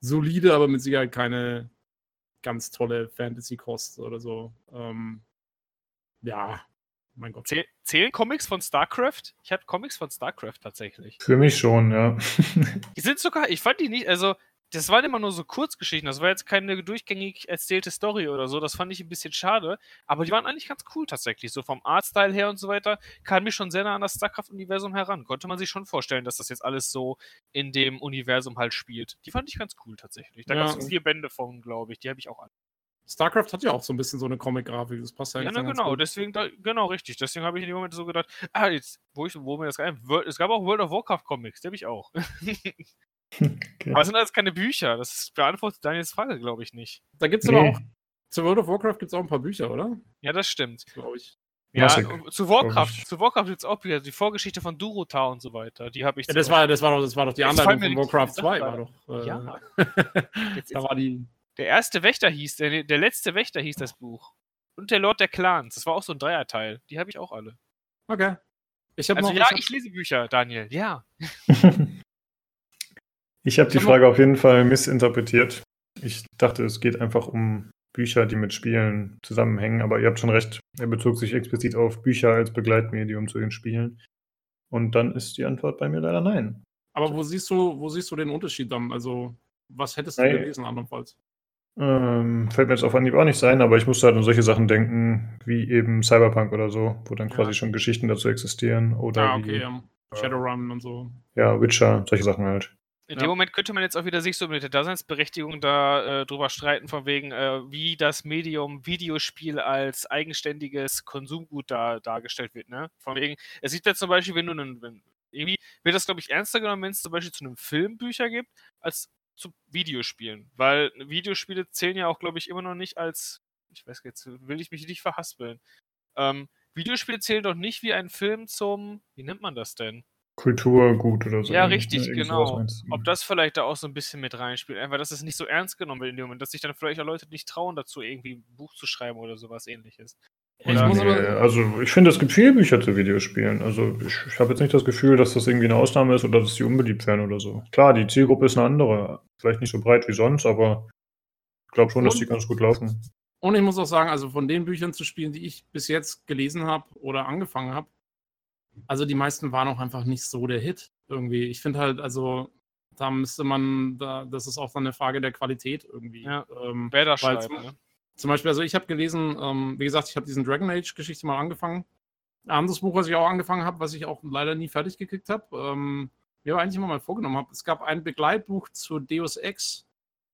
solide, aber mit Sicherheit keine ganz tolle Fantasy-Kost oder so. Ähm, ja, mein Gott. Zähl zählen Comics von StarCraft? Ich habe Comics von StarCraft tatsächlich. Für mich schon, ja. die sind sogar, ich fand die nicht, also das waren immer nur so Kurzgeschichten. Das war jetzt keine durchgängig erzählte Story oder so. Das fand ich ein bisschen schade. Aber die waren eigentlich ganz cool tatsächlich. So vom Artstyle her und so weiter kam mir schon sehr nah an das StarCraft-Universum heran. Konnte man sich schon vorstellen, dass das jetzt alles so in dem Universum halt spielt. Die fand ich ganz cool tatsächlich. Da ja. gab es vier Bände von, glaube ich. Die habe ich auch an. StarCraft hat ja auch so ein bisschen so eine Comic-Grafik. Das passt ja Ja, na, genau. Deswegen, da, genau, richtig. Deswegen habe ich in dem Moment so gedacht, ah, jetzt, wo, ich, wo mir das rein. Es gab auch World of Warcraft Comics, die habe ich auch. [laughs] [laughs] Okay. Aber es sind alles keine Bücher. Das beantwortet Daniels Frage, glaube ich, nicht. Da gibt es nee. aber auch. Zu World of Warcraft gibt es auch ein paar Bücher, oder? Ja, das stimmt. Glaube ich. Ja, Massig. zu Warcraft, zu Warcraft gibt es auch Bücher, die Vorgeschichte von Durota und so weiter. Die habe ich. Ja, das war, das war doch, das war doch die Anleitung von Warcraft 2, war doch. Äh, ja. [laughs] jetzt, da war die. Der erste Wächter hieß, der, der letzte Wächter hieß das Buch. Und der Lord der Clans. Das war auch so ein Dreierteil. Die habe ich auch alle. Okay. Ich also noch, ja, ich, hab... ich lese Bücher, Daniel. Ja. [laughs] Ich habe die Frage auf jeden Fall missinterpretiert. Ich dachte, es geht einfach um Bücher, die mit Spielen zusammenhängen, aber ihr habt schon recht. Er bezog sich explizit auf Bücher als Begleitmedium zu den Spielen. Und dann ist die Antwort bei mir leider nein. Aber wo siehst du, wo siehst du den Unterschied dann? Also, was hättest du nein. gelesen andernfalls? Ähm, fällt mir jetzt auf Anhieb auch nicht sein, aber ich musste halt an solche Sachen denken, wie eben Cyberpunk oder so, wo dann quasi schon Geschichten dazu existieren. Oder ah, okay, wie, ja. Shadowrun und so. Ja, Witcher, solche Sachen halt. In ja. dem Moment könnte man jetzt auch wieder sich so mit der Daseinsberechtigung da äh, drüber streiten, von wegen, äh, wie das Medium Videospiel als eigenständiges Konsumgut da dargestellt wird. Ne? Von wegen, es sieht jetzt zum Beispiel, wenn du einen, wenn, irgendwie wird das, glaube ich, ernster genommen, wenn es zum Beispiel zu einem Film Bücher gibt, als zu Videospielen. Weil Videospiele zählen ja auch, glaube ich, immer noch nicht als, ich weiß jetzt, will ich mich nicht verhaspeln. Ähm, Videospiele zählen doch nicht wie ein Film zum, wie nennt man das denn? Kulturgut oder so. Ja, richtig, ne? genau. Ob das vielleicht da auch so ein bisschen mit reinspielt. Einfach, dass es nicht so ernst genommen wird in dem Moment, dass sich dann vielleicht auch Leute nicht trauen, dazu irgendwie ein Buch zu schreiben oder sowas ähnliches. Oder nee, also ich finde, es gibt viele Bücher zu Videospielen. Also ich, ich habe jetzt nicht das Gefühl, dass das irgendwie eine Ausnahme ist oder dass die unbeliebt werden oder so. Klar, die Zielgruppe ist eine andere. Vielleicht nicht so breit wie sonst, aber ich glaube schon, dass die ganz gut laufen. Und ich muss auch sagen, also von den Büchern zu spielen, die ich bis jetzt gelesen habe oder angefangen habe, also die meisten waren auch einfach nicht so der Hit irgendwie. Ich finde halt, also da müsste man, da, das ist auch dann eine Frage der Qualität irgendwie. Ja, ähm, wer da schreibt, zum, ne? zum, Beispiel, also ich habe gelesen, ähm, wie gesagt, ich habe diesen Dragon Age-Geschichte mal angefangen. Ein anderes Buch, was ich auch angefangen habe, was ich auch leider nie fertig gekriegt habe, ähm, mir aber eigentlich immer mal vorgenommen habe. Es gab ein Begleitbuch zu Deus Ex,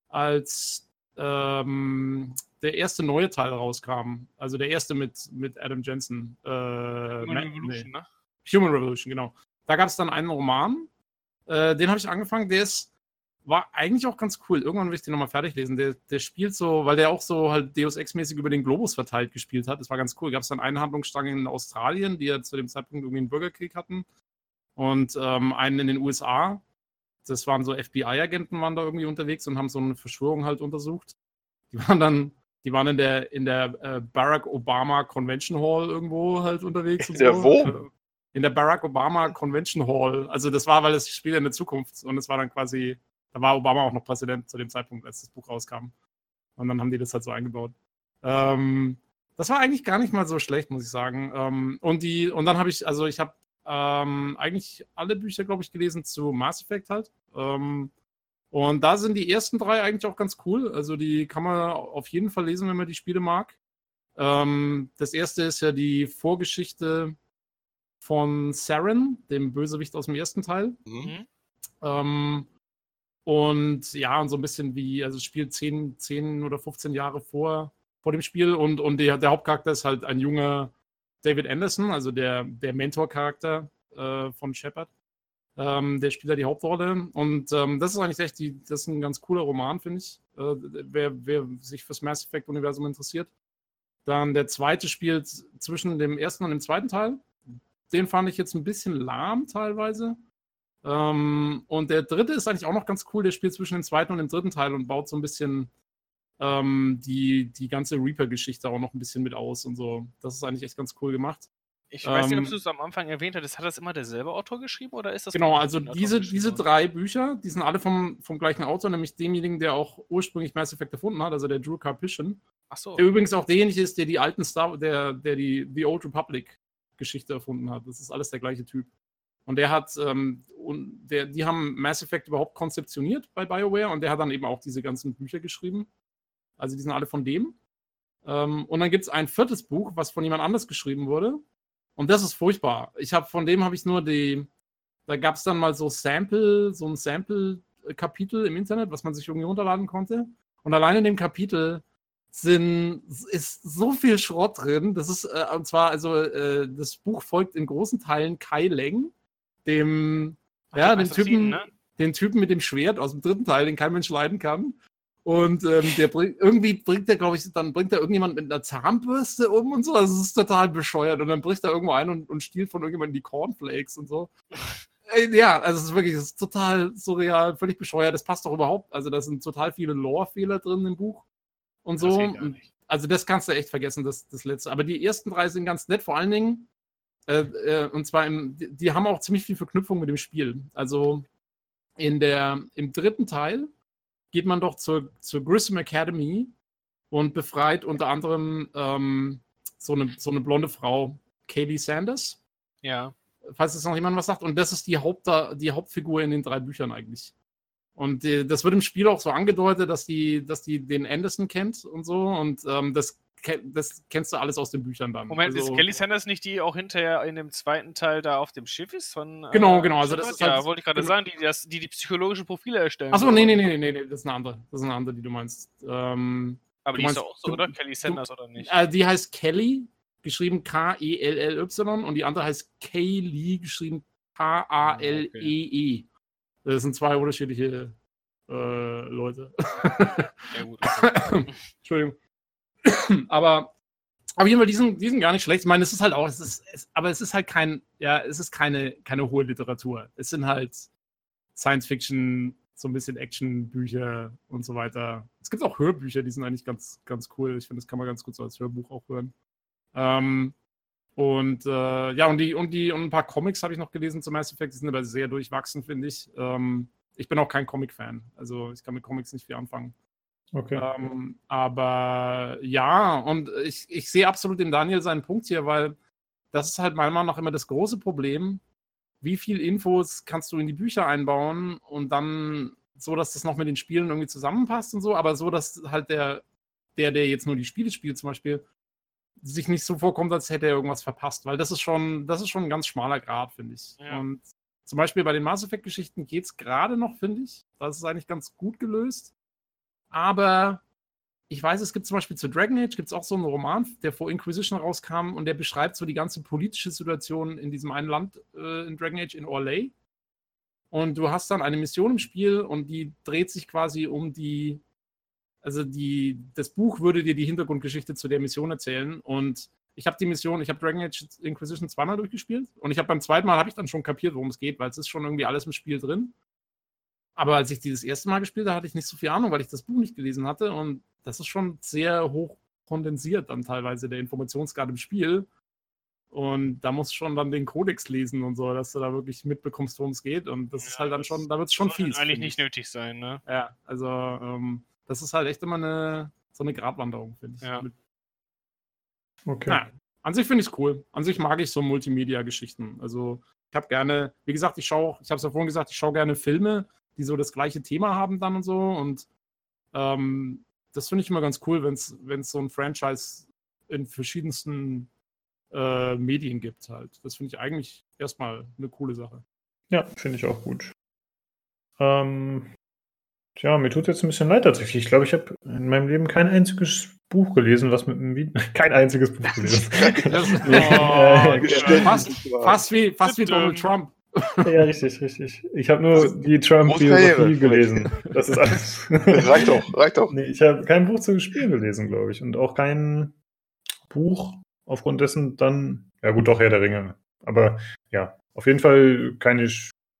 als ähm, der erste neue Teil rauskam. Also der erste mit, mit Adam Jensen. Äh, Human Revolution, nee. ne? Human Revolution, genau. Da gab es dann einen Roman, äh, den habe ich angefangen, der ist, war eigentlich auch ganz cool. Irgendwann will ich den nochmal fertig lesen. Der, der spielt so, weil der auch so halt Deus Ex-mäßig über den Globus verteilt gespielt hat. Das war ganz cool. Gab es dann einen Handlungsstrang in Australien, die ja zu dem Zeitpunkt irgendwie einen Bürgerkrieg hatten. Und ähm, einen in den USA. Das waren so FBI-Agenten, waren da irgendwie unterwegs und haben so eine Verschwörung halt untersucht. Die waren dann die waren in der, in der äh, Barack Obama Convention Hall irgendwo halt unterwegs. In der so. wo? In der Barack Obama Convention Hall. Also das war, weil das Spiel in der Zukunft und es war dann quasi, da war Obama auch noch Präsident zu dem Zeitpunkt, als das Buch rauskam. Und dann haben die das halt so eingebaut. Ähm, das war eigentlich gar nicht mal so schlecht, muss ich sagen. Ähm, und die, und dann habe ich, also ich habe ähm, eigentlich alle Bücher, glaube ich, gelesen zu Mass Effect halt. Ähm, und da sind die ersten drei eigentlich auch ganz cool. Also die kann man auf jeden Fall lesen, wenn man die Spiele mag. Ähm, das erste ist ja die Vorgeschichte von Saren, dem Bösewicht aus dem ersten Teil. Mhm. Ähm, und ja, und so ein bisschen wie, also es spielt 10, 10 oder 15 Jahre vor, vor dem Spiel und, und der, der Hauptcharakter ist halt ein junger David Anderson, also der, der Mentor-Charakter äh, von Shepard. Ähm, der spielt da die Hauptrolle. Und ähm, das ist eigentlich echt die, das ist ein ganz cooler Roman, finde ich. Äh, wer, wer sich fürs Mass Effect-Universum interessiert. Dann der zweite spielt zwischen dem ersten und dem zweiten Teil den fand ich jetzt ein bisschen lahm teilweise. Ähm, und der dritte ist eigentlich auch noch ganz cool. Der spielt zwischen dem zweiten und dem dritten Teil und baut so ein bisschen ähm, die, die ganze Reaper-Geschichte auch noch ein bisschen mit aus und so. Das ist eigentlich echt ganz cool gemacht. Ich weiß nicht, ob ähm, du es am Anfang erwähnt hattest. Hat das immer derselbe Autor geschrieben oder ist das? Genau, also diese, diese drei Bücher, die sind alle vom, vom gleichen Autor, nämlich demjenigen, der auch ursprünglich Mass Effect erfunden hat, also der Drew Carpishin. Ach so. Der übrigens auch derjenige ist, der die alten Star, der, der die The Old Republic Geschichte erfunden hat. Das ist alles der gleiche Typ. Und der hat, ähm, und der, die haben Mass Effect überhaupt konzeptioniert bei BioWare und der hat dann eben auch diese ganzen Bücher geschrieben. Also die sind alle von dem. Ähm, und dann gibt es ein viertes Buch, was von jemand anders geschrieben wurde. Und das ist furchtbar. Ich habe von dem habe ich nur die, da gab es dann mal so Sample, so ein Sample-Kapitel im Internet, was man sich irgendwie runterladen konnte. Und allein in dem Kapitel sind, ist so viel Schrott drin. Das ist, äh, und zwar, also, äh, das Buch folgt in großen Teilen Kai Leng, dem, Ach, ja, den Typen, ne? den Typen mit dem Schwert aus dem dritten Teil, den kein Mensch leiden kann. Und ähm, der bringt, irgendwie bringt er, glaube ich, dann bringt er irgendjemand mit einer Zahnbürste um und so. Also es ist total bescheuert. Und dann bricht er irgendwo ein und, und stiehlt von irgendjemandem die Cornflakes und so. Äh, ja, also es ist wirklich, es ist total surreal, völlig bescheuert. Das passt doch überhaupt. Also da sind total viele Lore-Fehler drin im Buch und so. Also das kannst du echt vergessen, das, das letzte. Aber die ersten drei sind ganz nett, vor allen Dingen. Äh, äh, und zwar, im, die, die, haben auch ziemlich viel Verknüpfung mit dem Spiel. Also in der, im dritten Teil geht man doch zur, zur Grissom Academy und befreit unter anderem ähm, so, eine, so eine blonde Frau, Kaylee Sanders. Ja. Falls es noch jemand was sagt. Und das ist die, Haupt, die Hauptfigur in den drei Büchern eigentlich. Und die, das wird im Spiel auch so angedeutet, dass die, dass die den Anderson kennt und so. Und ähm, das das kennst du alles aus den Büchern dann. Moment, also, ist Kelly Sanders nicht die auch hinterher in dem zweiten Teil da auf dem Schiff ist? Von, genau, äh, genau. Also das ist ja, halt, wollte ich gerade sagen, die, das, die die psychologische Profile erstellen. Achso, nee, nee, nee, nee, nee, das ist eine andere. Das ist eine andere, die du meinst. Ähm, Aber die meinst, ist auch so, oder? Kelly Sanders du, oder nicht? Äh, die heißt Kelly, geschrieben K-E-L-L-Y und die andere heißt Kaylee, geschrieben K-A-L-E-E. -E. Das sind zwei unterschiedliche äh, Leute. Gut. [laughs] Entschuldigung. aber auf jeden Fall, die sind, die sind gar nicht schlecht. Ich meine, es ist halt auch, es ist, es, aber es ist halt kein, ja, es ist keine, keine hohe Literatur. Es sind halt Science Fiction, so ein bisschen Action-Bücher und so weiter. Es gibt auch Hörbücher, die sind eigentlich ganz, ganz cool. Ich finde, das kann man ganz gut so als Hörbuch auch hören. Ähm, und äh, ja, und die, und die, und ein paar Comics habe ich noch gelesen zum Mass Effect, die sind aber sehr durchwachsen, finde ich. Ähm, ich bin auch kein Comic-Fan. Also ich kann mit Comics nicht viel anfangen. Okay. Ähm, aber ja, und ich, ich sehe absolut dem Daniel seinen Punkt hier, weil das ist halt meiner Meinung nach immer das große Problem. Wie viel Infos kannst du in die Bücher einbauen und dann so, dass das noch mit den Spielen irgendwie zusammenpasst und so, aber so, dass halt der, der, der jetzt nur die Spiele spielt, zum Beispiel, sich nicht so vorkommt, als hätte er irgendwas verpasst, weil das ist schon, das ist schon ein ganz schmaler Grad, finde ich. Ja. Und zum Beispiel bei den Mass Effect-Geschichten geht es gerade noch, finde ich. Das ist eigentlich ganz gut gelöst. Aber ich weiß, es gibt zum Beispiel zu Dragon Age gibt es auch so einen Roman, der vor Inquisition rauskam und der beschreibt so die ganze politische Situation in diesem einen Land äh, in Dragon Age in Orlais. Und du hast dann eine Mission im Spiel und die dreht sich quasi um die, also die, das Buch würde dir die Hintergrundgeschichte zu der Mission erzählen und ich habe die Mission, ich habe Dragon Age Inquisition zweimal durchgespielt und ich habe beim zweiten Mal habe ich dann schon kapiert, worum es geht, weil es ist schon irgendwie alles im Spiel drin. Aber als ich dieses erste Mal gespielt habe, hatte ich nicht so viel Ahnung, weil ich das Buch nicht gelesen hatte. Und das ist schon sehr hoch kondensiert dann teilweise der Informationsgrad im Spiel. Und da musst du schon dann den Kodex lesen und so, dass du da wirklich mitbekommst, worum es geht. Und das ja, ist halt dann schon, da wird es schon fies. Eigentlich nicht nötig sein, ne? Ja, also ähm, das ist halt echt immer eine so eine Gratwanderung, finde ich. Ja. okay. Na, an sich finde ich es cool. An sich mag ich so Multimedia-Geschichten. Also ich habe gerne, wie gesagt, ich schaue, ich habe es ja vorhin gesagt, ich schaue gerne Filme die so das gleiche Thema haben dann und so. Und ähm, das finde ich immer ganz cool, wenn es so ein Franchise in verschiedensten äh, Medien gibt halt. Das finde ich eigentlich erstmal eine coole Sache. Ja, finde ich auch gut. Ähm, tja, mir tut es jetzt ein bisschen leid tatsächlich. Ich glaube, ich habe in meinem Leben kein einziges Buch gelesen, was mit einem Video. [laughs] Kein einziges Buch [laughs] gelesen. das, [laughs] oh, fast, fast, wie, fast wie Donald Trump. Ja, richtig, richtig. Ich habe nur die Trump-Biografie gelesen. Das ist alles. reicht doch, reicht doch. Nee, ich habe kein Buch zu Spielen gelesen, glaube ich. Und auch kein Buch aufgrund dessen dann, ja gut, doch Herr der Ringe. Aber ja, auf jeden Fall keine,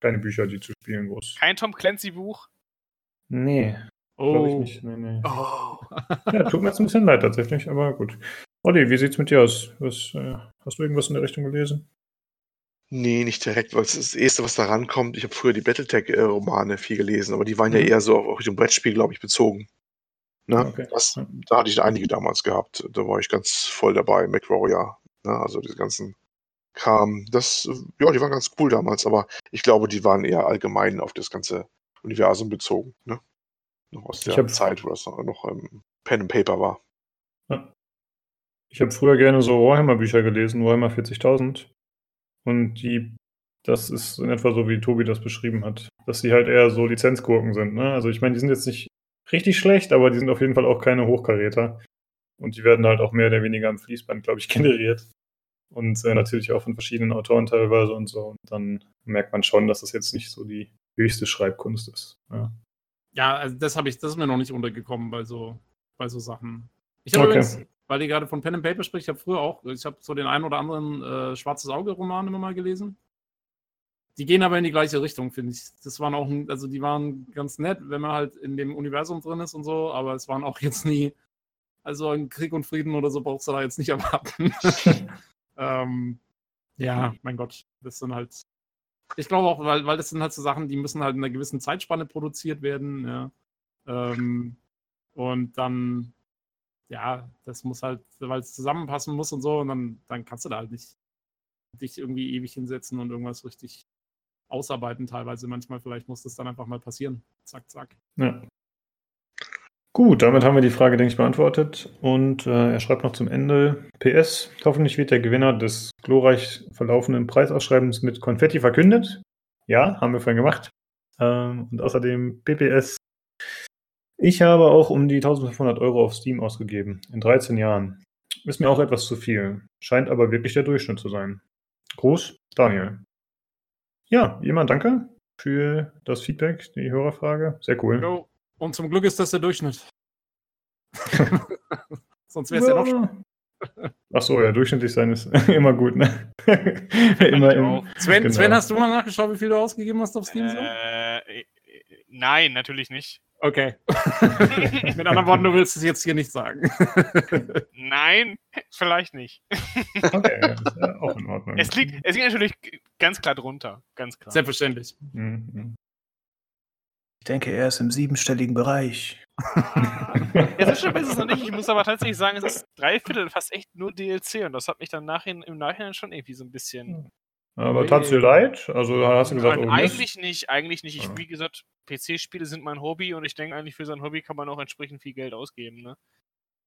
keine Bücher, die zu spielen groß. Kein Tom Clancy-Buch? Nee. Oh. Ich nicht. Nee, nee. Oh. [laughs] ja, tut mir jetzt ein bisschen leid tatsächlich, aber gut. Olli, wie sieht's mit dir aus? Was, äh, hast du irgendwas in der Richtung gelesen? Nee, nicht direkt, weil es ist das Erste, was da rankommt. Ich habe früher die Battletech-Romane viel gelesen, aber die waren ja mhm. eher so auf Richtung Brettspiel, glaube ich, bezogen. Ne? Okay. Das, da hatte ich einige damals gehabt. Da war ich ganz voll dabei, MacWarrior. Ne? Also diese ganzen Kram. Das, ja, die waren ganz cool damals, aber ich glaube, die waren eher allgemein auf das ganze Universum bezogen. Ne? Noch aus der Zeit, wo das noch ähm, Pen and Paper war. Ja. Ich habe früher gerne so Warhammer-Bücher gelesen, Warhammer 40.000. Und die, das ist in etwa so, wie Tobi das beschrieben hat, dass sie halt eher so Lizenzgurken sind. Ne? Also ich meine, die sind jetzt nicht richtig schlecht, aber die sind auf jeden Fall auch keine Hochkaräter. Und die werden halt auch mehr oder weniger am Fließband, glaube ich, [laughs] generiert. Und äh, natürlich auch von verschiedenen Autoren teilweise und so. Und dann merkt man schon, dass das jetzt nicht so die höchste Schreibkunst ist. Ja, ja also das habe ich, das ist mir noch nicht untergekommen bei so, bei so Sachen. Ich habe okay. übrigens, weil ihr gerade von Pen and Paper spricht, ich habe früher auch, ich habe so den einen oder anderen äh, Schwarzes Auge-Roman immer mal gelesen. Die gehen aber in die gleiche Richtung, finde ich. Das waren auch, also die waren ganz nett, wenn man halt in dem Universum drin ist und so, aber es waren auch jetzt nie, also ein Krieg und Frieden oder so brauchst du da jetzt nicht erwarten. [laughs] [laughs] ähm, ja, mein Gott, das sind halt, ich glaube auch, weil, weil das sind halt so Sachen, die müssen halt in einer gewissen Zeitspanne produziert werden, ja. Ähm, und dann ja, das muss halt, weil es zusammenpassen muss und so, und dann, dann kannst du da halt nicht dich irgendwie ewig hinsetzen und irgendwas richtig ausarbeiten teilweise. Manchmal vielleicht muss das dann einfach mal passieren. Zack, zack. Ja. Gut, damit haben wir die Frage, denke ich, beantwortet. Und äh, er schreibt noch zum Ende: PS, hoffentlich wird der Gewinner des glorreich verlaufenden Preisausschreibens mit Konfetti verkündet. Ja, haben wir vorhin gemacht. Ähm, und außerdem PPS. Ich habe auch um die 1500 Euro auf Steam ausgegeben. In 13 Jahren. Ist mir auch etwas zu viel. Scheint aber wirklich der Durchschnitt zu sein. Gruß, Daniel. Ja, jemand danke für das Feedback, die Hörerfrage. Sehr cool. Jo. Und zum Glück ist das der Durchschnitt. [laughs] Sonst wäre es ja. ja noch. Ach so, ja, durchschnittlich sein ist [laughs] immer gut, ne? [laughs] immer im, Sven, genau. Sven, hast du mal nachgeschaut, wie viel du ausgegeben hast auf Steam? Äh, nein, natürlich nicht. Okay. Mit anderen Worten, du willst es jetzt hier nicht sagen. Nein, vielleicht nicht. okay, ist ja auch in Ordnung. Es liegt, es liegt natürlich ganz klar drunter. Ganz klar. Selbstverständlich. Mhm. Ich denke, er ist im siebenstelligen Bereich. [laughs] ja, so schlimm ist es noch nicht. Ich muss aber tatsächlich sagen, es ist drei Viertel fast echt nur DLC und das hat mich dann nachhin, im Nachhinein schon irgendwie so ein bisschen. Aber tat es dir leid? Also hast du gesagt, Nein, oh, eigentlich nicht, eigentlich nicht. Ich, wie gesagt, PC-Spiele sind mein Hobby und ich denke eigentlich, für sein Hobby kann man auch entsprechend viel Geld ausgeben. Ne?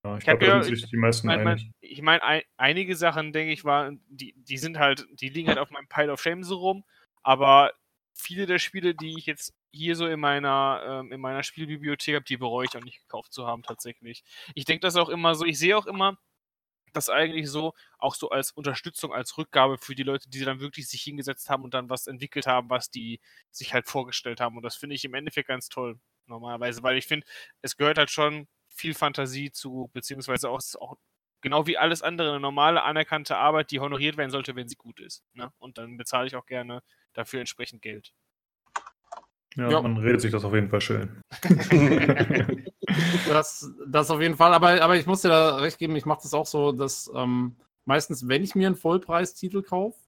Ja, ich, ich glaube, da sind sich die meisten mein, einig. Ich meine, ein, einige Sachen, denke ich, waren, die, die sind halt, die liegen halt auf meinem Pile of Shame so rum, aber viele der Spiele, die ich jetzt hier so in meiner, ähm, in meiner Spielbibliothek habe, die bereue ich auch nicht gekauft zu haben, tatsächlich. Ich denke das auch immer so, ich sehe auch immer, das eigentlich so, auch so als Unterstützung, als Rückgabe für die Leute, die dann wirklich sich hingesetzt haben und dann was entwickelt haben, was die sich halt vorgestellt haben. Und das finde ich im Endeffekt ganz toll, normalerweise, weil ich finde, es gehört halt schon viel Fantasie zu, beziehungsweise auch, auch genau wie alles andere eine normale, anerkannte Arbeit, die honoriert werden sollte, wenn sie gut ist. Ne? Und dann bezahle ich auch gerne dafür entsprechend Geld. Ja, ja, man redet sich das auf jeden Fall schön. [laughs] das, das auf jeden Fall, aber, aber ich muss dir da recht geben, ich mache das auch so, dass ähm, meistens, wenn ich mir einen Vollpreistitel kaufe,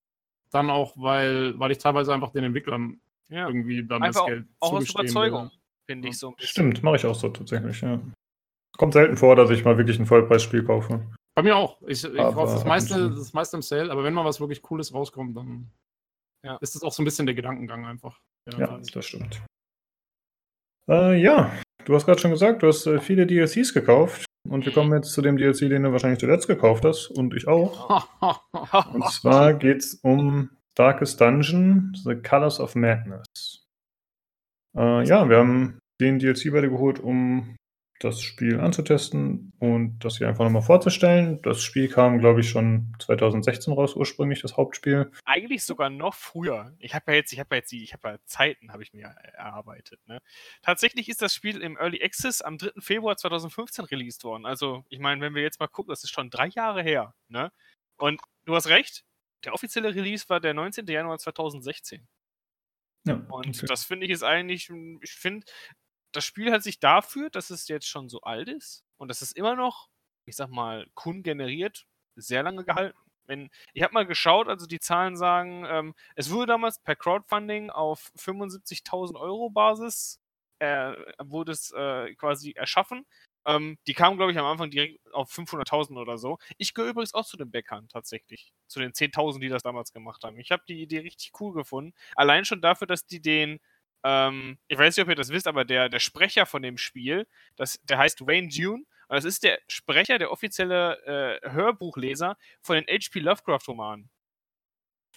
dann auch, weil, weil ich teilweise einfach den Entwicklern ja. irgendwie dann einfach das Geld auch, auch aus Überzeugung, finde ich so. Stimmt, mache ich auch so tatsächlich, ja. Kommt selten vor, dass ich mal wirklich ein Vollpreisspiel kaufe. Bei mir auch. Ich, ich kaufe das meiste, das meiste im Sale, aber wenn mal was wirklich Cooles rauskommt, dann ja. ist das auch so ein bisschen der Gedankengang einfach. Ja, das stimmt. Äh, ja, du hast gerade schon gesagt, du hast äh, viele DLCs gekauft. Und wir kommen jetzt zu dem DLC, den du wahrscheinlich zuletzt gekauft hast. Und ich auch. [laughs] und zwar geht es um Darkest Dungeon, The Colors of Madness. Äh, ja, wir haben den DLC bei dir geholt, um das Spiel anzutesten und das hier einfach nochmal vorzustellen. Das Spiel kam, glaube ich, schon 2016 raus, ursprünglich, das Hauptspiel. Eigentlich sogar noch früher. Ich habe ja jetzt, ich habe ja jetzt die, ich habe ja Zeiten, habe ich mir erarbeitet. Ne? Tatsächlich ist das Spiel im Early Access am 3. Februar 2015 released worden. Also, ich meine, wenn wir jetzt mal gucken, das ist schon drei Jahre her. Ne? Und du hast recht, der offizielle Release war der 19. Januar 2016. Ja, und okay. das finde ich ist eigentlich, ich finde, das Spiel hat sich dafür, dass es jetzt schon so alt ist und dass es immer noch, ich sag mal, Kunden generiert, sehr lange gehalten. Wenn, ich habe mal geschaut, also die Zahlen sagen, ähm, es wurde damals per Crowdfunding auf 75.000 Euro Basis äh, wurde es äh, quasi erschaffen. Ähm, die kamen, glaube ich, am Anfang direkt auf 500.000 oder so. Ich gehöre übrigens auch zu den Bäckern tatsächlich. Zu den 10.000, die das damals gemacht haben. Ich habe die Idee richtig cool gefunden. Allein schon dafür, dass die den ähm, ich weiß nicht, ob ihr das wisst, aber der, der Sprecher von dem Spiel, das, der heißt Wayne Dune. Und das ist der Sprecher, der offizielle äh, Hörbuchleser von den H.P. Lovecraft-Romanen.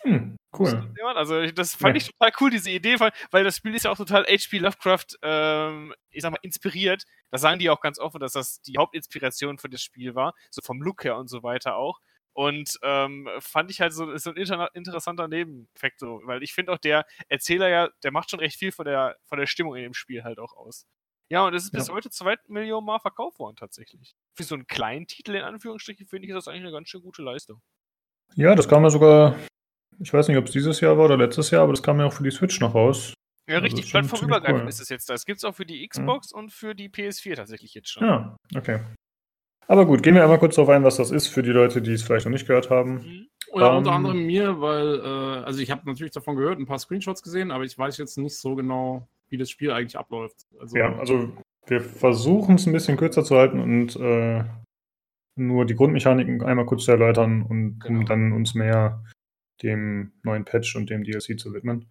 Hm, cool. Also, das fand ja. ich total cool, diese Idee, weil das Spiel ist ja auch total H.P. Lovecraft, ähm, ich sag mal, inspiriert. Da sagen die auch ganz offen, dass das die Hauptinspiration für das Spiel war, so vom Look her und so weiter auch. Und ähm, fand ich halt so, ist so ein inter interessanter Nebeneffekt so, weil ich finde auch der Erzähler ja, der macht schon recht viel von der, von der Stimmung in dem Spiel halt auch aus. Ja, und es ist ja. bis heute zwei Millionen Mal verkauft worden tatsächlich. Für so einen kleinen Titel in Anführungsstrichen finde ich das eigentlich eine ganz schön gute Leistung. Ja, das kam ja sogar, ich weiß nicht, ob es dieses Jahr war oder letztes Jahr, aber das kam ja auch für die Switch noch raus. Ja, also richtig, plattformübergreifend cool. ist es jetzt da. Es gibt es auch für die Xbox ja. und für die PS4 tatsächlich jetzt schon. Ja, okay. Aber gut, gehen wir einmal kurz darauf ein, was das ist für die Leute, die es vielleicht noch nicht gehört haben. Mhm. Oder um, unter ähm, anderem mir, weil, äh, also ich habe natürlich davon gehört, ein paar Screenshots gesehen, aber ich weiß jetzt nicht so genau, wie das Spiel eigentlich abläuft. Also, ja, also wir versuchen es ein bisschen kürzer zu halten und äh, nur die Grundmechaniken einmal kurz zu erläutern und genau. um dann uns mehr dem neuen Patch und dem DLC zu widmen.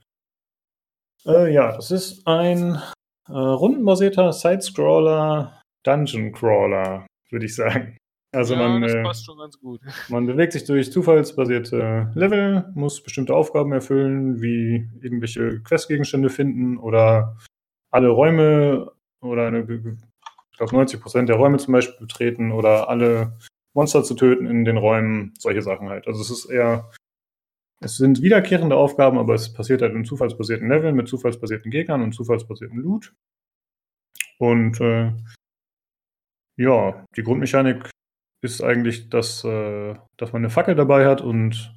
Äh, ja, das ist ein äh, rundenbasierter Sidescroller Dungeon Crawler, würde ich sagen. Also ja, man, äh, [laughs] man bewegt sich durch zufallsbasierte Level, muss bestimmte Aufgaben erfüllen, wie irgendwelche Questgegenstände finden oder alle Räume oder eine, ich glaube 90% der Räume zum Beispiel betreten oder alle Monster zu töten in den Räumen, solche Sachen halt. Also es ist eher, es sind wiederkehrende Aufgaben, aber es passiert halt in zufallsbasierten Leveln mit zufallsbasierten Gegnern und zufallsbasierten Loot. Und äh, ja, die Grundmechanik ist eigentlich, dass, äh, dass man eine Fackel dabei hat und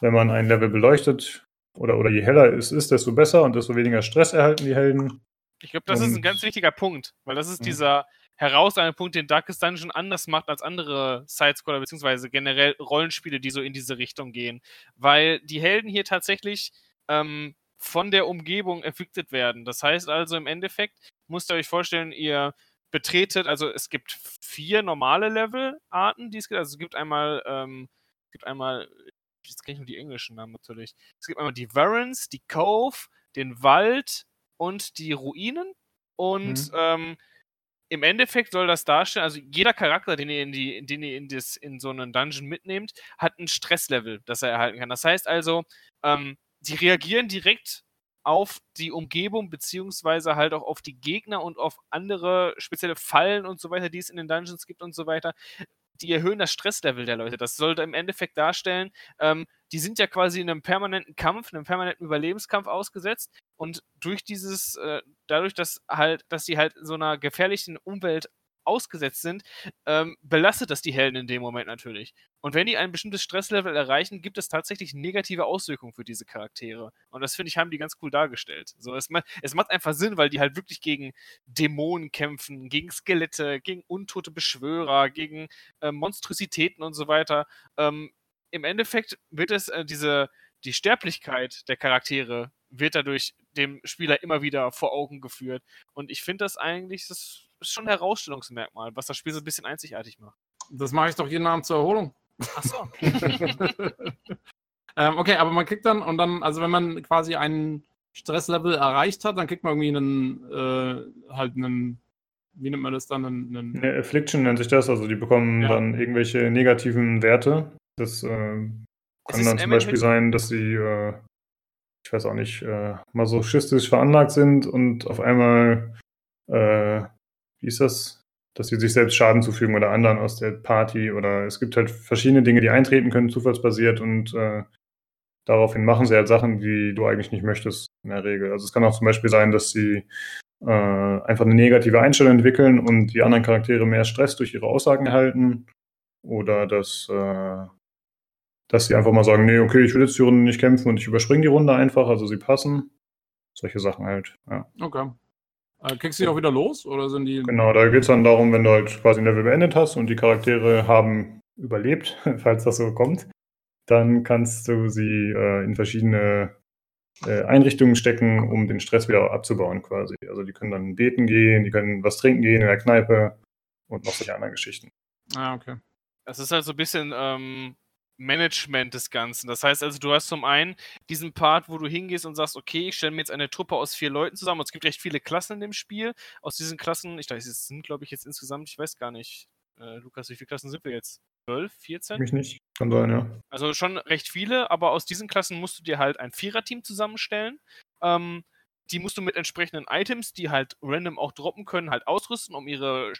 wenn man ein Level beleuchtet oder, oder je heller es ist, desto besser und desto weniger Stress erhalten die Helden. Ich glaube, das und, ist ein ganz wichtiger Punkt, weil das ist ja. dieser herausragende Punkt, den Darkest Dungeon anders macht als andere Sidescroller, beziehungsweise generell Rollenspiele, die so in diese Richtung gehen. Weil die Helden hier tatsächlich ähm, von der Umgebung affected werden. Das heißt also im Endeffekt, müsst ihr euch vorstellen, ihr betretet, also es gibt vier normale Levelarten, die es gibt. Also es gibt einmal, ähm, es gibt einmal, jetzt kenne ich nur die englischen Namen natürlich. Es gibt einmal die Varens, die Cove, den Wald und die Ruinen. Und mhm. ähm, im Endeffekt soll das darstellen, also jeder Charakter, den ihr in, die, den ihr in, das, in so einen Dungeon mitnehmt, hat ein Stresslevel, das er erhalten kann. Das heißt also, ähm, die reagieren direkt auf die Umgebung, beziehungsweise halt auch auf die Gegner und auf andere spezielle Fallen und so weiter, die es in den Dungeons gibt und so weiter. Die erhöhen das Stresslevel der Leute. Das sollte im Endeffekt darstellen, ähm, die sind ja quasi in einem permanenten Kampf, einem permanenten Überlebenskampf ausgesetzt. Und durch dieses, äh, dadurch, dass halt, dass sie halt so einer gefährlichen Umwelt ausgesetzt sind, ähm, belastet das die Helden in dem Moment natürlich. Und wenn die ein bestimmtes Stresslevel erreichen, gibt es tatsächlich negative Auswirkungen für diese Charaktere. Und das finde ich, haben die ganz cool dargestellt. So, es, es macht einfach Sinn, weil die halt wirklich gegen Dämonen kämpfen, gegen Skelette, gegen untote Beschwörer, gegen äh, Monstrositäten und so weiter. Ähm, Im Endeffekt wird es äh, diese, die Sterblichkeit der Charaktere wird dadurch dem Spieler immer wieder vor Augen geführt. Und ich finde das eigentlich, das ist schon ein Herausstellungsmerkmal, was das Spiel so ein bisschen einzigartig macht. Das mache ich doch jeden Abend zur Erholung. Ach so. [laughs] ähm, okay, aber man kriegt dann, und dann, also wenn man quasi ein Stresslevel erreicht hat, dann kriegt man irgendwie einen, äh, halt einen, wie nennt man das dann? Einen, einen Eine Affliction nennt sich das, also die bekommen ja. dann irgendwelche negativen Werte. Das äh, kann dann zum Beispiel sein, dass sie, äh, ich weiß auch nicht, äh, masochistisch veranlagt sind und auf einmal äh, wie ist das, dass sie sich selbst Schaden zufügen oder anderen aus der Party oder es gibt halt verschiedene Dinge, die eintreten können, zufallsbasiert und äh, daraufhin machen sie halt Sachen, die du eigentlich nicht möchtest in der Regel. Also es kann auch zum Beispiel sein, dass sie äh, einfach eine negative Einstellung entwickeln und die anderen Charaktere mehr Stress durch ihre Aussagen erhalten oder dass, äh, dass sie einfach mal sagen, nee, okay, ich will jetzt die Runde nicht kämpfen und ich überspringe die Runde einfach, also sie passen. Solche Sachen halt, ja. Okay. Äh, kriegst du die auch wieder los oder sind die. Genau, da geht es dann darum, wenn du halt quasi ein Level beendet hast und die Charaktere haben überlebt, [laughs] falls das so kommt, dann kannst du sie äh, in verschiedene äh, Einrichtungen stecken, um den Stress wieder abzubauen quasi. Also die können dann beten gehen, die können was trinken gehen in der Kneipe und noch solche anderen Geschichten. Ah, okay. Das ist halt so ein bisschen ähm, Management des Ganzen. Das heißt also, du hast zum einen diesen Part, wo du hingehst und sagst, okay, ich stelle mir jetzt eine Truppe aus vier Leuten zusammen. Und es gibt recht viele Klassen in dem Spiel. Aus diesen Klassen, ich weiß, es sind, glaube ich, jetzt insgesamt, ich weiß gar nicht, äh, Lukas, wie viele Klassen sind wir jetzt? 12, 14? Mich nicht. Kann sein, ja. Also schon recht viele, aber aus diesen Klassen musst du dir halt ein Viererteam zusammenstellen. Ähm, die musst du mit entsprechenden Items, die halt random auch droppen können, halt ausrüsten, um ihre,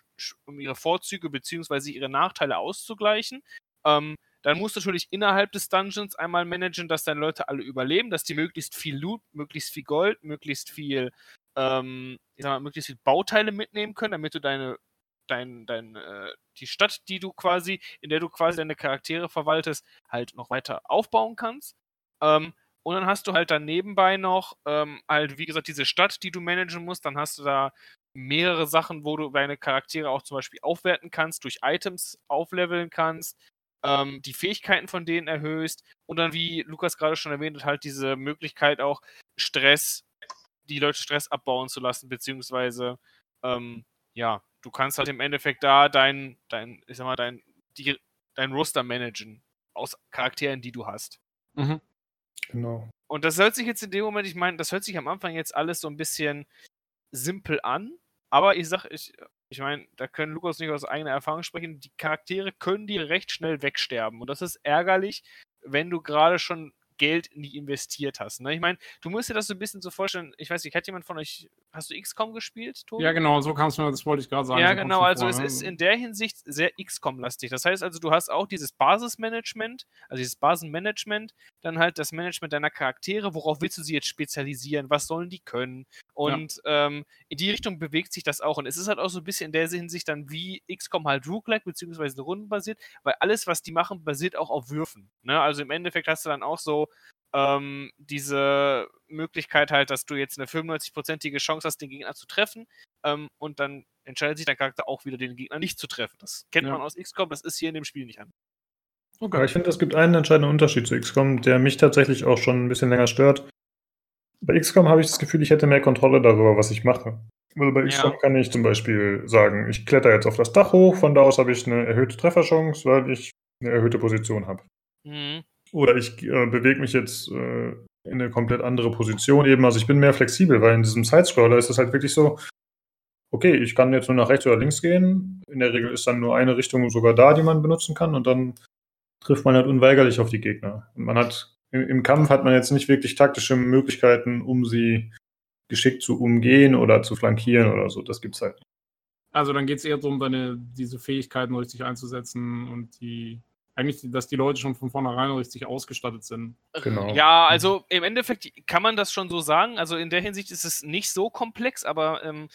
um ihre Vorzüge bzw. ihre Nachteile auszugleichen. Ähm, dann musst du natürlich innerhalb des Dungeons einmal managen, dass deine Leute alle überleben, dass die möglichst viel Loot, möglichst viel Gold, möglichst viel, ähm, ich sag mal, möglichst viel Bauteile mitnehmen können, damit du deine, dein, dein, äh, die Stadt, die du quasi, in der du quasi deine Charaktere verwaltest, halt noch weiter aufbauen kannst. Ähm, und dann hast du halt dann nebenbei noch ähm, halt, wie gesagt, diese Stadt, die du managen musst. Dann hast du da mehrere Sachen, wo du deine Charaktere auch zum Beispiel aufwerten kannst, durch Items aufleveln kannst ähm, die Fähigkeiten von denen erhöhst und dann, wie Lukas gerade schon erwähnt hat, halt diese Möglichkeit auch Stress, die Leute Stress abbauen zu lassen, beziehungsweise ähm, ja, du kannst halt im Endeffekt da dein, dein, ich sag mal, dein, die, dein Roster managen aus Charakteren, die du hast. Mhm. Genau. Und das hört sich jetzt in dem Moment, ich meine, das hört sich am Anfang jetzt alles so ein bisschen simpel an, aber ich sag, ich, Ich meine, da können Lukas nicht aus eigener Erfahrung sprechen. Die Charaktere können dir recht schnell wegsterben. Und das ist ärgerlich, wenn du gerade schon Geld in die investiert hast. Ne? Ich meine, du musst dir das so ein bisschen so vorstellen. Ich weiß nicht, hat jemand von euch, hast du XCOM gespielt, Tobi? Ja, genau, so kannst du, das wollte ich gerade sagen. Ja, so genau, also vor, es ne? ist in der Hinsicht sehr XCOM-lastig. Das heißt also, du hast auch dieses Basismanagement, also dieses Basenmanagement, dann halt das Management deiner Charaktere, worauf willst du sie jetzt spezialisieren, was sollen die können? Und ja. ähm, in die Richtung bewegt sich das auch. Und es ist halt auch so ein bisschen in der Hinsicht dann wie XCOM halt Roguelike, beziehungsweise rundenbasiert, weil alles, was die machen, basiert auch auf Würfen. Ne? Also im Endeffekt hast du dann auch so ähm, diese Möglichkeit halt, dass du jetzt eine 95-prozentige Chance hast, den Gegner zu treffen ähm, und dann entscheidet sich dein Charakter auch wieder, den Gegner nicht zu treffen. Das kennt ja. man aus XCOM, das ist hier in dem Spiel nicht an. Okay, ich finde, es gibt einen entscheidenden Unterschied zu XCOM, der mich tatsächlich auch schon ein bisschen länger stört. Bei XCOM habe ich das Gefühl, ich hätte mehr Kontrolle darüber, was ich mache. Weil bei XCOM ja. kann ich zum Beispiel sagen, ich kletter jetzt auf das Dach hoch, von da aus habe ich eine erhöhte Trefferchance, weil ich eine erhöhte Position habe. Mhm. Oder ich äh, bewege mich jetzt äh, in eine komplett andere Position eben. Also ich bin mehr flexibel, weil in diesem Sidescroller ist es halt wirklich so, okay, ich kann jetzt nur nach rechts oder links gehen. In der Regel ist dann nur eine Richtung sogar da, die man benutzen kann und dann trifft man halt unweigerlich auf die Gegner. Und man hat im, im Kampf hat man jetzt nicht wirklich taktische Möglichkeiten, um sie geschickt zu umgehen oder zu flankieren oder so. Das gibt's halt nicht. Also dann geht es eher darum, deine, diese Fähigkeiten richtig einzusetzen und die eigentlich, dass die Leute schon von vornherein richtig ausgestattet sind. Genau. Ja, also im Endeffekt kann man das schon so sagen. Also in der Hinsicht ist es nicht so komplex, aber ähm,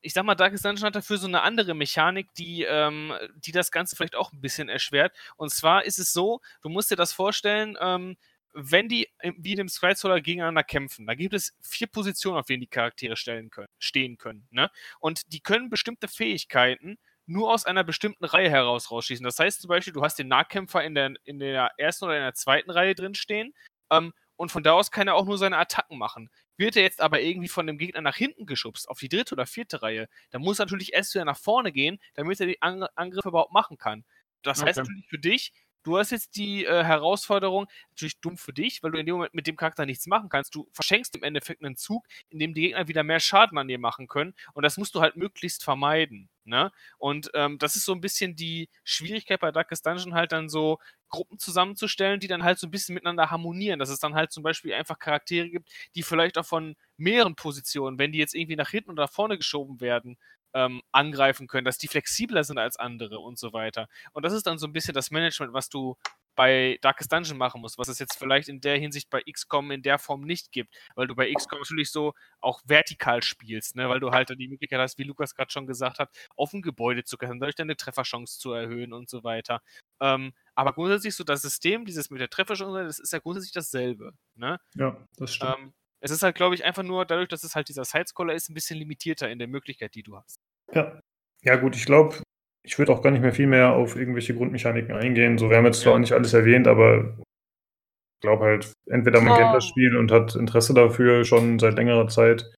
ich sag mal, Darkest Dungeon hat dafür so eine andere Mechanik, die, ähm, die das Ganze vielleicht auch ein bisschen erschwert. Und zwar ist es so, du musst dir das vorstellen, ähm, wenn die wie in dem Skysolar gegeneinander kämpfen, da gibt es vier Positionen, auf denen die Charaktere stellen können, stehen können. Ne? Und die können bestimmte Fähigkeiten nur aus einer bestimmten Reihe heraus rausschießen. Das heißt zum Beispiel, du hast den Nahkämpfer in der, in der ersten oder in der zweiten Reihe drin stehen ähm, und von da aus kann er auch nur seine Attacken machen. Wird er jetzt aber irgendwie von dem Gegner nach hinten geschubst, auf die dritte oder vierte Reihe, dann muss er natürlich erst wieder nach vorne gehen, damit er die An Angriffe überhaupt machen kann. Das okay. heißt natürlich für dich, Du hast jetzt die äh, Herausforderung, natürlich dumm für dich, weil du in dem Moment mit dem Charakter nichts machen kannst. Du verschenkst im Endeffekt einen Zug, in dem die Gegner wieder mehr Schaden an dir machen können. Und das musst du halt möglichst vermeiden. Ne? Und ähm, das ist so ein bisschen die Schwierigkeit bei Darkest Dungeon, halt dann so Gruppen zusammenzustellen, die dann halt so ein bisschen miteinander harmonieren. Dass es dann halt zum Beispiel einfach Charaktere gibt, die vielleicht auch von mehreren Positionen, wenn die jetzt irgendwie nach hinten oder nach vorne geschoben werden, ähm, angreifen können, dass die flexibler sind als andere und so weiter. Und das ist dann so ein bisschen das Management, was du bei Darkest Dungeon machen musst, was es jetzt vielleicht in der Hinsicht bei XCOM in der Form nicht gibt, weil du bei XCOM natürlich so auch vertikal spielst, ne? weil du halt die Möglichkeit hast, wie Lukas gerade schon gesagt hat, auf ein Gebäude zu können, dadurch deine Trefferchance zu erhöhen und so weiter. Ähm, aber grundsätzlich so das System, dieses mit der Trefferchance, das ist ja grundsätzlich dasselbe. Ne? Ja, das stimmt. Ähm, es ist halt, glaube ich, einfach nur dadurch, dass es halt dieser Sidescroller ist, ein bisschen limitierter in der Möglichkeit, die du hast. Ja. Ja, gut, ich glaube, ich würde auch gar nicht mehr viel mehr auf irgendwelche Grundmechaniken eingehen. So, wir haben jetzt zwar auch nicht alles erwähnt, aber ich glaube halt, entweder man oh. kennt das Spiel und hat Interesse dafür schon seit längerer Zeit,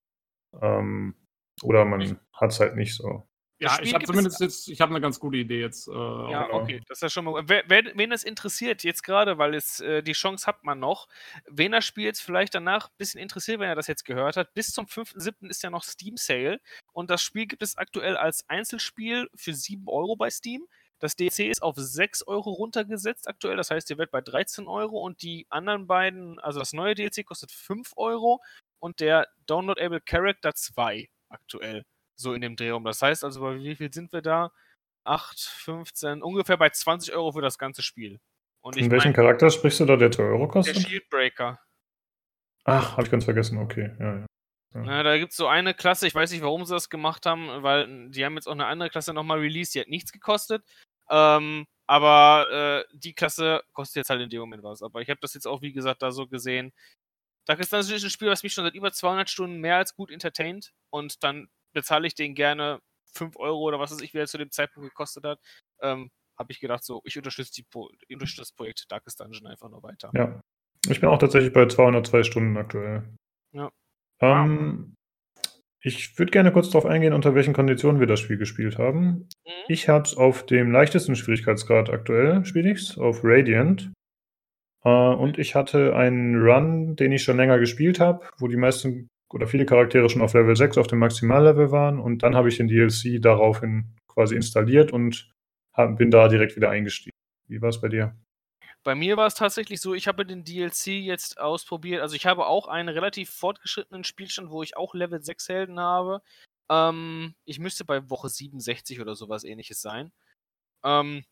ähm, oder man hat es halt nicht so. Ja, ich habe zumindest jetzt, ich habe eine ganz gute Idee jetzt. Äh, ja, okay, das ist ja schon mal. Wer, wer, wen es interessiert, jetzt gerade, weil es äh, die Chance hat man noch, wen das Spiel jetzt vielleicht danach ein bisschen interessiert, wenn er das jetzt gehört hat. Bis zum 5.7. ist ja noch Steam Sale und das Spiel gibt es aktuell als Einzelspiel für 7 Euro bei Steam. Das DLC ist auf 6 Euro runtergesetzt aktuell, das heißt, ihr werdet bei 13 Euro und die anderen beiden, also das neue DLC kostet 5 Euro und der Downloadable Character 2 aktuell so in dem Dreh rum. Das heißt also, bei wie viel sind wir da? 8, 15, ungefähr bei 20 Euro für das ganze Spiel. Und in welchem Charakter sprichst du da, der 2 Euro kostet? Der Shieldbreaker. Ach, habe ich ganz vergessen, okay, ja, ja. Ja. Na, da gibt es so eine Klasse, ich weiß nicht, warum sie das gemacht haben, weil die haben jetzt auch eine andere Klasse nochmal released, die hat nichts gekostet. Ähm, aber äh, die Klasse kostet jetzt halt in dem Moment was. Aber ich habe das jetzt auch, wie gesagt, da so gesehen. Da ist natürlich ein Spiel, was mich schon seit über 200 Stunden mehr als gut entertaint. Und dann bezahle ich den gerne 5 Euro oder was weiß ich, wie er zu dem Zeitpunkt gekostet hat. Ähm, habe ich gedacht, so, ich unterstütze, die Pro unterstütze das Projekt Darkest Dungeon einfach nur weiter. Ja. Ich bin auch tatsächlich bei 202 Stunden aktuell. Ja. Ähm, ich würde gerne kurz darauf eingehen, unter welchen Konditionen wir das Spiel gespielt haben. Mhm. Ich habe es auf dem leichtesten Schwierigkeitsgrad aktuell, spiele ich es, auf Radiant. Äh, und ich hatte einen Run, den ich schon länger gespielt habe, wo die meisten oder viele Charaktere schon auf Level 6 auf dem Maximallevel waren und dann habe ich den DLC daraufhin quasi installiert und hab, bin da direkt wieder eingestiegen. Wie war es bei dir? Bei mir war es tatsächlich so, ich habe den DLC jetzt ausprobiert. Also ich habe auch einen relativ fortgeschrittenen Spielstand, wo ich auch Level 6 Helden habe. Ähm, ich müsste bei Woche 67 oder sowas ähnliches sein. Ähm,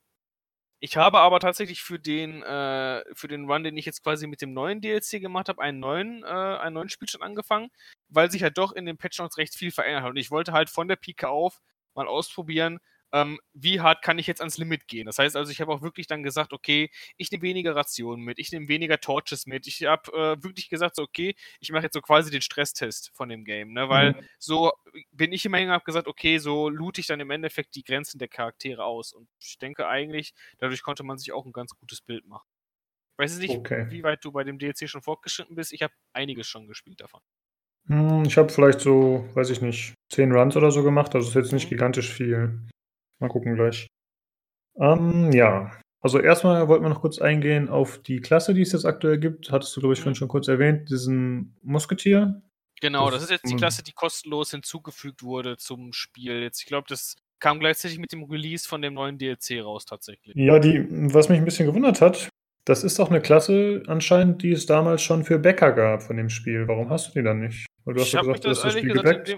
ich habe aber tatsächlich für den, äh, für den Run, den ich jetzt quasi mit dem neuen DLC gemacht habe, einen neuen, äh, einen neuen Spielstand angefangen, weil sich halt doch in den Patch Notes recht viel verändert hat. Und ich wollte halt von der Pike auf mal ausprobieren, ähm, wie hart kann ich jetzt ans Limit gehen. Das heißt also, ich habe auch wirklich dann gesagt, okay, ich nehme weniger Rationen mit, ich nehme weniger Torches mit. Ich habe äh, wirklich gesagt, so, okay, ich mache jetzt so quasi den Stresstest von dem Game, ne? weil mhm. so bin ich immer hingegangen und habe gesagt, okay, so loot ich dann im Endeffekt die Grenzen der Charaktere aus. Und ich denke eigentlich, dadurch konnte man sich auch ein ganz gutes Bild machen. Ich weiß nicht, okay. wie weit du bei dem DLC schon fortgeschritten bist. Ich habe einiges schon gespielt davon. Hm, ich habe vielleicht so, weiß ich nicht, 10 Runs oder so gemacht. Das ist jetzt nicht mhm. gigantisch viel. Mal gucken gleich. Ähm, ja, also erstmal wollten wir noch kurz eingehen auf die Klasse, die es jetzt aktuell gibt. Hattest du, glaube ich, vorhin schon kurz erwähnt, diesen Musketier. Genau, das, das ist jetzt die Klasse, die kostenlos hinzugefügt wurde zum Spiel. Jetzt, ich glaube, das kam gleichzeitig mit dem Release von dem neuen DLC raus tatsächlich. Ja, die, was mich ein bisschen gewundert hat, das ist doch eine Klasse anscheinend, die es damals schon für Bäcker gab von dem Spiel. Warum hast du die dann nicht? Weil du hast ja gesagt, du hast das Spiel gebackt.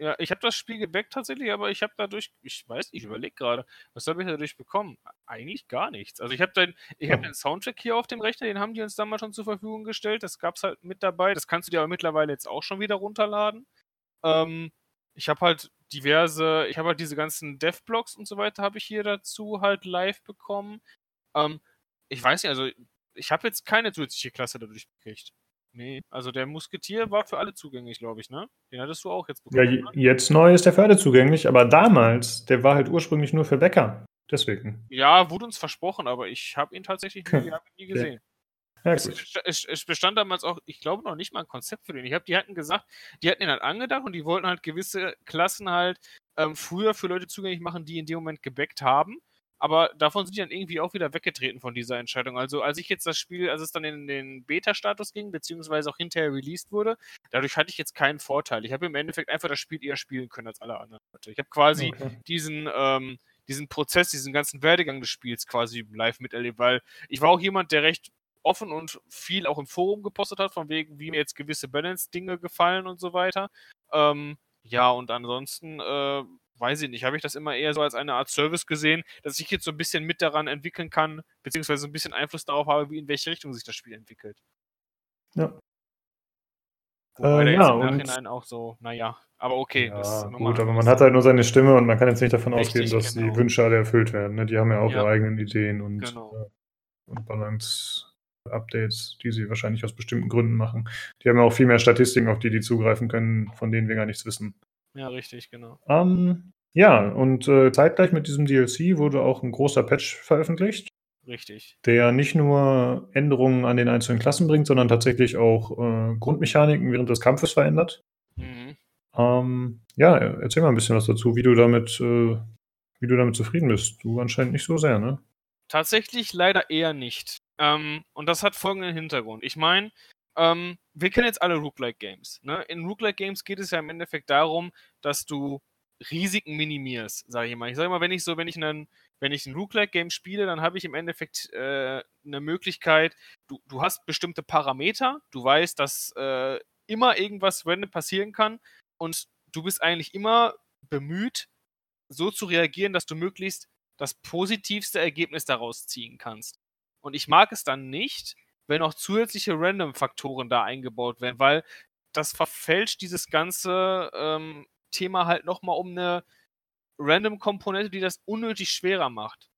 Ja, ich habe das Spiel gebackt tatsächlich, aber ich habe dadurch, ich weiß nicht, ich überlege gerade, was habe ich dadurch bekommen? Eigentlich gar nichts. Also ich habe den, ich habe den Soundtrack hier auf dem Rechner, den haben die uns damals schon zur Verfügung gestellt. Das gab es halt mit dabei. Das kannst du dir aber mittlerweile jetzt auch schon wieder runterladen. Ähm, ich habe halt diverse, ich habe halt diese ganzen Dev-Blogs und so weiter habe ich hier dazu halt live bekommen. Ähm, ich weiß nicht, also ich habe jetzt keine zusätzliche Klasse dadurch gekriegt. Nee, also der Musketier war für alle zugänglich, glaube ich, ne? Den hattest du auch jetzt bekommen. Ja, jetzt neu ist der für alle zugänglich, aber damals, der war halt ursprünglich nur für Bäcker. Deswegen. Ja, wurde uns versprochen, aber ich habe ihn tatsächlich nie, [laughs] nie gesehen. Ja, es, es, es, bestand damals auch, ich glaube, noch nicht mal ein Konzept für den. Ich habe, die hatten gesagt, die hatten ihn halt angedacht und die wollten halt gewisse Klassen halt ähm, früher für Leute zugänglich machen, die in dem Moment gebackt haben aber davon sind die dann irgendwie auch wieder weggetreten von dieser Entscheidung. Also als ich jetzt das Spiel, als es dann in den Beta-Status ging, beziehungsweise auch hinterher released wurde, dadurch hatte ich jetzt keinen Vorteil. Ich habe im Endeffekt einfach das Spiel eher spielen können als alle anderen Leute. Ich habe quasi okay. diesen, ähm, diesen Prozess, diesen ganzen Werdegang des Spiels quasi live miterlebt, weil ich war auch jemand, der recht offen und viel auch im Forum gepostet hat, von wegen, wie mir jetzt gewisse Balance-Dinge gefallen und so weiter. Ähm, ja, und ansonsten äh, weiß ich nicht, habe ich das immer eher so als eine Art Service gesehen, dass ich jetzt so ein bisschen mit daran entwickeln kann, beziehungsweise ein bisschen Einfluss darauf habe, wie in welche Richtung sich das Spiel entwickelt. Ja. Wobei äh, ja, im Nachhinein auch so, naja, aber okay. Ja, gut, aber man hat halt nur seine Stimme und man kann jetzt nicht davon Richtig, ausgehen, dass genau. die Wünsche alle erfüllt werden. Ne? Die haben ja auch ja. ihre eigenen Ideen und, genau. äh, und Balance-Updates, die sie wahrscheinlich aus bestimmten Gründen machen. Die haben ja auch viel mehr Statistiken, auf die die zugreifen können, von denen wir gar nichts wissen. Ja, richtig, genau. Ähm, ja, und äh, zeitgleich mit diesem DLC wurde auch ein großer Patch veröffentlicht. Richtig. Der nicht nur Änderungen an den einzelnen Klassen bringt, sondern tatsächlich auch äh, Grundmechaniken während des Kampfes verändert. Mhm. Ähm, ja, erzähl mal ein bisschen was dazu, wie du damit, äh, wie du damit zufrieden bist. Du anscheinend nicht so sehr, ne? Tatsächlich leider eher nicht. Ähm, und das hat folgenden Hintergrund. Ich meine, ähm, wir kennen jetzt alle Rook-like Games. Ne? In Rook-like Games geht es ja im Endeffekt darum, dass du Risiken minimierst, sage ich mal. Ich sage mal, wenn ich so, wenn ich einen, wenn ich ein Rook-like Game spiele, dann habe ich im Endeffekt äh, eine Möglichkeit, du, du hast bestimmte Parameter, du weißt, dass äh, immer irgendwas random passieren kann und du bist eigentlich immer bemüht, so zu reagieren, dass du möglichst das positivste Ergebnis daraus ziehen kannst. Und ich mag es dann nicht, wenn auch zusätzliche Random-Faktoren da eingebaut werden, weil das verfälscht dieses ganze ähm, Thema halt nochmal um eine Random-Komponente, die das unnötig schwerer macht.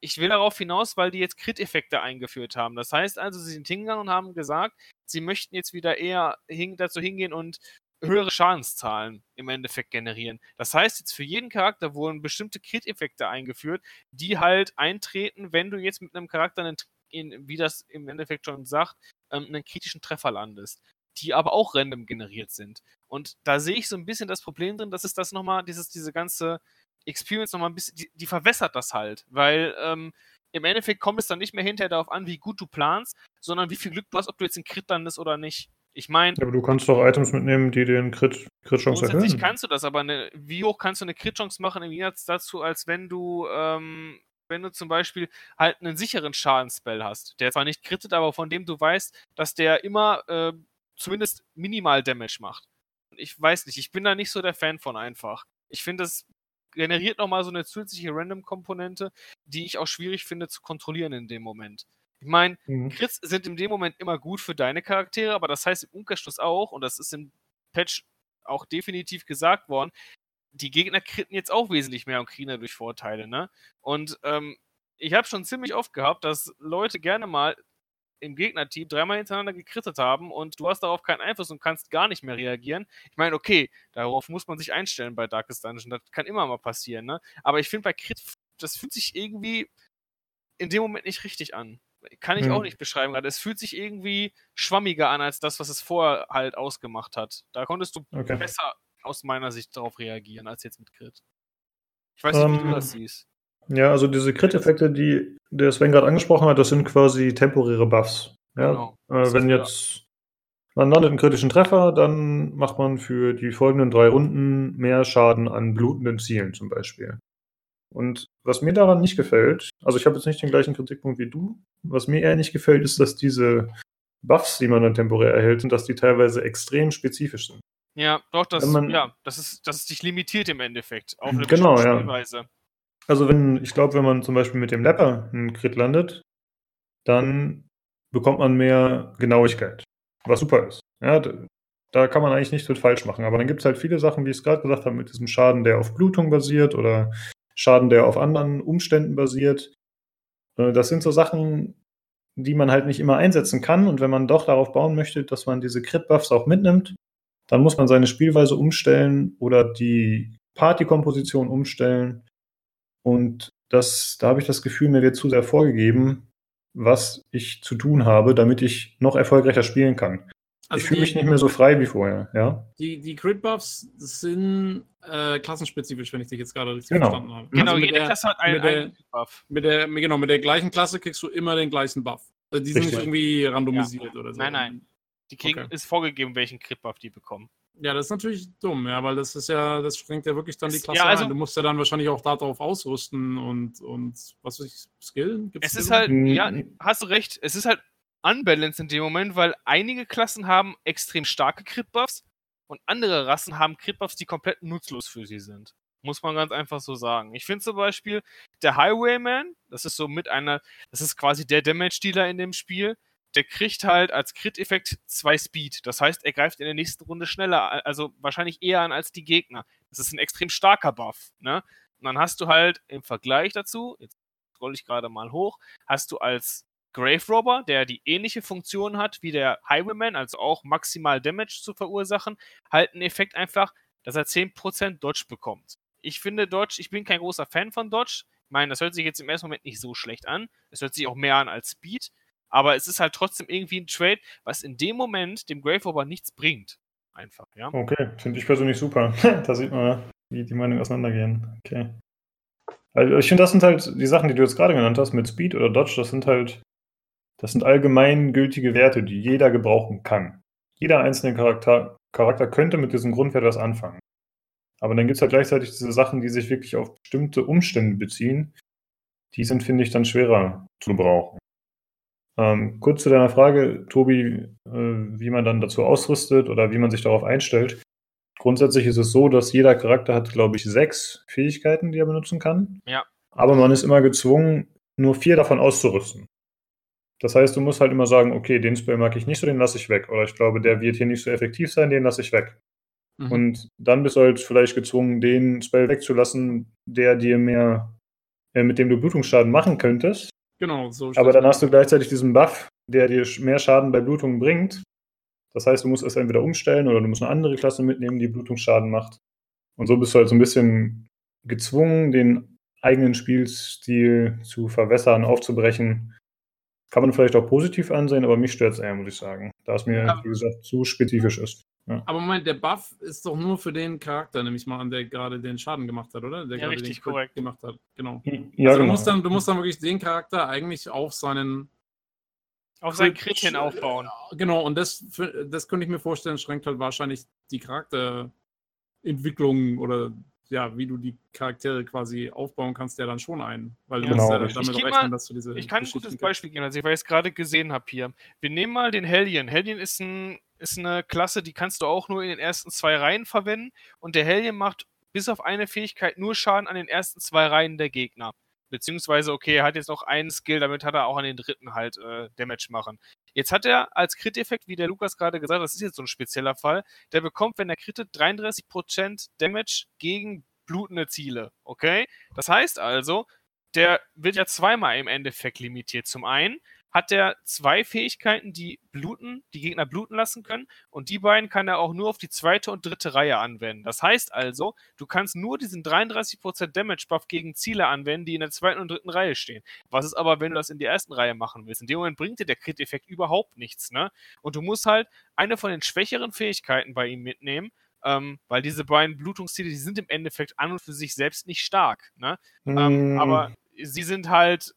Ich will darauf hinaus, weil die jetzt Crit-Effekte eingeführt haben. Das heißt also, sie sind hingegangen und haben gesagt, sie möchten jetzt wieder eher hin dazu hingehen und höhere Schadenszahlen im Endeffekt generieren. Das heißt, jetzt für jeden Charakter wurden bestimmte Crit-Effekte eingeführt, die halt eintreten, wenn du jetzt mit einem Charakter einen in, wie das im Endeffekt schon sagt, ähm, einen kritischen Treffer landest, die aber auch random generiert sind. Und da sehe ich so ein bisschen das Problem drin, dass es das nochmal, dieses, diese ganze Experience nochmal ein bisschen, die, die verwässert das halt, weil ähm, im Endeffekt kommt es dann nicht mehr hinterher darauf an, wie gut du planst, sondern wie viel Glück du hast, ob du jetzt einen Crit landest oder nicht. Ich meine. Ja, aber du kannst doch Items mitnehmen, die den Crit, Crit Chance erhöhen. Kannst du das, aber eine, wie hoch kannst du eine Crit Chance machen im Gegensatz dazu, als wenn du, ähm, wenn du zum Beispiel halt einen sicheren Schadenspell hast, der zwar nicht crittet, aber von dem du weißt, dass der immer äh, zumindest minimal Damage macht. Ich weiß nicht, ich bin da nicht so der Fan von einfach. Ich finde, das generiert nochmal so eine zusätzliche Random-Komponente, die ich auch schwierig finde zu kontrollieren in dem Moment. Ich meine, mhm. Crits sind in dem Moment immer gut für deine Charaktere, aber das heißt im Umkehrschluss auch, und das ist im Patch auch definitiv gesagt worden, die Gegner kritten jetzt auch wesentlich mehr und kriegen dadurch Vorteile, ne? Und ähm, ich habe schon ziemlich oft gehabt, dass Leute gerne mal im Gegnerteam dreimal hintereinander gekrittet haben und du hast darauf keinen Einfluss und kannst gar nicht mehr reagieren. Ich meine, okay, darauf muss man sich einstellen bei Darkest Dungeon. Das kann immer mal passieren, ne? Aber ich finde bei Crit, das fühlt sich irgendwie in dem Moment nicht richtig an kann ich hm. auch nicht beschreiben gerade. Es fühlt sich irgendwie schwammiger an als das, was es vorher halt ausgemacht hat. Da konntest du okay. besser aus meiner Sicht darauf reagieren als jetzt mit Crit. Ich weiß nicht, um, wie du ähm, das siehst. Ja, also diese Crit-Effekte, die der Sven gerade angesprochen hat, das sind quasi temporäre Buffs. Ja? Genau. Äh, wenn jetzt man landet einen kritischen Treffer, dann macht man für die folgenden drei Runden mehr Schaden an blutenden Zielen zum Beispiel. Und was mir daran nicht gefällt, also ich habe jetzt nicht den gleichen Kritikpunkt wie du, was mir eher nicht gefällt, ist, dass diese Buffs, die man dann temporär erhält, dass die teilweise extrem spezifisch sind. Ja, doch, das, man, ja, das ist, das ist dich limitiert im Endeffekt auf eine genau, Spielweise. Ja. Also wenn, ich glaube, wenn man zum Beispiel mit dem Leper einen Crit landet, dann bekommt man mehr Genauigkeit, was super ist. Ja, da kann man eigentlich nichts mit falsch machen. Aber dann gibt es halt viele Sachen, wie ich es gerade gesagt habe, mit diesem Schaden, der auf Blutung basiert oder Schaden, der auf anderen Umständen basiert. Äh, das sind so Sachen, die man halt nicht immer einsetzen kann. Und wenn man doch darauf bauen möchte, dass man diese Crit-Buffs auch mitnimmt, dann muss man seine Spielweise umstellen oder die Party-Komposition umstellen. Und das, da habe ich das Gefühl, mir wird zu sehr vorgegeben, was ich zu tun habe, damit ich noch erfolgreicher spielen kann. Also ich fühle mich nicht mehr so frei wie vorher, ja. Die, die Crit-Buffs sind äh, klassenspezifisch, wenn ich dich jetzt gerade richtig genau. verstanden habe. Genau, also jede der, Klasse hat einen, der, einen Buff. Mit der, genau, mit der gleichen Klasse kriegst du immer den gleichen Buff. Also die sind richtig. nicht irgendwie randomisiert ja. oder so. Nein, nein. Die kriegen, okay. ist vorgegeben, welchen Crit-Buff die bekommen. Ja, das ist natürlich dumm, ja, weil das ist ja, das schränkt ja wirklich dann die Klasse ja, also, ein. Du musst ja dann wahrscheinlich auch darauf ausrüsten und, und was weiß ich, Skillen? Gibt's es ist halt, ja, hast du recht, es ist halt unbalanced in dem Moment, weil einige Klassen haben extrem starke Crit-Buffs und andere Rassen haben Crit-Buffs, die komplett nutzlos für sie sind. Muss man ganz einfach so sagen. Ich finde zum Beispiel, der Highwayman, das ist so mit einer, das ist quasi der Damage-Dealer in dem Spiel, der kriegt halt als Crit-Effekt zwei Speed. Das heißt, er greift in der nächsten Runde schneller, also wahrscheinlich eher an als die Gegner. Das ist ein extrem starker Buff, ne? Und dann hast du halt im Vergleich dazu, jetzt scroll ich gerade mal hoch, hast du als Grave Robber, der die ähnliche Funktion hat wie der Highwayman, also auch maximal Damage zu verursachen, halt einen Effekt einfach, dass er 10% Dodge bekommt. Ich finde Dodge, ich bin kein großer Fan von Dodge. Ich meine, das hört sich jetzt im ersten Moment nicht so schlecht an. Es hört sich auch mehr an als Speed. Aber es ist halt trotzdem irgendwie ein Trade, was in dem Moment dem Grave Robber nichts bringt. Einfach, ja. Okay, finde ich persönlich super. [laughs] da sieht man, wie die Meinungen auseinandergehen. Okay. Also ich finde, das sind halt die Sachen, die du jetzt gerade genannt hast, mit Speed oder Dodge, das sind halt das sind allgemein Werte, die jeder gebrauchen kann. Jeder einzelne Charakter, Charakter könnte mit diesem Grundwert was anfangen. Aber dann gibt es halt gleichzeitig diese Sachen, die sich wirklich auf bestimmte Umstände beziehen. Die sind, finde ich, dann schwerer zu brauchen. Ähm, kurz zu deiner Frage, Tobi, äh, wie man dann dazu ausrüstet oder wie man sich darauf einstellt. Grundsätzlich ist es so, dass jeder Charakter hat, glaube ich, sechs Fähigkeiten, die er benutzen kann. Ja. Aber man ist immer gezwungen, nur vier davon auszurüsten. Das heißt, du musst halt immer sagen, okay, den Spell mag ich nicht so, den lasse ich weg. Oder ich glaube, der wird hier nicht so effektiv sein, den lasse ich weg. Mhm. Und dann bist du halt vielleicht gezwungen, den Spell wegzulassen, der dir mehr, äh, mit dem du Blutungsschaden machen könntest. Genau, so. Aber dann hast du gleichzeitig diesen Buff, der dir mehr Schaden bei Blutung bringt. Das heißt, du musst es entweder umstellen oder du musst eine andere Klasse mitnehmen, die Blutungsschaden macht. Und so bist du halt so ein bisschen gezwungen, den eigenen Spielstil zu verwässern, aufzubrechen kann man vielleicht auch positiv ansehen, aber mich stört es eher, muss ich sagen. Da es mir, ja. wie gesagt, zu spezifisch ist. Ja. Aber Moment, der Buff ist doch nur für den Charakter, nämlich mal an, der gerade den Schaden gemacht hat, oder? Der ja, richtig den korrekt gemacht hat. Genau. Ja, also genau. Du, musst dann, du musst dann wirklich den Charakter eigentlich auf seinen Auf sein Crit hin aufbauen. Genau, und das, das könnte ich mir vorstellen, schränkt halt wahrscheinlich die Charakterentwicklung oder ja, wie du die Charaktere quasi aufbauen kannst, ja dann schon ein. Weil du Genau, musst ja richtig. damit Ich rechnen, mal- dass du diese Ich kann ein gutes. Beispiel geben, also weil ich es gerade gesehen habe hier. Wir nehmen mal den Hellion. Hellion ist, ein, ist eine Klasse, die kannst du auch nur in den ersten zwei Reihen verwenden. Und der Hellion macht bis auf eine Fähigkeit nur Schaden an den ersten zwei Reihen der Gegner. Beziehungsweise, okay, er hat jetzt noch einen Skill, damit hat er auch an den dritten halt äh, Damage machen. Jetzt hat er als Crit-Effekt, wie der Lukas gerade gesagt hat, das ist jetzt so ein spezieller Fall, der bekommt, wenn er crittet, 33% Damage gegen blutende Ziele. Okay? Das heißt also, der wird ja zweimal im Endeffekt limitiert. Zum einen hat er zwei Fähigkeiten, die bluten, die Gegner bluten lassen können, und die beiden kann er auch nur auf die zweite und dritte Reihe anwenden. Das heißt also, du kannst nur diesen 33% Damage Buff gegen Ziele anwenden, die in der zweiten und dritten Reihe stehen. Was ist aber, wenn du das in der ersten Reihe machen willst? In dem Moment bringt dir der Crit-Effekt überhaupt nichts, ne? Und du musst halt eine von den schwächeren Fähigkeiten bei ihm mitnehmen, ähm, weil diese beiden Blutungsziele, die sind im Endeffekt an und für sich selbst nicht stark, ne? Ähm, Mm, aber sie sind halt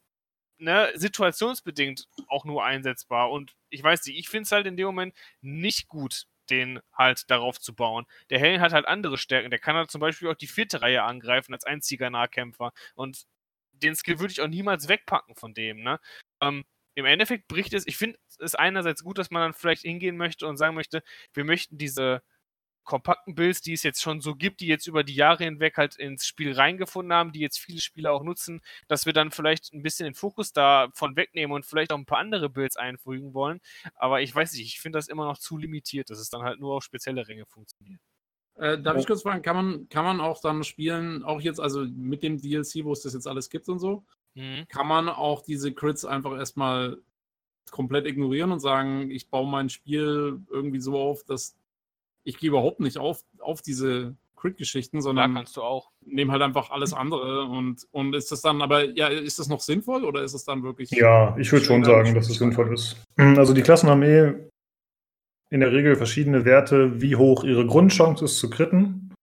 ne, situationsbedingt auch nur einsetzbar. Und ich weiß nicht, ich finde es halt in dem Moment nicht gut, den halt darauf zu bauen. Der Helen hat halt andere Stärken. Der kann halt zum Beispiel auch die vierte Reihe angreifen als einziger Nahkämpfer. Und den Skill würde ich auch niemals wegpacken von dem, ne? Ähm, Im Endeffekt bricht es, ich finde es einerseits gut, dass man dann vielleicht hingehen möchte und sagen möchte, wir möchten diese kompakten Builds, die es jetzt schon so gibt, die jetzt über die Jahre hinweg halt ins Spiel reingefunden haben, die jetzt viele Spieler auch nutzen, dass wir dann vielleicht ein bisschen den Fokus davon wegnehmen und vielleicht auch ein paar andere Builds einfügen wollen. Aber ich weiß nicht, ich finde das immer noch zu limitiert, dass es dann halt nur auf spezielle Ränge funktioniert. Äh, darf ich kurz fragen, kann man, kann man auch dann spielen, auch jetzt, also mit dem DLC, wo es das jetzt alles gibt und so, Mhm. kann man auch diese Crits einfach erstmal komplett ignorieren und sagen, ich baue mein Spiel irgendwie so auf, dass ich gehe überhaupt nicht auf, auf diese Crit-Geschichten, sondern kannst du auch. nehme halt einfach alles andere und, und ist das dann, aber ja, ist das noch sinnvoll oder ist es dann wirklich. Ja, ich würde schon sagen, dass es sinnvoll ist. Also die Klassen haben eh in der Regel verschiedene Werte, wie hoch ihre Grundchance ist zu kritten.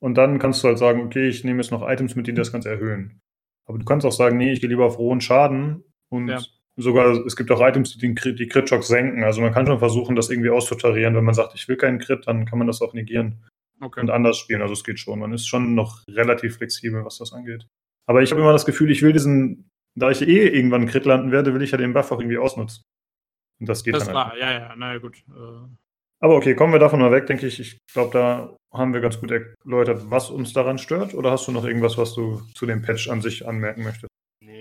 Und dann kannst du halt sagen, okay, ich nehme jetzt noch Items mit, die das Ganze erhöhen. Aber du kannst auch sagen, nee, ich gehe lieber auf rohen Schaden und Ja. Sogar, es gibt auch Items, die den Crit, die Crit-Chance senken. Also man kann schon versuchen, das irgendwie auszutarieren. Wenn man sagt, ich will keinen Crit, dann kann man das auch negieren Okay. und anders spielen. Also es geht schon. Man ist schon noch relativ flexibel, was das angeht. Aber ich habe immer das Gefühl, ich will diesen, da ich eh irgendwann einen Crit landen werde, will ich ja den Buff auch irgendwie ausnutzen. Und das geht Das dann war, halt. ja, ja, naja, gut. Äh, Aber okay, kommen wir davon mal weg, denke ich. Ich glaube, da haben wir ganz gut erläutert, was uns daran stört. Oder hast du noch irgendwas, was du zu dem Patch an sich anmerken möchtest?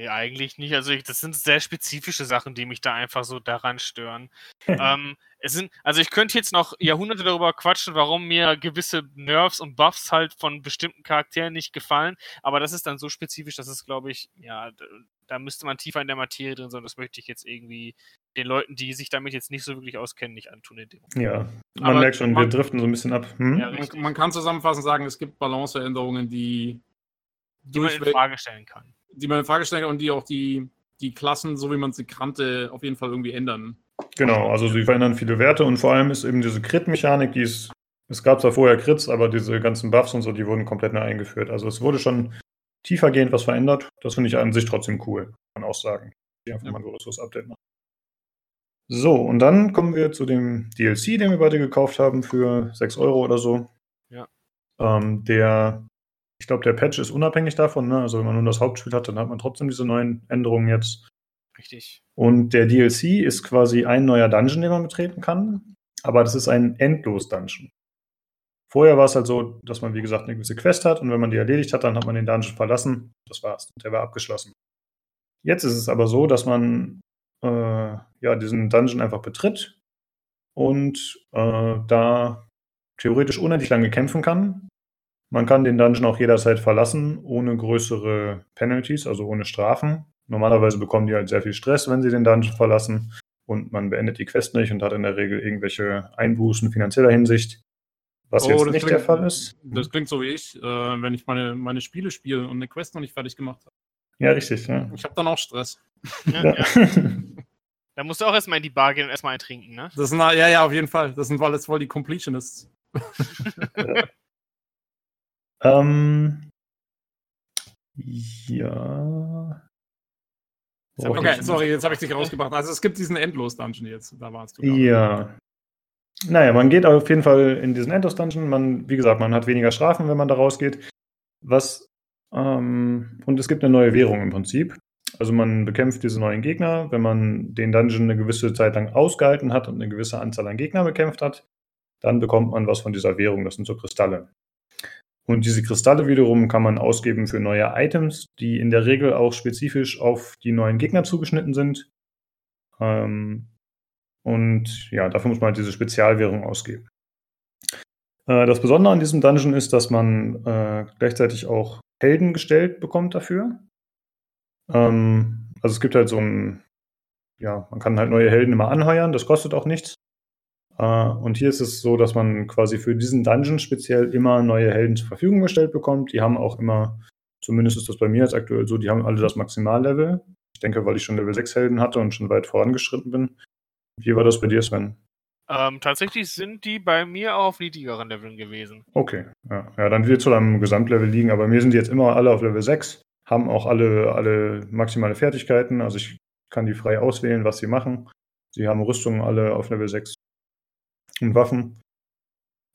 Nee, eigentlich nicht. Also ich, das sind sehr spezifische Sachen, die mich da einfach so daran stören. ähm, es sind, also ich könnte jetzt noch Jahrhunderte darüber quatschen, warum mir gewisse Nerfs und Buffs halt von bestimmten Charakteren nicht gefallen, aber das ist dann so spezifisch, dass es, glaube ich, ja, da müsste man tiefer in der Materie drin sein. Das möchte ich jetzt irgendwie den Leuten, die sich damit jetzt nicht so wirklich auskennen, nicht antun in dem Moment. Ja, man Aber merkt schon, wir man- driften so ein bisschen ab. Hm? Ja, man, man kann zusammenfassend sagen, es gibt Balanceänderungen, die, Die man in Frage stellen kann. Die man in Frage stellen kann und die auch die, die Klassen, so wie man sie kannte, auf jeden Fall irgendwie ändern. Genau, also sie verändern viele Werte und vor allem ist eben diese Crit-Mechanik, die ist, es gab zwar vorher Crits, aber diese ganzen Buffs und so, die wurden komplett neu eingeführt. Also es wurde schon tiefergehend was verändert. Das finde ich an sich trotzdem cool, kann man auch sagen. Die einfach Ja. mal ein größeres Update machen. So, und dann kommen wir zu dem DLC, den wir beide gekauft haben für 6 Euro oder so. Ja. Ähm, der, ich glaube, der Patch ist unabhängig davon, ne? Also wenn man nur das Hauptspiel hat, dann hat man trotzdem diese neuen Änderungen jetzt. Richtig. Und der DLC ist quasi ein neuer Dungeon, den man betreten kann. Aber das ist ein Endlos-Dungeon. Vorher war es halt so, dass man, wie gesagt, eine gewisse Quest hat und wenn man die erledigt hat, dann hat man den Dungeon verlassen. Das war's. Und der war abgeschlossen. Jetzt ist es aber so, dass man äh, ja, diesen Dungeon einfach betritt und äh, da theoretisch unendlich lange kämpfen kann. Man kann den Dungeon auch jederzeit verlassen, ohne größere Penalties, also ohne Strafen. Normalerweise bekommen die halt sehr viel Stress, wenn sie den Dungeon verlassen und man beendet die Quest nicht und hat in der Regel irgendwelche Einbußen finanzieller Hinsicht, was Oh, jetzt das nicht klingt- der Fall ist. Das klingt so wie ich, äh, wenn ich meine, meine Spiele spiele und eine Quest noch nicht fertig gemacht habe. Ja, richtig. Ja. Ich habe dann auch Stress. Ja, Ja. ja. [laughs] Da musst du auch erstmal in die Bar gehen und erstmal eintrinken, ne? Das sind, ja, ja, auf jeden Fall. Das sind alles voll die Completionists. [laughs] [laughs] ähm, ja. Okay, sorry, jetzt habe ich dich rausgebracht. Also es gibt diesen Endlos-Dungeon jetzt, da warst du. Ja. Naja, man geht auf jeden Fall in diesen Endlos-Dungeon. Man, wie gesagt, man hat weniger Strafen, wenn man da rausgeht. Was, ähm, und es gibt eine neue Währung im Prinzip. Also man bekämpft diese neuen Gegner. Wenn man den Dungeon eine gewisse Zeit lang ausgehalten hat und eine gewisse Anzahl an Gegnern bekämpft hat, dann bekommt man was von dieser Währung. Das sind so Kristalle. Und diese Kristalle wiederum kann man ausgeben für neue Items, die in der Regel auch spezifisch auf die neuen Gegner zugeschnitten sind. Ähm, und ja, dafür muss man halt diese Spezialwährung ausgeben. Äh, das Besondere an diesem Dungeon ist, dass man äh, gleichzeitig auch Helden gestellt bekommt dafür. Ähm, also es gibt halt so ein, ja, man kann halt neue Helden immer anheuern, das kostet auch nichts. Äh, und hier ist es so, dass man quasi für diesen Dungeon speziell immer neue Helden zur Verfügung gestellt bekommt. Die haben auch immer, zumindest ist das bei mir jetzt aktuell so, die haben alle das Maximallevel. Ich denke, weil ich schon Level 6 Helden hatte und schon weit vorangeschritten bin. Wie war das bei dir, Sven? Ähm, tatsächlich sind die bei mir auch auf niedrigeren Leveln gewesen. Okay, ja. ja dann wird es zu einem Gesamtlevel liegen, aber mir sind die jetzt immer alle auf Level 6, haben auch alle, alle maximale Fertigkeiten, also ich kann die frei auswählen, was sie machen. Sie haben Rüstungen alle auf Level 6 und Waffen.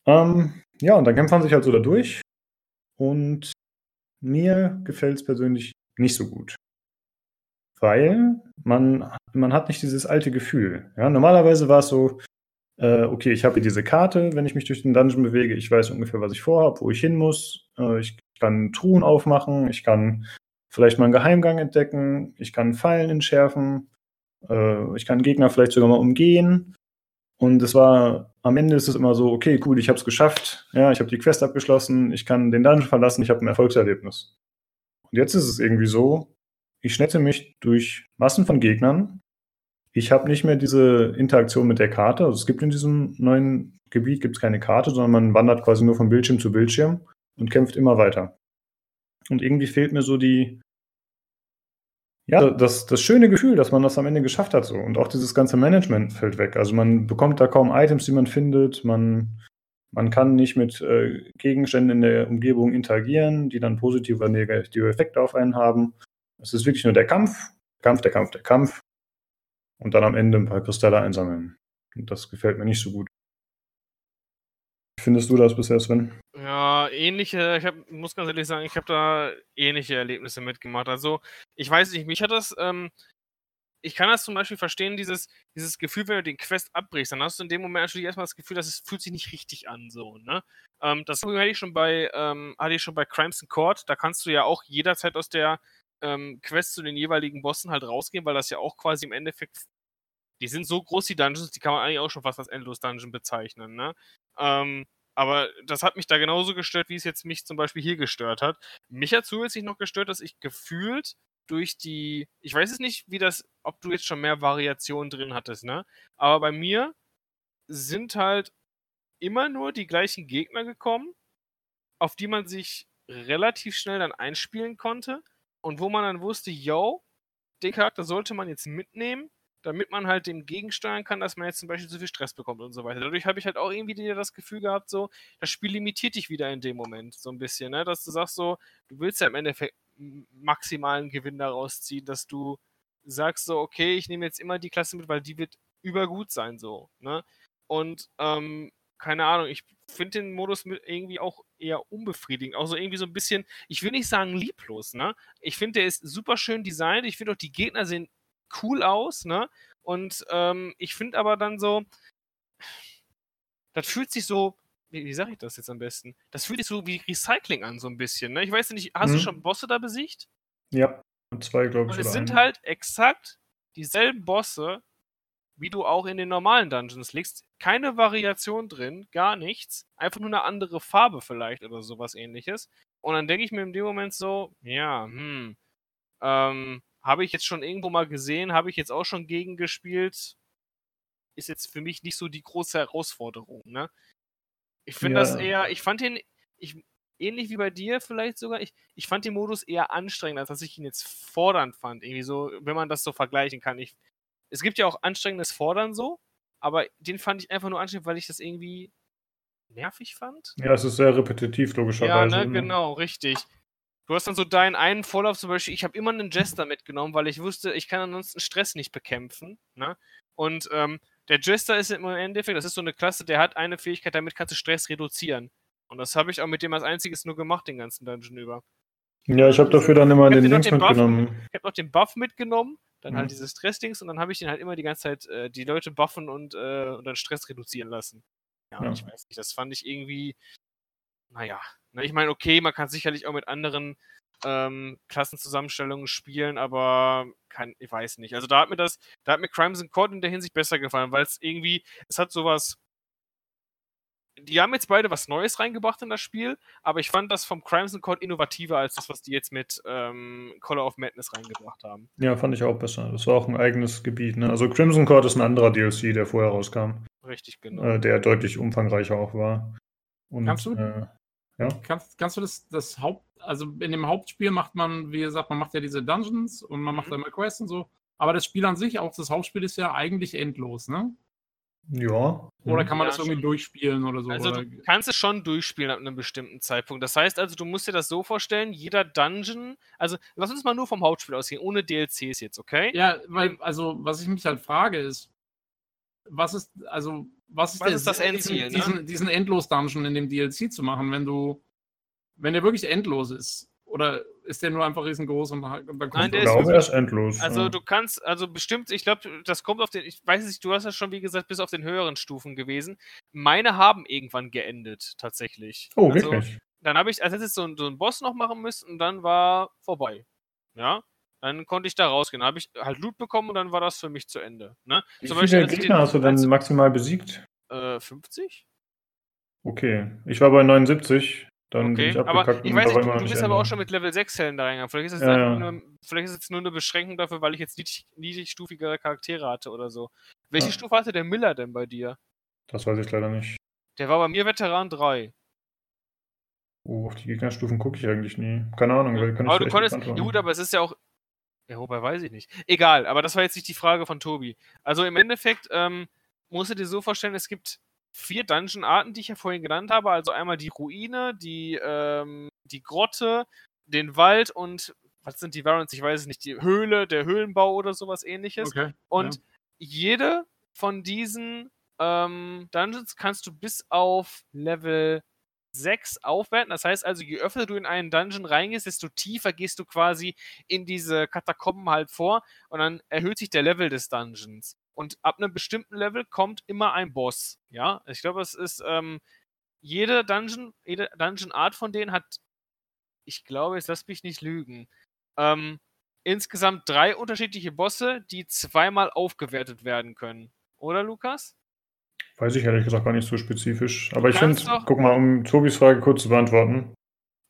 Ähm, ja, und dann kämpft man sich halt so da durch. Und mir gefällt es persönlich nicht so gut. Weil man, man hat nicht dieses alte Gefühl. Ja, normalerweise war es so, äh, okay, ich habe hier diese Karte, wenn ich mich durch den Dungeon bewege, ich weiß ungefähr, was ich vorhabe, wo ich hin muss. Äh, ich kann Truhen aufmachen, ich kann vielleicht mal einen Geheimgang entdecken, ich kann Pfeilen entschärfen, äh, ich kann Gegner vielleicht sogar mal umgehen. Und es war, am Ende ist es immer so, okay, cool, ich habe es geschafft, ja, ich habe die Quest abgeschlossen, ich kann den Dungeon verlassen, ich habe ein Erfolgserlebnis. Und jetzt ist es irgendwie so, ich schnette mich durch Massen von Gegnern. Ich habe nicht mehr diese Interaktion mit der Karte. Also es gibt in diesem neuen Gebiet gibt's keine Karte, sondern man wandert quasi nur von Bildschirm zu Bildschirm und kämpft immer weiter. Und irgendwie fehlt mir so die, ja, das, das schöne Gefühl, dass man das am Ende geschafft hat so. Und auch dieses ganze Management fällt weg. Also man bekommt da kaum Items, die man findet. Man, man kann nicht mit äh, Gegenständen in der Umgebung interagieren, die dann positive oder negative Effekte auf einen haben. Es ist wirklich nur der Kampf, Kampf, der Kampf, der Kampf. Und dann am Ende ein paar Kristalle einsammeln. Und das gefällt mir nicht so gut. Findest du das bisher, Sven? Ja, ähnliche, ich hab, muss ganz ehrlich sagen, ich habe da ähnliche Erlebnisse mitgemacht. Also, ich weiß nicht, mich hat das, ähm, ich kann das zum Beispiel verstehen, dieses, dieses Gefühl, wenn du den Quest abbrichst, dann hast du in dem Moment natürlich erstmal das Gefühl, dass es fühlt sich nicht richtig an, so, ne? Ähm, das hatte ich schon bei, ähm, hatte ich schon bei Crimes in Court, da kannst du ja auch jederzeit aus der ähm, Quest zu den jeweiligen Bossen halt rausgehen, weil das ja auch quasi im Endeffekt, die sind so groß, die Dungeons, die kann man eigentlich auch schon fast als Endlos Dungeon bezeichnen, ne? Ähm, aber das hat mich da genauso gestört, wie es jetzt mich zum Beispiel hier gestört hat. Mich hat zusätzlich noch gestört, dass ich gefühlt durch die, ich weiß es nicht, wie das, ob du jetzt schon mehr Variationen drin hattest, ne? Aber bei mir sind halt immer nur die gleichen Gegner gekommen, auf die man sich relativ schnell dann einspielen konnte und wo man dann wusste, yo, den Charakter sollte man jetzt mitnehmen, damit man halt dem gegensteuern kann, dass man jetzt zum Beispiel zu viel Stress bekommt und so weiter. Dadurch habe ich halt auch irgendwie wieder das Gefühl gehabt, so, das Spiel limitiert dich wieder in dem Moment so ein bisschen, ne? Dass du sagst so, du willst ja im Endeffekt maximalen Gewinn daraus ziehen, dass du sagst so, okay, ich nehme jetzt immer die Klasse mit, weil die wird übergut sein, so, ne? Und, ähm, keine Ahnung, ich finde den Modus irgendwie auch eher unbefriedigend. Auch so irgendwie so ein bisschen, ich will nicht sagen lieblos, ne? Ich finde, der ist super schön designt. Ich finde auch, die Gegner sehen cool aus, ne? Und ähm, ich finde aber dann so, das fühlt sich so, wie, wie sage ich das jetzt am besten? Das fühlt sich so wie Recycling an, so ein bisschen, ne? Ich weiß nicht, hast mhm. du schon Bosse da besiegt? Ja, zwei, glaube ich. Und es sind einen. halt exakt dieselben Bosse, wie du auch in den normalen Dungeons legst. Keine Variation drin, gar nichts. Einfach nur eine andere Farbe vielleicht oder sowas ähnliches. Und dann denke ich mir in dem Moment so, ja, hm, ähm, habe ich jetzt schon irgendwo mal gesehen, habe ich jetzt auch schon gegen gespielt. Ist jetzt für mich nicht so die große Herausforderung, ne? Ich finde ja. das eher, ich fand den, ich, ähnlich wie bei dir vielleicht sogar, ich, ich fand den Modus eher anstrengend, als dass ich ihn jetzt fordernd fand. Irgendwie so, wenn man das so vergleichen kann. Ich, es gibt ja auch anstrengendes Fordern so, aber den fand ich einfach nur anstrengend, weil ich das irgendwie nervig fand. Ja, es ist sehr repetitiv, logischerweise. Ja, ne, ne? genau, richtig. Du hast dann so deinen einen Vorlauf zum Beispiel, ich habe immer einen Jester mitgenommen, weil ich wusste, ich kann ansonsten Stress nicht bekämpfen. Ne? Und ähm, der Jester ist im Endeffekt, das ist so eine Klasse, der hat eine Fähigkeit, damit kannst du Stress reduzieren. Und das habe ich auch mit dem als einziges nur gemacht, den ganzen Dungeon über. Ja, ich habe dafür dann immer den Links mitgenommen. Buff, ich habe noch den Buff mitgenommen, dann halt mhm. halt dieses Stress-Dings und dann habe ich den halt immer die ganze Zeit äh, die Leute buffen und, äh, und dann Stress reduzieren lassen. Ja, ja. ich weiß nicht, das fand ich irgendwie, naja, ich meine, okay, man kann sicherlich auch mit anderen ähm, Klassenzusammenstellungen spielen, aber kann, ich weiß nicht. Also da hat mir das, da hat mir Crimson Court in der Hinsicht besser gefallen, weil es irgendwie, es hat sowas. Die haben jetzt beide was Neues reingebracht in das Spiel, aber ich fand das vom Crimson Court innovativer als das, was die jetzt mit ähm, Color of Madness reingebracht haben. Ja, fand ich auch besser. Das war auch ein eigenes Gebiet. Ne? Also Crimson Court ist ein anderer DLC, der vorher rauskam. Richtig, genau. Äh, der deutlich umfangreicher auch war. Und, Kannst du, äh, ja. Kannst, kannst du das, das Haupt, also in dem Hauptspiel macht man, wie gesagt, man macht ja diese Dungeons und man macht mhm. immer Quests und so. Aber das Spiel an sich, auch das Hauptspiel, ist ja eigentlich endlos, ne? Ja. Oder kann man ja, das irgendwie schon. durchspielen oder so? Also oder? du kannst es schon durchspielen ab einem bestimmten Zeitpunkt. Das heißt also, du musst dir das so vorstellen, jeder Dungeon, also lass uns mal nur vom Hauptspiel ausgehen, ohne DLCs jetzt, okay? Ja, weil, also was ich mich halt frage ist, was ist, also was ist, was ist das Endziel? Diesen, ne? diesen Endlos-Dungeon in dem DLC zu machen, wenn du, wenn der wirklich endlos ist? Oder ist der nur einfach riesengroß und, und dann kommt Nein, der glaube, er ist endlos. Also ja. du kannst, also bestimmt, ich glaube, das kommt auf den, ich weiß nicht, du hast ja schon, wie gesagt, bis auf den höheren Stufen gewesen. Meine haben irgendwann geendet, tatsächlich. Oh, also, wirklich? Dann habe ich als letztes so, so einen Boss noch machen müssen und dann war vorbei. Ja. Dann konnte ich da rausgehen. Dann habe ich halt Loot bekommen und dann war das für mich zu Ende. Ne? Wie Zum viele Beispiel, Gegner hast du denn maximal besiegt? Äh, 50? Okay. Ich war bei 79. Dann okay, bin ich abgekackt. Aber ich weiß nicht, du, du bist aber auch schon mit Level 6 Helden da reingegangen. Vielleicht ist es ja, ja. Nur, vielleicht ist es nur eine Beschränkung dafür, weil ich jetzt niedrig, niedrigstufigere Charaktere hatte oder so. Welche ja. Stufe hatte der Miller denn bei dir? Das weiß ich leider nicht. Der war bei mir Veteran 3. Oh, auf die Gegnerstufen gucke ich eigentlich nie. Keine Ahnung, weil kann aber du konntest, ja gut, aber es ist ja auch ja, wobei weiß ich nicht. Egal, aber das war jetzt nicht die Frage von Tobi. Also im Endeffekt ähm, musst du dir so vorstellen, es gibt vier Dungeon-Arten, die ich ja vorhin genannt habe. Also einmal die Ruine, die, ähm, die Grotte, den Wald und was sind die Variants? Ich weiß es nicht. Die Höhle, der Höhlenbau oder sowas ähnliches. Okay, und ja. jede von diesen ähm, Dungeons kannst du bis auf Level 6 aufwerten. Das heißt also, je öfter du in einen Dungeon reingehst, desto tiefer gehst du quasi in diese Katakomben halt vor und dann erhöht sich der Level des Dungeons. Und ab einem bestimmten Level kommt immer ein Boss. Ja, ich glaube, es ist ähm, jede Dungeon, jede Dungeon-Art von denen hat, ich glaube, jetzt lass mich nicht lügen, ähm, insgesamt drei unterschiedliche Bosse, die zweimal aufgewertet werden können. Oder, Lukas? Weiß ich ehrlich gesagt gar nicht so spezifisch. Aber ich finde, guck mal, um Tobis Frage kurz zu beantworten.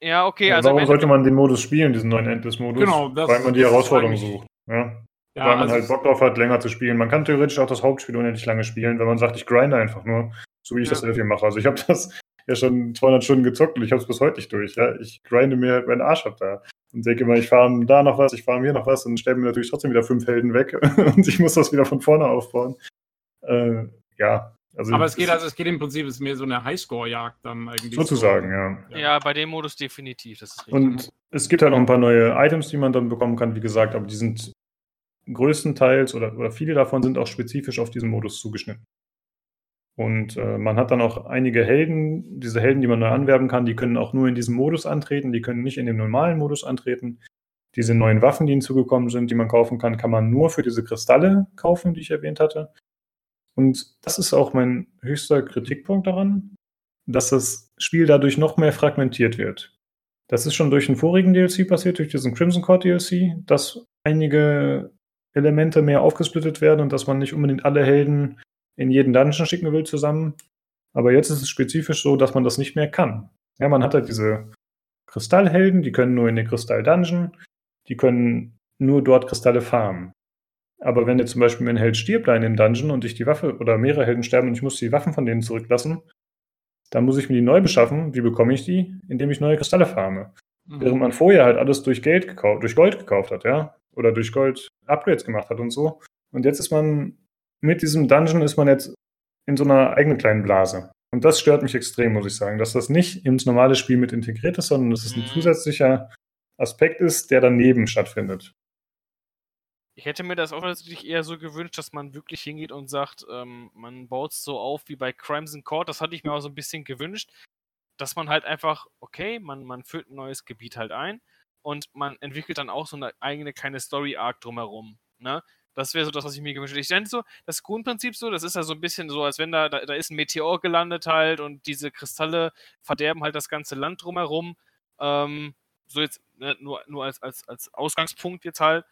Ja, okay. Also warum sollte man den Modus spielen, diesen neuen Endless-Modus? Genau, das, Weil man die Herausforderung sucht. Ja? ja Weil man also halt Bock drauf hat, länger zu spielen. Man kann theoretisch auch das Hauptspiel unendlich lange spielen, wenn man sagt, ich grinde einfach nur, so wie ich ja. das hier mache. Also ich habe [laughs] das ja schon 200 Stunden gezockt und ich habe es bis heute nicht durch. Ja? Ich grinde mir meinen Arsch ab da und denke immer, ich fahre da noch was, ich fahre hier noch was und stelle mir natürlich trotzdem wieder fünf Helden weg [laughs] und ich muss das wieder von vorne aufbauen. Äh, ja, also aber es geht also, es geht im Prinzip, es ist mehr so eine Highscore-Jagd dann eigentlich. Sozusagen, so. ja. Ja, bei dem Modus definitiv, das ist richtig. Und es gibt halt noch ein paar neue Items, die man dann bekommen kann, wie gesagt, aber die sind größtenteils oder, oder viele davon sind auch spezifisch auf diesen Modus zugeschnitten. Und äh, man hat dann auch einige Helden, diese Helden, die man neu anwerben kann, die können auch nur in diesem Modus antreten, die können nicht in dem normalen Modus antreten. Diese neuen Waffen, die hinzugekommen sind, die man kaufen kann, kann man nur für diese Kristalle kaufen, die ich erwähnt hatte. Und das ist auch mein höchster Kritikpunkt daran, dass das Spiel dadurch noch mehr fragmentiert wird. Das ist schon durch den vorigen DLC passiert, durch diesen Crimson Court DLC, dass einige Elemente mehr aufgesplittet werden und dass man nicht unbedingt alle Helden in jeden Dungeon schicken will zusammen. Aber jetzt ist es spezifisch so, dass man das nicht mehr kann. Ja, man hat halt diese Kristallhelden, die können nur in den Kristall-Dungeon, die können nur dort Kristalle farmen. Aber wenn jetzt zum Beispiel ein Held stirbt da in dem Dungeon und ich die Waffe oder mehrere Helden sterben und ich muss die Waffen von denen zurücklassen, dann muss ich mir die neu beschaffen. Wie bekomme ich die? Indem ich neue Kristalle farme. Mhm. Während man vorher halt alles durch Geld gekauft, durch Gold gekauft hat, ja. Oder durch Gold Upgrades gemacht hat und so. Und jetzt ist man, mit diesem Dungeon ist man jetzt in so einer eigenen kleinen Blase. Und das stört mich extrem, muss ich sagen, dass das nicht ins normale Spiel mit integriert ist, sondern das ist ein mhm. zusätzlicher Aspekt ist, der daneben stattfindet. Ich hätte mir das auch natürlich eher so gewünscht, dass man wirklich hingeht und sagt, ähm, man baut es so auf wie bei Crimson Court. Das hatte ich mir auch so ein bisschen gewünscht, dass man halt einfach, okay, man, man führt ein neues Gebiet halt ein und man entwickelt dann auch so eine eigene kleine Story-Arc drumherum. Ne? Das wäre so das, was ich mir gewünscht hätte. Ich denke so, das Grundprinzip so, das ist ja so ein bisschen so, als wenn da, da, da ist ein Meteor gelandet halt und diese Kristalle verderben halt das ganze Land drumherum. Ähm, so jetzt ne, nur, nur als, als, als Ausgangspunkt jetzt halt.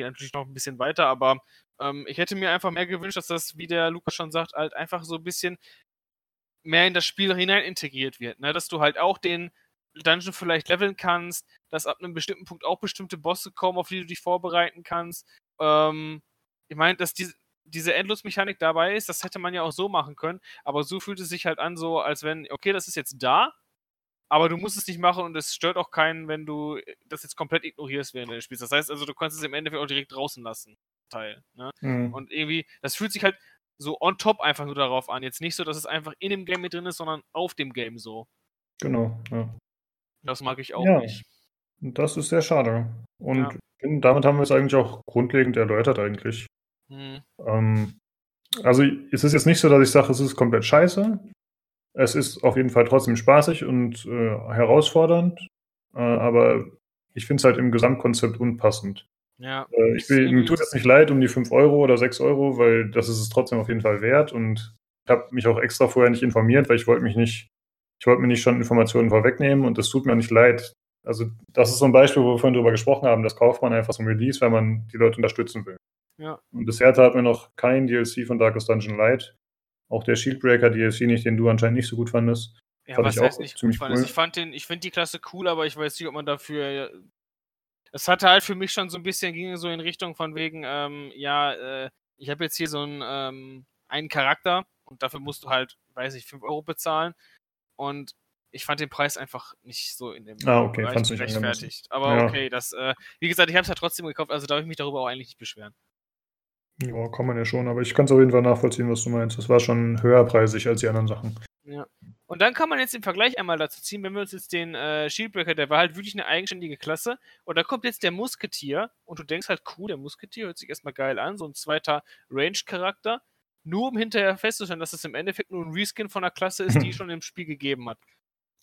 Geht natürlich noch ein bisschen weiter, aber ähm, ich hätte mir einfach mehr gewünscht, dass das, wie der Lukas schon sagt, halt einfach so ein bisschen mehr in das Spiel hinein integriert wird. Ne? Dass du halt auch den Dungeon vielleicht leveln kannst, dass ab einem bestimmten Punkt auch bestimmte Bosse kommen, auf die du dich vorbereiten kannst. Ähm, ich meine, dass die, diese Endlosmechanik dabei ist, das hätte man ja auch so machen können, aber so fühlt es sich halt an, so als wenn, okay, das ist jetzt da, aber du musst es nicht machen und es stört auch keinen, wenn du das jetzt komplett ignorierst während du spielst. Das heißt also, du kannst es im Endeffekt auch direkt draußen lassen, Teil. Ne? Mhm. Und irgendwie, das fühlt sich halt so on top einfach nur darauf an. Jetzt nicht so, dass es einfach in dem Game mit drin ist, sondern auf dem Game so. Genau, ja. Das mag ich auch ja. nicht. Das ist sehr schade. Und ja. damit haben wir es eigentlich auch grundlegend erläutert eigentlich. Mhm. Ähm, also es ist jetzt nicht so, dass ich sage, es ist komplett scheiße. Es ist auf jeden Fall trotzdem spaßig und äh, herausfordernd, äh, aber ich finde es halt im Gesamtkonzept unpassend. Ja. Äh, ich will, mir tut es nicht leid um die 5 Euro oder 6 Euro, weil das ist es trotzdem auf jeden Fall wert und ich habe mich auch extra vorher nicht informiert, weil ich wollte mich nicht, ich wollte mir nicht schon Informationen vorwegnehmen und es tut mir auch nicht leid. Also das ist so ein Beispiel, wo wir vorhin drüber gesprochen haben, das kauft man einfach zum Release, weil man die Leute unterstützen will. Ja. Und bisher hat mir noch kein DLC von Darkest Dungeon leid. Auch der Shieldbreaker DLC nicht, den du anscheinend nicht so gut fandest. Ja, fand was ich heißt auch nicht ziemlich gut cool. Ich fand den, ich finde die Klasse cool, aber ich weiß nicht, ob man dafür. Es hatte halt für mich schon so ein bisschen, ging so in Richtung von wegen, ähm, ja, äh, ich habe jetzt hier so einen, ähm, einen Charakter und dafür musst du halt, weiß ich, 5 Euro bezahlen. Und ich fand den Preis einfach nicht so in dem ah, okay, Bereich gerechtfertigt. Aber ja. okay, das, äh, wie gesagt, ich habe es ja trotzdem gekauft, also darf ich mich darüber auch eigentlich nicht beschweren. Ja, kann man ja schon, aber ich kann es auf jeden Fall nachvollziehen, was du meinst. Das war schon höherpreisig als die anderen Sachen. Ja. Und dann kann man jetzt den Vergleich einmal dazu ziehen, wenn wir uns jetzt den äh, Shieldbreaker, der war halt wirklich eine eigenständige Klasse, und da kommt jetzt der Musketier, und du denkst halt, cool, der Musketier hört sich erstmal geil an, so ein zweiter Range-Charakter, nur um hinterher festzustellen, dass es im Endeffekt nur ein Reskin von einer Klasse ist, die [laughs] schon im Spiel gegeben hat.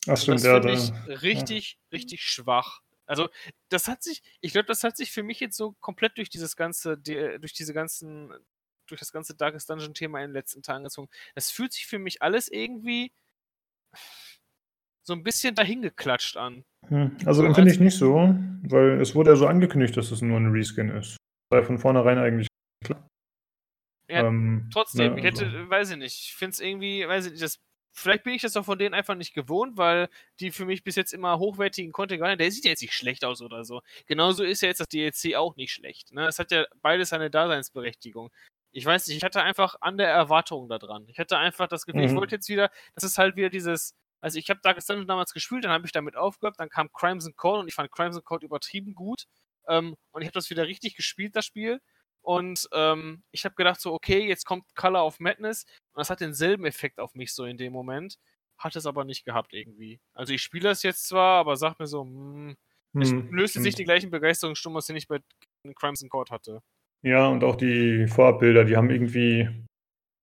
Ach, stimmt, das finde ich richtig, ja. richtig schwach. Also, das hat sich, ich glaube, das hat sich für mich jetzt so komplett durch dieses ganze, die, durch diese ganzen, durch das ganze Darkest Dungeon-Thema in den letzten Tagen gezogen. Das fühlt sich für mich alles irgendwie so ein bisschen dahingeklatscht an. Hm, also so empfinde ich nicht so, weil es wurde ja so angekündigt, dass es nur ein Reskin ist. Sei von vornherein eigentlich klar. Ja, ähm, trotzdem, ne, ich hätte, also. weiß ich nicht, ich finde es irgendwie, weiß ich nicht, das vielleicht bin ich das auch von denen einfach nicht gewohnt, weil die für mich bis jetzt immer hochwertigen Content waren. Der sieht ja jetzt nicht schlecht aus oder so. Genauso ist ja jetzt das DLC auch nicht schlecht. Ne? Es hat ja beides seine Daseinsberechtigung. Ich weiß nicht, ich hatte einfach andere Erwartungen daran. Ich hatte einfach das Gefühl, mhm. ich wollte jetzt wieder, das ist halt wieder dieses, also ich habe Darkest Dungeon damals gespielt, dann habe ich damit aufgehört, dann kam Crimson Code und ich fand Crimson Code übertrieben gut. Ähm, und ich habe das wieder richtig gespielt, das Spiel. Und ähm, ich habe gedacht so, okay, jetzt kommt Color of Madness und das hat denselben Effekt auf mich so in dem Moment. Hat es aber nicht gehabt irgendwie. Also ich spiele das jetzt zwar, aber sag mir so, hm, es hm, löste hm. sich die gleichen Begeisterungsstunden, was ich bei Crimson Court hatte. Ja, und auch die Vorabbilder, die haben irgendwie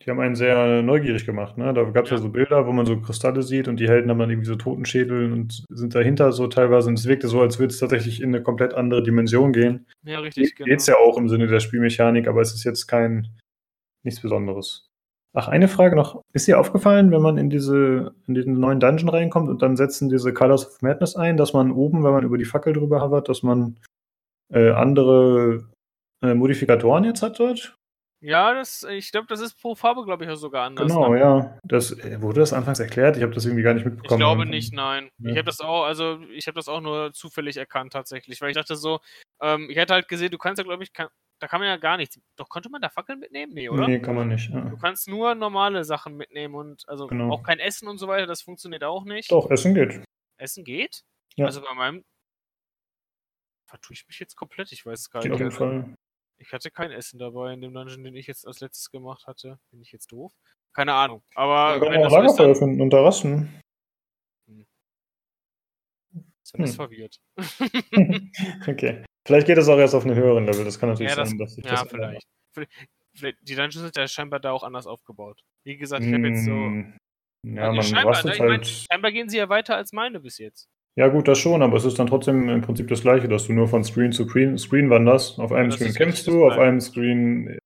die haben einen sehr neugierig gemacht, ne? Da gab es ja. ja. so Bilder, wo man so Kristalle sieht und die Helden haben dann irgendwie so Totenschädel und sind dahinter so teilweise und es wirkte so, als würde es tatsächlich in eine komplett andere Dimension gehen. Ja, richtig, Ge genau. Geht's ja auch im Sinne der Spielmechanik, aber es ist jetzt kein nichts Besonderes. Ach, eine Frage noch. Ist dir aufgefallen, wenn man in diese, in den neuen Dungeon reinkommt und dann setzen diese Colors of Madness ein, dass man oben, wenn man über die Fackel drüber hovert, dass man äh, andere äh, Modifikatoren jetzt hat dort? Ja, das, ich glaube, das ist pro Farbe, glaube ich, auch sogar anders. Genau, ne? ja. Das, äh, wurde das anfangs erklärt? Ich habe das irgendwie gar nicht mitbekommen. Ich glaube nicht, nein. Ja. Ich habe das auch, also ich habe das auch nur zufällig erkannt tatsächlich, weil ich dachte so, ähm, ich hätte halt gesehen, du kannst ja, glaube ich, kann, da kann man ja gar nichts. Doch konnte man da Fackeln mitnehmen? Nee, oder? Nee, kann man nicht. Ja. Du kannst nur normale Sachen mitnehmen und also genau. auch kein Essen und so weiter, das funktioniert auch nicht. Doch, Essen geht. Essen geht? Ja. Also bei meinem vertue ich mich jetzt komplett, ich weiß es gar geht nicht. Auf jeden Fall. Ich hatte kein Essen dabei in dem Dungeon, den ich jetzt als letztes gemacht hatte. Bin ich jetzt doof? Keine Ahnung. Aber. Wir können auch Lagerfeuer finden unter Rasten. Hm. Sven hm. ist verwirrt. [laughs] okay. Vielleicht geht es auch erst auf einen höheren Level. Das kann natürlich ja, das, sein, dass ich ja, das. Ja, vielleicht. vielleicht. Die Dungeons sind ja scheinbar da auch anders aufgebaut. Wie gesagt, ich habe jetzt so. Hm, ja, man scheinbar, rastet halt. scheinbar gehen sie ja weiter als meine bis jetzt. Ja, gut, das schon, aber es ist dann trotzdem im Prinzip das Gleiche, dass du nur von Screen zu Screen, Screen wanderst. Auf einem ja, Screen kämpfst du, auf einem Screen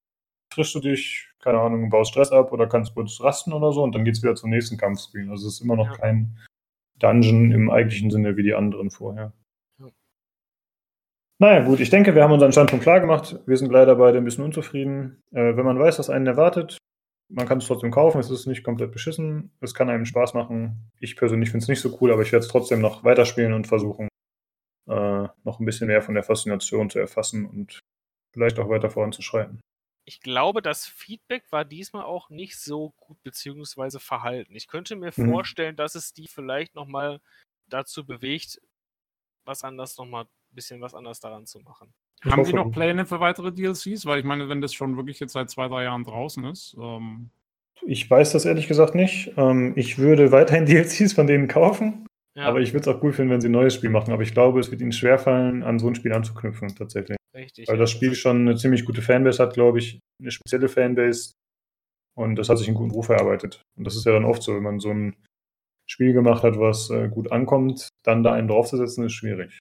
triffst du dich, keine Ahnung, baust Stress ab oder kannst kurz rasten oder so und dann geht's wieder zum nächsten Kampfscreen. Also es ist immer noch ja. kein Dungeon im eigentlichen Sinne wie die anderen vorher. Ja. Naja, gut, ich denke, wir haben unseren Standpunkt klar gemacht. Wir sind leider beide ein bisschen unzufrieden. Äh, wenn man weiß, was einen erwartet, man kann es trotzdem kaufen, es ist nicht komplett beschissen, es kann einem Spaß machen. Ich persönlich finde es nicht so cool, aber ich werde es trotzdem noch weiterspielen und versuchen, äh, noch ein bisschen mehr von der Faszination zu erfassen und vielleicht auch weiter voranzuschreiten. Ich glaube, das Feedback war diesmal auch nicht so gut beziehungsweise verhalten. Ich könnte mir mhm. vorstellen, dass es die vielleicht nochmal dazu bewegt, was anders nochmal ein bisschen was anders daran zu machen. Ich Haben Sie noch Pläne für weitere DLCs? Weil ich meine, wenn das schon wirklich jetzt seit zwei, drei Jahren draußen ist. Ähm ich weiß das ehrlich gesagt nicht. Ähm, ich würde weiterhin [laughs] DLCs von denen kaufen. Ja. Aber ich würde es auch cool finden, wenn sie ein neues Spiel machen. Aber ich glaube, es wird ihnen schwerfallen, an so ein Spiel anzuknüpfen, tatsächlich. Richtig. Weil das Spiel schon eine ziemlich gute Fanbase hat, glaube ich. Eine spezielle Fanbase. Und das hat sich einen guten Ruf erarbeitet. Und das ist ja dann oft so, wenn man so ein Spiel gemacht hat, was äh, gut ankommt, dann da einen draufzusetzen, ist schwierig.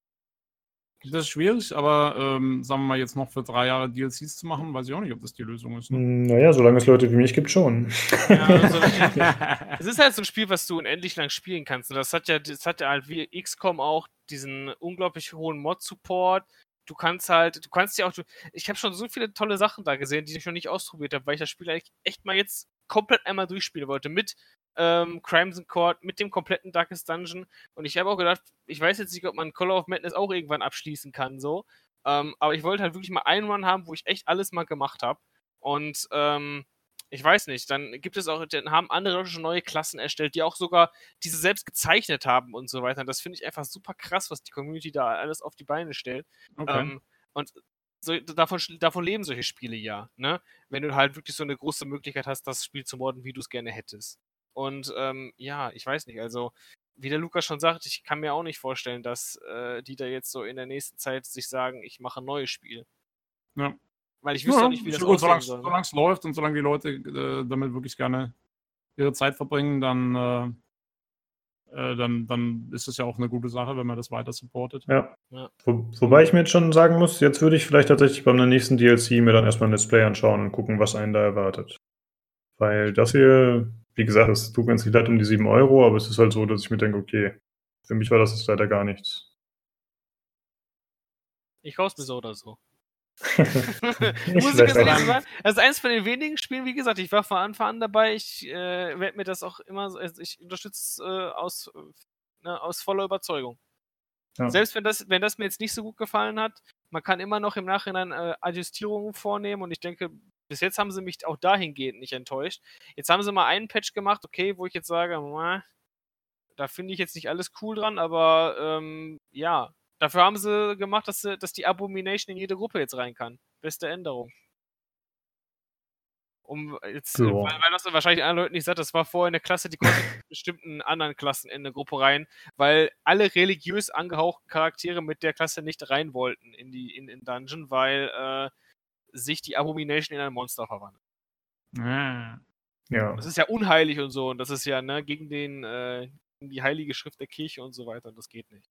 Das ist schwierig, aber ähm, sagen wir mal, jetzt noch für drei Jahre DLCs zu machen, weiß ich auch nicht, ob das die Lösung ist. Ne? Hm, naja, solange es Leute wie mich gibt, schon. Ja, also, [laughs] [laughs] es ist halt so ein Spiel, was du unendlich lang spielen kannst. Und das hat ja, das hat ja halt wie XCOM auch diesen unglaublich hohen Mod-Support. Du kannst halt, du kannst ja auch, ich habe schon so viele tolle Sachen da gesehen, die ich noch nicht ausprobiert habe, weil ich das Spiel eigentlich echt mal jetzt komplett einmal durchspielen wollte. Mit ähm, Crimson Court mit dem kompletten Darkest Dungeon. Und ich habe auch gedacht, ich weiß jetzt nicht, ob man Call of Madness auch irgendwann abschließen kann, so. Ähm, aber ich wollte halt wirklich mal einen Run haben, wo ich echt alles mal gemacht habe. Und ähm, ich weiß nicht, dann gibt es auch, dann haben andere Leute schon neue Klassen erstellt, die auch sogar diese selbst gezeichnet haben und so weiter. Und das finde ich einfach super krass, was die Community da alles auf die Beine stellt. Okay. Ähm, und so, davon, davon leben solche Spiele ja, ne? Wenn du halt wirklich so eine große Möglichkeit hast, das Spiel zu morden, wie du es gerne hättest. Und ähm, ja, ich weiß nicht, also wie der Lukas schon sagt, ich kann mir auch nicht vorstellen, dass äh, die da jetzt so in der nächsten Zeit sich sagen, ich mache ein neues Spiel. Ja. Weil ich wüsste ja, nicht, wie das gut, solange, soll. Solange es läuft und solange die Leute äh, damit wirklich gerne ihre Zeit verbringen, dann, äh, äh, dann, dann ist es ja auch eine gute Sache, wenn man das weiter supportet. Ja. ja. Wo, wobei ich mir jetzt schon sagen muss, jetzt würde ich vielleicht tatsächlich beim nächsten DLC mir dann erstmal ein Display anschauen und gucken, was einen da erwartet. Weil das hier wie gesagt, es tut mir jetzt nicht leid um die 7 Euro, aber es ist halt so, dass ich mir denke, okay, für mich war das jetzt leider gar nichts. Ich kauf's mir so oder so. [laughs] Muss ich sagen, das ist eins von den wenigen Spielen, wie gesagt, ich war von Anfang an dabei, ich äh, werde mir das auch immer so, also ich unterstütze äh, aus, ne, aus voller Überzeugung. Ja. Selbst wenn das, wenn das mir jetzt nicht so gut gefallen hat, man kann immer noch im Nachhinein äh, Adjustierungen vornehmen und ich denke, bis jetzt haben sie mich auch dahingehend nicht enttäuscht. Jetzt haben sie mal einen Patch gemacht, okay, wo ich jetzt sage, da finde ich jetzt nicht alles cool dran, aber ähm, ja, dafür haben sie gemacht, dass, sie, dass die Abomination in jede Gruppe jetzt rein kann. Beste Änderung. Um jetzt, so. weil, weil das wahrscheinlich anderen Leuten nicht sagt, das war vorher eine Klasse, die konnte bestimmten anderen Klassen in eine Gruppe rein, weil alle religiös angehauchten Charaktere mit der Klasse nicht rein wollten in die in, in Dungeon, weil äh, sich die Abomination in ein Monster verwandelt. Ah. Ja. Das ist ja unheilig und so und das ist ja ne, gegen, den, äh, die heilige Schrift der Kirche und so weiter und das geht nicht.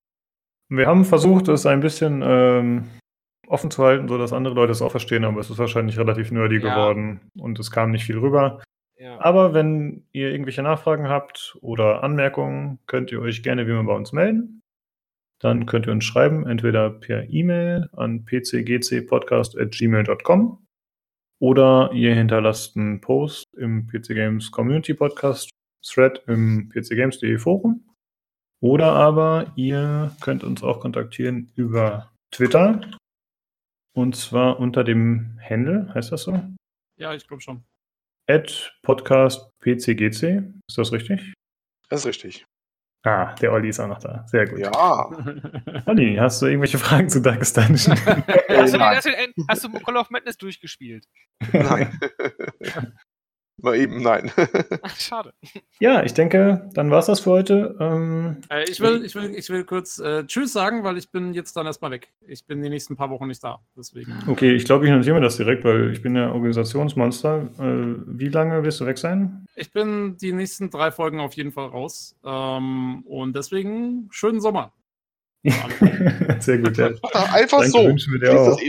Wir haben versucht, es ein bisschen ähm, offen zu halten, sodass andere Leute es auch verstehen, aber es ist wahrscheinlich relativ nerdy ja. geworden und es kam nicht viel rüber. Ja. Aber wenn ihr irgendwelche Nachfragen habt oder Anmerkungen, könnt ihr euch gerne wie immer bei uns melden. Dann könnt ihr uns schreiben, entweder per E-Mail an pcgcpodcast.gmail.com oder ihr hinterlasst einen Post im PC Games Community Podcast Thread im pcgames.de Forum. Oder aber ihr könnt uns auch kontaktieren über Twitter. Und zwar unter dem Handle, heißt das so? Ja, ich glaube schon. At Podcast PCGC. Ist das richtig? Das ist richtig. Ah, der Olli ist auch noch da. Sehr gut. Ja. [laughs] Olli, hast du irgendwelche Fragen zu Darkest Dungeon? hast, du, hast, du, hast du Call of Madness durchgespielt? Nein. [laughs] Mal eben, nein. [laughs] Ach, schade. Ja, ich denke, dann war es das für heute. Ähm, äh, ich, will, ich, will, ich will kurz äh, Tschüss sagen, weil ich bin jetzt dann erstmal weg. Ich bin die nächsten paar Wochen nicht da. Deswegen. Okay, ich glaube, ich notiere mir das direkt, weil ich bin ja Organisationsmonster. Äh, wie lange wirst du weg sein? Ich bin die nächsten drei Folgen auf jeden Fall raus. Ähm, und deswegen schönen Sommer. [laughs] Sehr gut, ja. [laughs] Einfach Danke, so. Wünschen wir dir auch.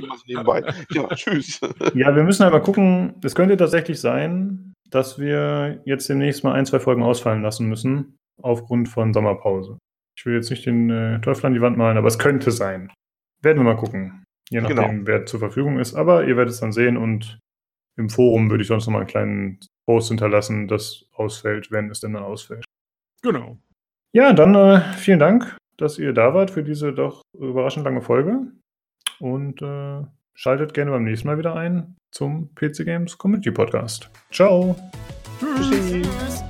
Ja, tschüss. Ja, wir müssen aber gucken, es könnte tatsächlich sein, dass wir jetzt demnächst mal ein, zwei Folgen ausfallen lassen müssen, aufgrund von Sommerpause. Ich will jetzt nicht den äh, Teufel an die Wand malen, aber es könnte sein. Werden wir mal gucken. Je nachdem, genau. wer zur Verfügung ist. Aber ihr werdet es dann sehen und im Forum würde ich sonst noch mal einen kleinen Post hinterlassen, das ausfällt, wenn es denn dann ausfällt. Genau. Ja, dann äh, vielen Dank, dass ihr da wart für diese doch überraschend lange Folge. Und äh, Schaltet gerne beim nächsten Mal wieder ein zum PC Games Community Podcast. Ciao. Tschüss. Tschüss.